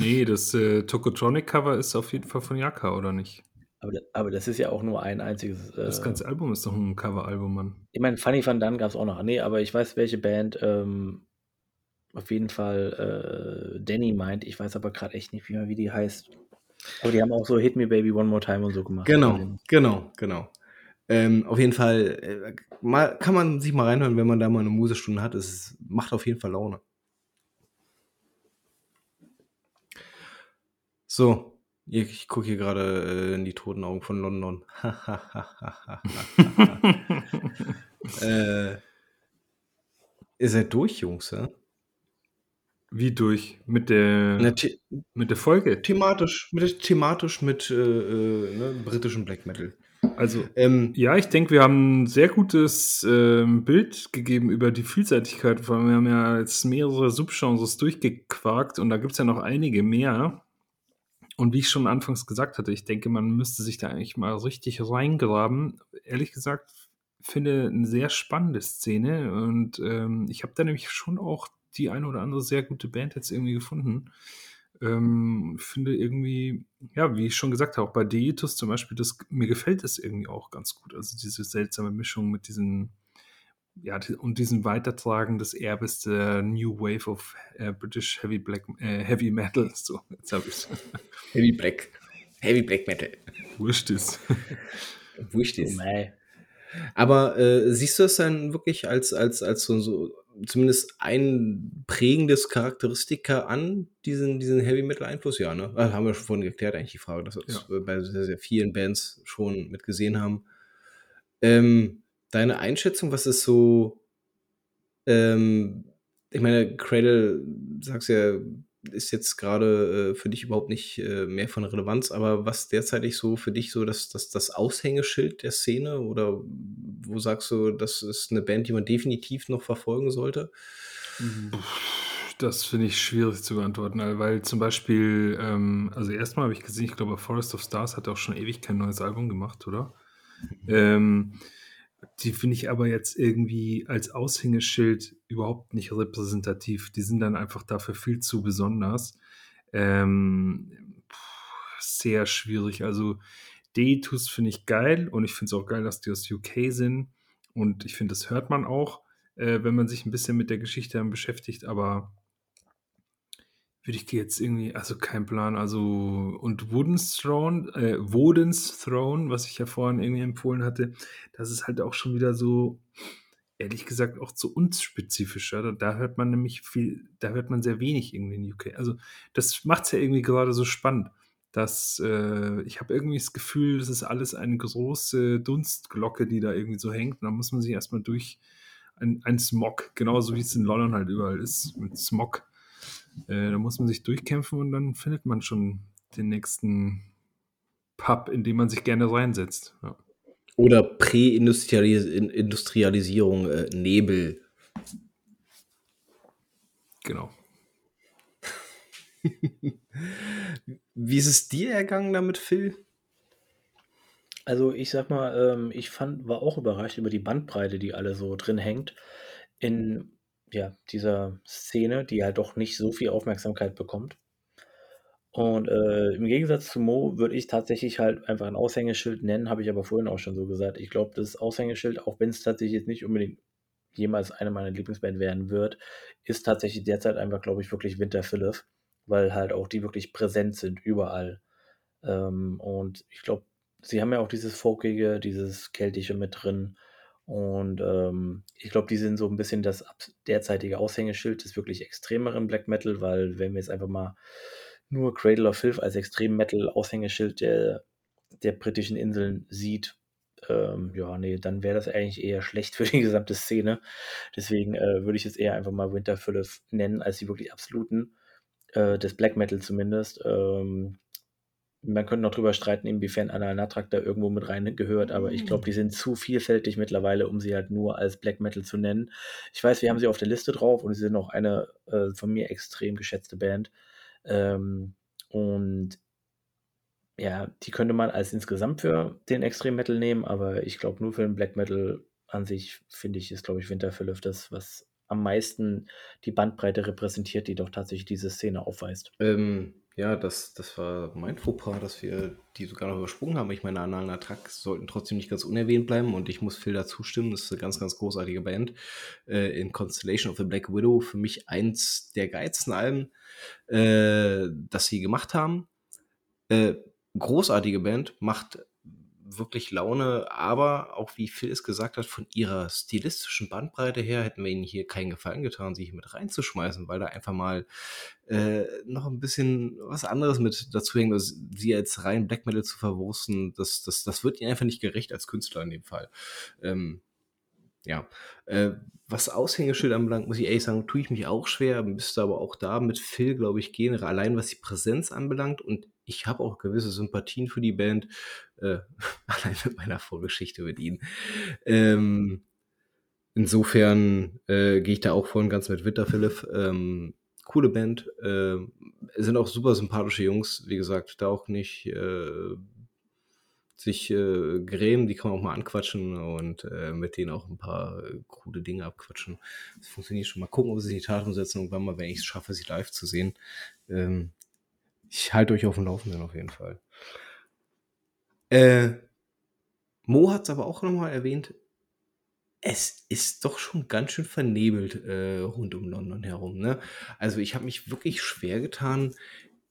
nee, das äh, Tokotronic-Cover ist auf jeden Fall von Yaka, oder nicht? Aber, aber, das ist ja auch nur ein einziges. Äh, das ganze Album ist doch ein Cover-Album, Mann. Ich meine, Funny Van Dunn gab es auch noch. Nee, aber ich weiß, welche Band ähm, auf jeden Fall äh, Danny meint. Ich weiß aber gerade echt nicht, wie, wie die heißt. Aber die haben auch so Hit Me Baby One More Time und so gemacht. Genau, genau, genau. Ähm, auf jeden Fall äh, mal, kann man sich mal reinhören, wenn man da mal eine Musestunde hat. Es macht auf jeden Fall Laune. So, ich gucke hier gerade äh, in die toten Augen von London. äh, ihr seid durch, Jungs, ja? Wie durch? Mit der, Na, mit der Folge? Thematisch, mit, thematisch mit äh, äh, ne, britischem Black Metal. Also, ähm, ja, ich denke, wir haben ein sehr gutes ähm, Bild gegeben über die Vielseitigkeit. Weil wir haben ja jetzt mehrere Subgenres durchgequarkt und da gibt es ja noch einige mehr. Und wie ich schon anfangs gesagt hatte, ich denke, man müsste sich da eigentlich mal richtig reingraben. Ehrlich gesagt, finde eine sehr spannende Szene und ähm, ich habe da nämlich schon auch die eine oder andere sehr gute Band jetzt irgendwie gefunden. Ähm, finde irgendwie, ja, wie ich schon gesagt habe, auch bei Deitus zum Beispiel, das, mir gefällt es irgendwie auch ganz gut. Also diese seltsame Mischung mit diesen ja, und diesen Weitertragen des Erbes der New Wave of äh, British Heavy Black äh, Heavy Metal. So, jetzt habe ich Heavy Black. Heavy Black Metal. Wurscht ist. Wurscht ist. Oh, Aber äh, siehst du es dann wirklich als, als, als so, so zumindest ein prägendes Charakteristika an diesen, diesen Heavy Metal Einfluss? Ja, ne? Also haben wir schon vorhin geklärt, eigentlich die Frage, dass wir ja. bei sehr, sehr vielen Bands schon mit gesehen haben. Ähm, deine Einschätzung, was ist so, ähm, ich meine, Cradle, sagst ja, ist jetzt gerade äh, für dich überhaupt nicht äh, mehr von Relevanz, aber was derzeitig so für dich so das, das, das Aushängeschild der Szene oder wo sagst du, das ist eine Band, die man definitiv noch verfolgen sollte? Das finde ich schwierig zu beantworten, weil zum Beispiel, ähm, also erstmal habe ich gesehen, ich glaube, Forest of Stars hat auch schon ewig kein neues Album gemacht, oder? Mhm. Ähm, die finde ich aber jetzt irgendwie als Aushängeschild überhaupt nicht repräsentativ. Die sind dann einfach dafür viel zu besonders. Ähm, sehr schwierig. Also Deitus finde ich geil und ich finde es auch geil, dass die aus UK sind. Und ich finde, das hört man auch, äh, wenn man sich ein bisschen mit der Geschichte beschäftigt. Aber würde ich jetzt irgendwie, also kein Plan, also und Wooden's Throne, äh, Woden's Throne, was ich ja vorhin irgendwie empfohlen hatte, das ist halt auch schon wieder so, ehrlich gesagt, auch zu unspezifischer. Da, da hört man nämlich viel, da hört man sehr wenig irgendwie in UK. Also das macht es ja irgendwie gerade so spannend, dass äh, ich habe irgendwie das Gefühl, das ist alles eine große Dunstglocke, die da irgendwie so hängt. Und da muss man sich erstmal durch ein, ein Smog, genauso wie es in London halt überall ist, mit Smog äh, da muss man sich durchkämpfen und dann findet man schon den nächsten Pub, in den man sich gerne reinsetzt. Ja. Oder Präindustrialisierung, äh, Nebel. Genau. Wie ist es dir ergangen damit, Phil? Also ich sag mal, ähm, ich fand, war auch überrascht über die Bandbreite, die alle so drin hängt. In ja, dieser Szene, die halt doch nicht so viel Aufmerksamkeit bekommt. Und, äh, im Gegensatz zu Mo würde ich tatsächlich halt einfach ein Aushängeschild nennen, habe ich aber vorhin auch schon so gesagt. Ich glaube, das Aushängeschild, auch wenn es tatsächlich jetzt nicht unbedingt jemals eine meiner Lieblingsband werden wird, ist tatsächlich derzeit einfach, glaube ich, wirklich Winter Philipp, weil halt auch die wirklich präsent sind überall. Ähm, und ich glaube, sie haben ja auch dieses Folkige, dieses Keltische mit drin. Und ähm, ich glaube, die sind so ein bisschen das derzeitige Aushängeschild des wirklich extremeren Black Metal, weil wenn wir jetzt einfach mal nur Cradle of Filth als Extrem Metal Aushängeschild der, der britischen Inseln sieht, ähm, ja, nee, dann wäre das eigentlich eher schlecht für die gesamte Szene. Deswegen äh, würde ich es eher einfach mal Winter nennen, als die wirklich absoluten, äh, des Black Metal zumindest. Ähm, man könnte noch drüber streiten, inwiefern Anal Natrak da irgendwo mit rein gehört, aber ich glaube, die sind zu vielfältig mittlerweile, um sie halt nur als Black Metal zu nennen. Ich weiß, wir haben sie auf der Liste drauf und sie sind auch eine äh, von mir extrem geschätzte Band. Ähm, und ja, die könnte man als insgesamt für den Extrem Metal nehmen, aber ich glaube, nur für den Black Metal an sich, finde ich, ist, glaube ich, Winterfell das, was am meisten die Bandbreite repräsentiert, die doch tatsächlich diese Szene aufweist. Ähm, ja, das, das war mein Fauxpas, dass wir die sogar noch übersprungen haben. Ich meine, analen Attrack sollten trotzdem nicht ganz unerwähnt bleiben und ich muss Phil dazu stimmen. Das ist eine ganz, ganz großartige Band. Äh, in Constellation of the Black Widow für mich eins der geilsten Alben, äh, das sie gemacht haben. Äh, großartige Band, macht wirklich Laune, aber auch wie Phil es gesagt hat, von ihrer stilistischen Bandbreite her hätten wir ihnen hier keinen Gefallen getan, sie hier mit reinzuschmeißen, weil da einfach mal äh, noch ein bisschen was anderes mit dazu hängt, also sie als rein Black Metal zu verwursten, das, das, das wird ihnen einfach nicht gerecht als Künstler in dem Fall. Ähm, ja, äh, was Aushängeschild anbelangt, muss ich ehrlich sagen, tue ich mich auch schwer, müsste aber auch da mit Phil, glaube ich, gehen, allein was die Präsenz anbelangt und ich habe auch gewisse Sympathien für die Band, äh, allein mit meiner Vorgeschichte mit ihnen. Ähm, insofern äh, gehe ich da auch voll und ganz mit Witter Philipp. Ähm, coole Band, äh, sind auch super sympathische Jungs, wie gesagt, da auch nicht äh, sich äh, grämen, die kann man auch mal anquatschen und äh, mit denen auch ein paar äh, coole Dinge abquatschen. Das funktioniert schon. Mal gucken, ob sie die Tat umsetzen, irgendwann mal, wenn ich es schaffe, sie live zu sehen. Ähm, ich halte euch auf dem Laufenden auf jeden Fall. Äh, Mo hat es aber auch nochmal erwähnt. es ist doch schon ganz schön vernebelt äh, rund um London herum. Ne? Also ich habe mich wirklich schwer getan.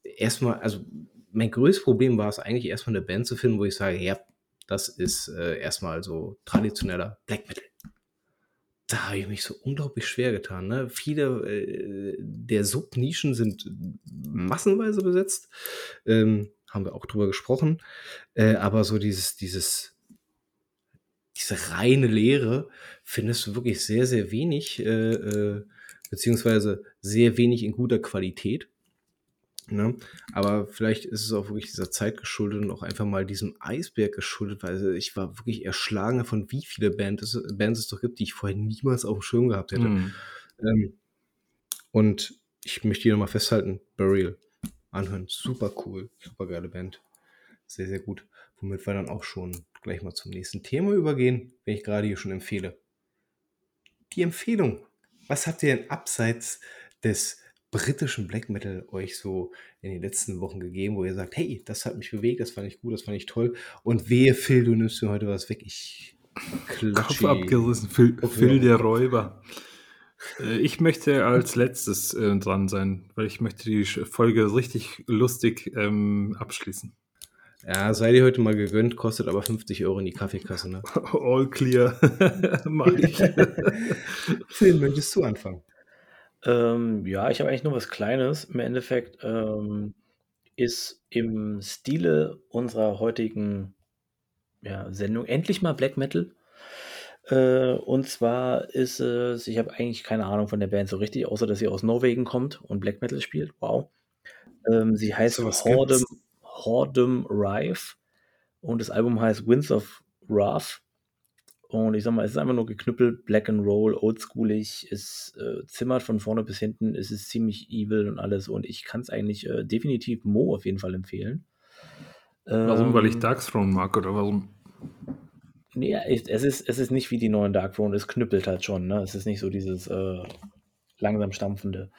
Erstmal, also mein größtes Problem war es eigentlich erstmal eine Band zu finden, wo ich sage, ja, das ist äh, erstmal so traditioneller Black Metal. Da habe ich mich so unglaublich schwer getan. Ne? Viele äh, der Subnischen sind massenweise besetzt. Ähm, haben wir auch drüber gesprochen. Äh, aber so dieses, dieses, diese reine Lehre findest du wirklich sehr, sehr wenig, äh, äh, beziehungsweise sehr wenig in guter Qualität. Ne? Aber vielleicht ist es auch wirklich dieser Zeit geschuldet und auch einfach mal diesem Eisberg geschuldet, weil ich war wirklich erschlagen davon, wie viele Bands es, Bands es doch gibt, die ich vorher niemals auf dem Schirm gehabt hätte. Mhm. Ähm, und ich möchte hier nochmal festhalten, Burial anhören, super cool, super geile Band, sehr, sehr gut. Womit wir dann auch schon gleich mal zum nächsten Thema übergehen, wenn ich gerade hier schon empfehle. Die Empfehlung. Was habt ihr denn abseits des britischen Black Metal euch so in den letzten Wochen gegeben, wo ihr sagt, hey, das hat mich bewegt, das fand ich gut, das fand ich toll. Und wehe, Phil, du nimmst mir heute was weg. Ich Kopf abgerissen, Phil, Phil der Räuber. Äh, ich möchte als letztes äh, dran sein, weil ich möchte die Folge richtig lustig ähm, abschließen. Ja, sei dir heute mal gegönnt, kostet aber 50 Euro in die Kaffeekasse, ne? All clear. Mach ich. Phil, möchtest du anfangen? Ähm, ja, ich habe eigentlich nur was Kleines. Im Endeffekt ähm, ist im Stile unserer heutigen ja, Sendung endlich mal Black Metal. Äh, und zwar ist es, ich habe eigentlich keine Ahnung von der Band so richtig, außer dass sie aus Norwegen kommt und Black Metal spielt. Wow. Ähm, sie heißt So was Hordem, gibt's? Hordem Rife und das Album heißt Winds of Wrath. Und ich sag mal, es ist einfach nur geknüppelt, Black and Roll, oldschoolig, es äh, zimmert von vorne bis hinten, es ist ziemlich evil und alles. Und ich kann es eigentlich äh, definitiv Mo auf jeden Fall empfehlen. Warum? Weil ich Ähm, Darkthrone mag oder warum? Nee, es ist, es ist nicht wie die neuen Dark Throne, es knüppelt halt schon, ne? Es ist nicht so dieses äh, langsam stampfende.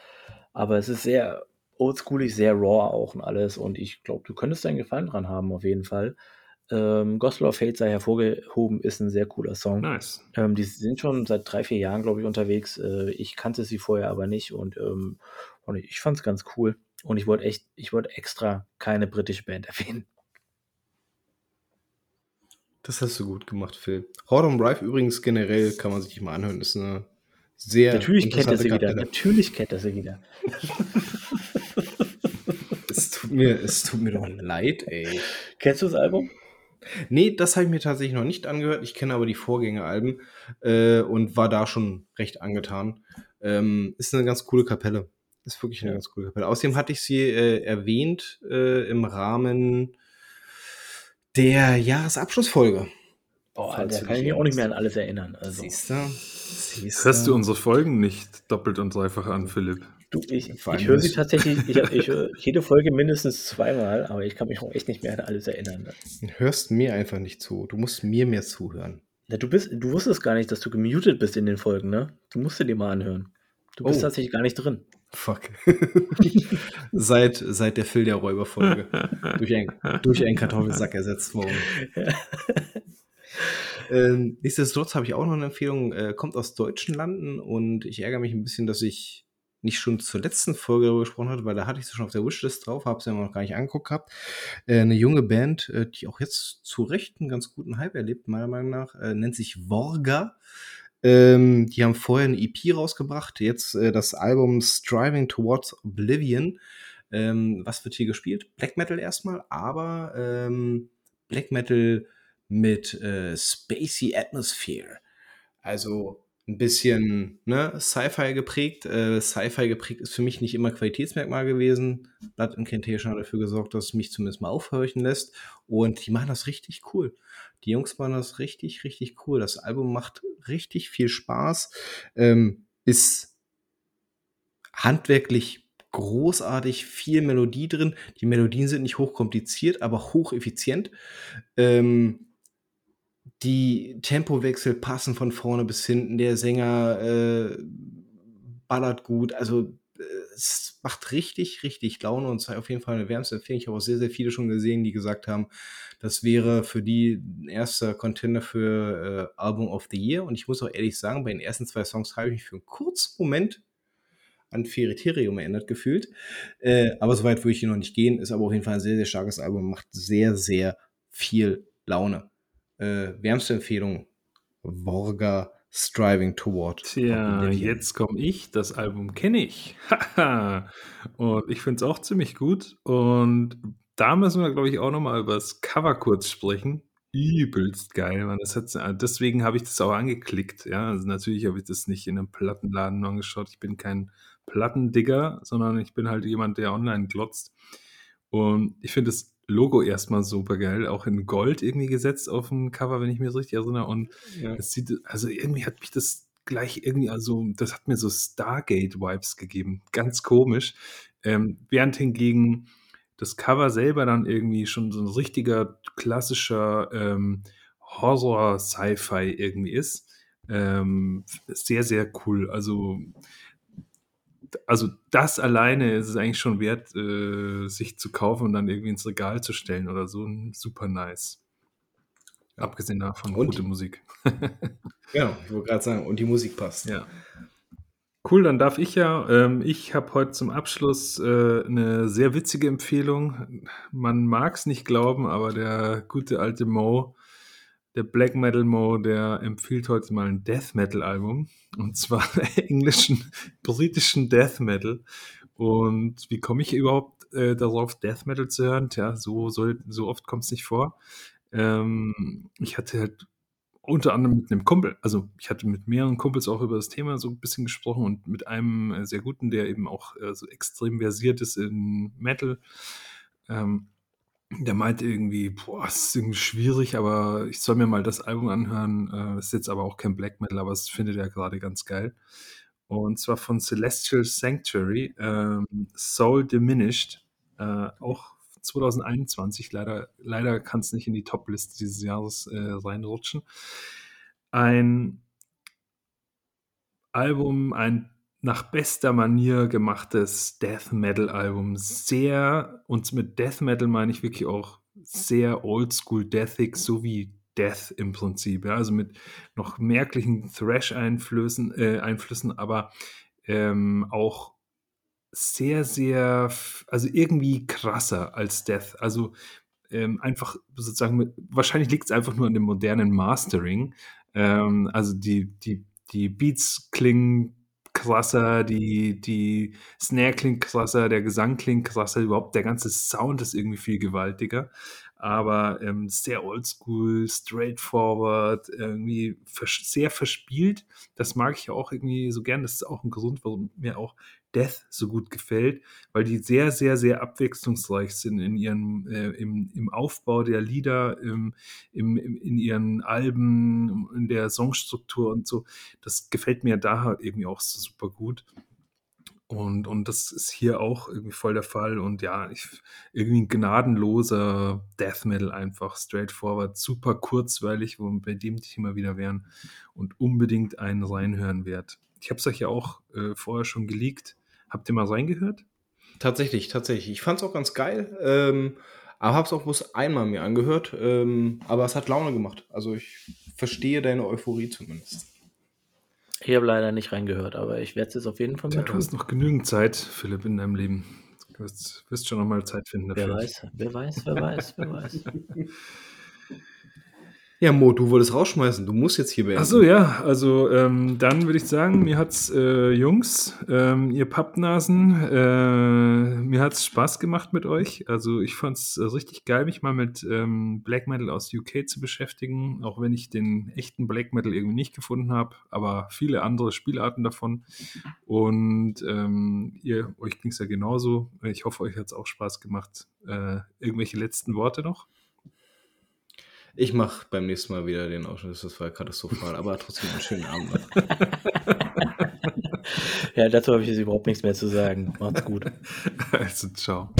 Aber es ist sehr oldschoolig, sehr raw auch und alles. Und ich glaube, du könntest deinen Gefallen dran haben, auf jeden Fall. Ähm, Gospel of Fate sei hervorgehoben, ist ein sehr cooler Song. Nice. Ähm, die sind schon seit drei, vier Jahren, glaube ich, unterwegs. Äh, ich kannte sie vorher aber nicht und, ähm, und ich fand es ganz cool. Und ich wollte echt, ich wollte extra keine britische Band erwähnen. Das hast du gut gemacht, Phil. Hordom Rife übrigens generell kann man sich mal anhören, ist eine sehr Natürlich kennt er sie wieder. Natürlich kennt er sie wieder. Es tut mir, es tut mir doch leid, ey. Kennst du das Album? Nee, das habe ich mir tatsächlich noch nicht angehört. Ich kenne aber die Vorgängeralben äh, und war da schon recht angetan. Ähm, ist eine ganz coole Kapelle. Ist wirklich eine Ja. ganz coole Kapelle. Außerdem hatte ich sie äh, erwähnt äh, im Rahmen der Jahresabschlussfolge. Boah, Falls da kann ich mich auch nicht mehr an alles erinnern. Also, Siehst du? Hörst du unsere Folgen nicht doppelt und dreifach an, Philipp? Du, ich, ich höre sie tatsächlich, ich, ich höre jede Folge mindestens zweimal, aber ich kann mich auch echt nicht mehr an alles erinnern. Du hörst mir einfach nicht zu. Du musst mir mehr zuhören. Ja, du, bist, du wusstest gar nicht, dass du gemutet bist in den Folgen, ne? Du musst dir die mal anhören. Du bist Oh. tatsächlich gar nicht drin. Fuck. seit, seit der Phil der Räuber-Folge. durch, ein, durch einen Kartoffelsack ersetzt worden. ähm, nichtsdestotrotz habe ich auch noch eine Empfehlung. Äh, kommt aus deutschen Landen und ich ärgere mich ein bisschen, dass ich nicht schon zur letzten Folge darüber gesprochen hatte, weil da hatte ich sie schon auf der Wishlist drauf, habe sie aber noch gar nicht angeguckt gehabt. Äh, eine junge Band, äh, die auch jetzt zu Recht einen ganz guten Hype erlebt, meiner Meinung nach, äh, nennt sich Vorga. Ähm, die haben vorher eine EP rausgebracht, jetzt äh, das Album Striving Towards Oblivion. Ähm, was wird hier gespielt? Black Metal erstmal, aber ähm, Black Metal mit äh, Spacey Atmosphere. Also ein bisschen ne, Sci-Fi geprägt. Äh, Sci-Fi geprägt ist für mich nicht immer Qualitätsmerkmal gewesen. Blood Incantation hat dafür gesorgt, dass es mich zumindest mal aufhorchen lässt. Und die machen das richtig cool. Die Jungs machen das richtig, richtig cool. Das Album macht richtig viel Spaß. Ähm, ist handwerklich großartig, viel Melodie drin. Die Melodien sind nicht hochkompliziert, aber hocheffizient. Ähm, die Tempowechsel passen von vorne bis hinten. Der Sänger äh, ballert gut. Also äh, es macht richtig, richtig Laune und sei auf jeden Fall eine wärmste Empfehlung. Ich habe auch sehr, sehr viele schon gesehen, die gesagt haben, das wäre für die ein erster Contender für äh, Album of the Year. Und ich muss auch ehrlich sagen, bei den ersten zwei Songs habe ich mich für einen kurzen Moment an Feriterium erinnert gefühlt. Äh, aber soweit würde ich hier noch nicht gehen. Ist aber auf jeden Fall ein sehr, sehr starkes Album. Macht sehr, sehr viel Laune. Äh, wärmste Empfehlung: Worga Striving Toward. Tja, jetzt komme ich. Das Album kenne ich. und ich finde es auch ziemlich gut. Und da müssen wir, glaube ich, auch nochmal über das Cover kurz sprechen. Übelst geil, man. Das hat, deswegen habe ich das auch angeklickt. Ja, also natürlich habe ich das nicht in einem Plattenladen angeschaut. Ich bin kein Plattendigger, sondern ich bin halt jemand, der online glotzt. Und ich finde das Logo erstmal super geil, auch in Gold irgendwie gesetzt auf dem Cover, wenn ich mich richtig erinnere. Und ja. es sieht, also irgendwie hat mich das gleich irgendwie, also das hat mir so Stargate-Vibes gegeben. Ganz komisch. Ähm, während hingegen das Cover selber dann irgendwie schon so ein richtiger klassischer ähm, Horror-Sci-Fi irgendwie ist. Ähm, sehr, sehr cool. Also also das alleine ist es eigentlich schon wert, äh, sich zu kaufen und dann irgendwie ins Regal zu stellen oder so. Super nice. Abgesehen davon und? gute Musik. ja, ich wollte gerade sagen, und die Musik passt. Ja. Cool, dann darf ich ja. Ähm, ich habe heute zum Abschluss äh, eine sehr witzige Empfehlung. Man mag es nicht glauben, aber der gute alte Mo der Black Metal Mo, der empfiehlt heute mal ein Death Metal Album. Und zwar englischen, britischen Death Metal. Und wie komme ich überhaupt äh, darauf, Death Metal zu hören? Tja, so, so, so oft kommt es nicht vor. Ähm, ich hatte halt unter anderem mit einem Kumpel, also ich hatte mit mehreren Kumpels auch über das Thema so ein bisschen gesprochen und mit einem äh, sehr guten, der eben auch äh, so extrem versiert ist in Metal. Ähm, der meinte irgendwie, boah, es ist irgendwie schwierig, aber ich soll mir mal das Album anhören. Äh, ist jetzt aber auch kein Black Metal, aber es findet er gerade ganz geil. Und zwar von Celestial Sanctuary, ähm, Soul Diminished, äh, auch 2021. Leider, leider kann es nicht in die Top-Liste dieses Jahres äh, reinrutschen. Ein Album, ein nach bester Manier gemachtes Death Metal Album. Sehr, und mit Death Metal meine ich wirklich auch sehr oldschool Deathig, so wie Death im Prinzip. Ja? Also mit noch merklichen Thrash-Einflüssen, äh, Einflüssen, aber ähm, auch sehr, sehr, also irgendwie krasser als Death. Also ähm, einfach sozusagen, mit, wahrscheinlich liegt es einfach nur an dem modernen Mastering. Ähm, also die, die, die Beats klingen krasser, die, die Snare klingt krasser, der Gesang klingt krasser, überhaupt der ganze Sound ist irgendwie viel gewaltiger. Aber ähm, sehr oldschool, straightforward, irgendwie vers sehr verspielt. Das mag ich auch irgendwie so gern. Das ist auch ein Grund, warum mir auch Death so gut gefällt, weil die sehr, sehr, sehr abwechslungsreich sind in ihren, äh, im, im Aufbau der Lieder, im, im, in ihren Alben, in der Songstruktur und so. Das gefällt mir da irgendwie auch so super gut. Und, und das ist hier auch irgendwie voll der Fall. Und ja, ich, irgendwie ein gnadenloser Death Metal einfach, straightforward, super kurzweilig, wo bei dem Thema wieder wären und unbedingt einen reinhören wert. Ich habe es euch ja auch äh, vorher schon geleakt. Habt ihr mal reingehört? Tatsächlich, tatsächlich. Ich fand es auch ganz geil. Ähm, aber habe es auch bloß einmal mir angehört. Ähm, aber es hat Laune gemacht. Also ich verstehe deine Euphorie zumindest. Ich habe leider nicht reingehört, aber ich werde es jetzt auf jeden Fall mal tun. Du hast noch genügend Zeit, Philipp, in deinem Leben. Du wirst, wirst schon noch mal Zeit finden dafür. Wer weiß, wer weiß, wer weiß, wer weiß. Ja, Mo, du wolltest rausschmeißen. Du musst jetzt hier beenden. Achso, ja. Also, ähm, dann würde ich sagen, mir hat's, äh, Jungs, ähm, ihr Pappnasen, äh, mir hat's Spaß gemacht mit euch. Also, ich fand's äh, richtig geil, mich mal mit ähm, Black Metal aus UK zu beschäftigen, auch wenn ich den echten Black Metal irgendwie nicht gefunden habe, aber viele andere Spielarten davon. Und ähm, ihr, euch ging's ja genauso. Ich hoffe, euch hat's auch Spaß gemacht. Äh, irgendwelche letzten Worte noch? Ich mache beim nächsten Mal wieder den Ausschnitt. Das war katastrophal, aber trotzdem einen schönen Abend. ja, dazu habe ich jetzt überhaupt nichts mehr zu sagen. Macht's gut. Also, ciao.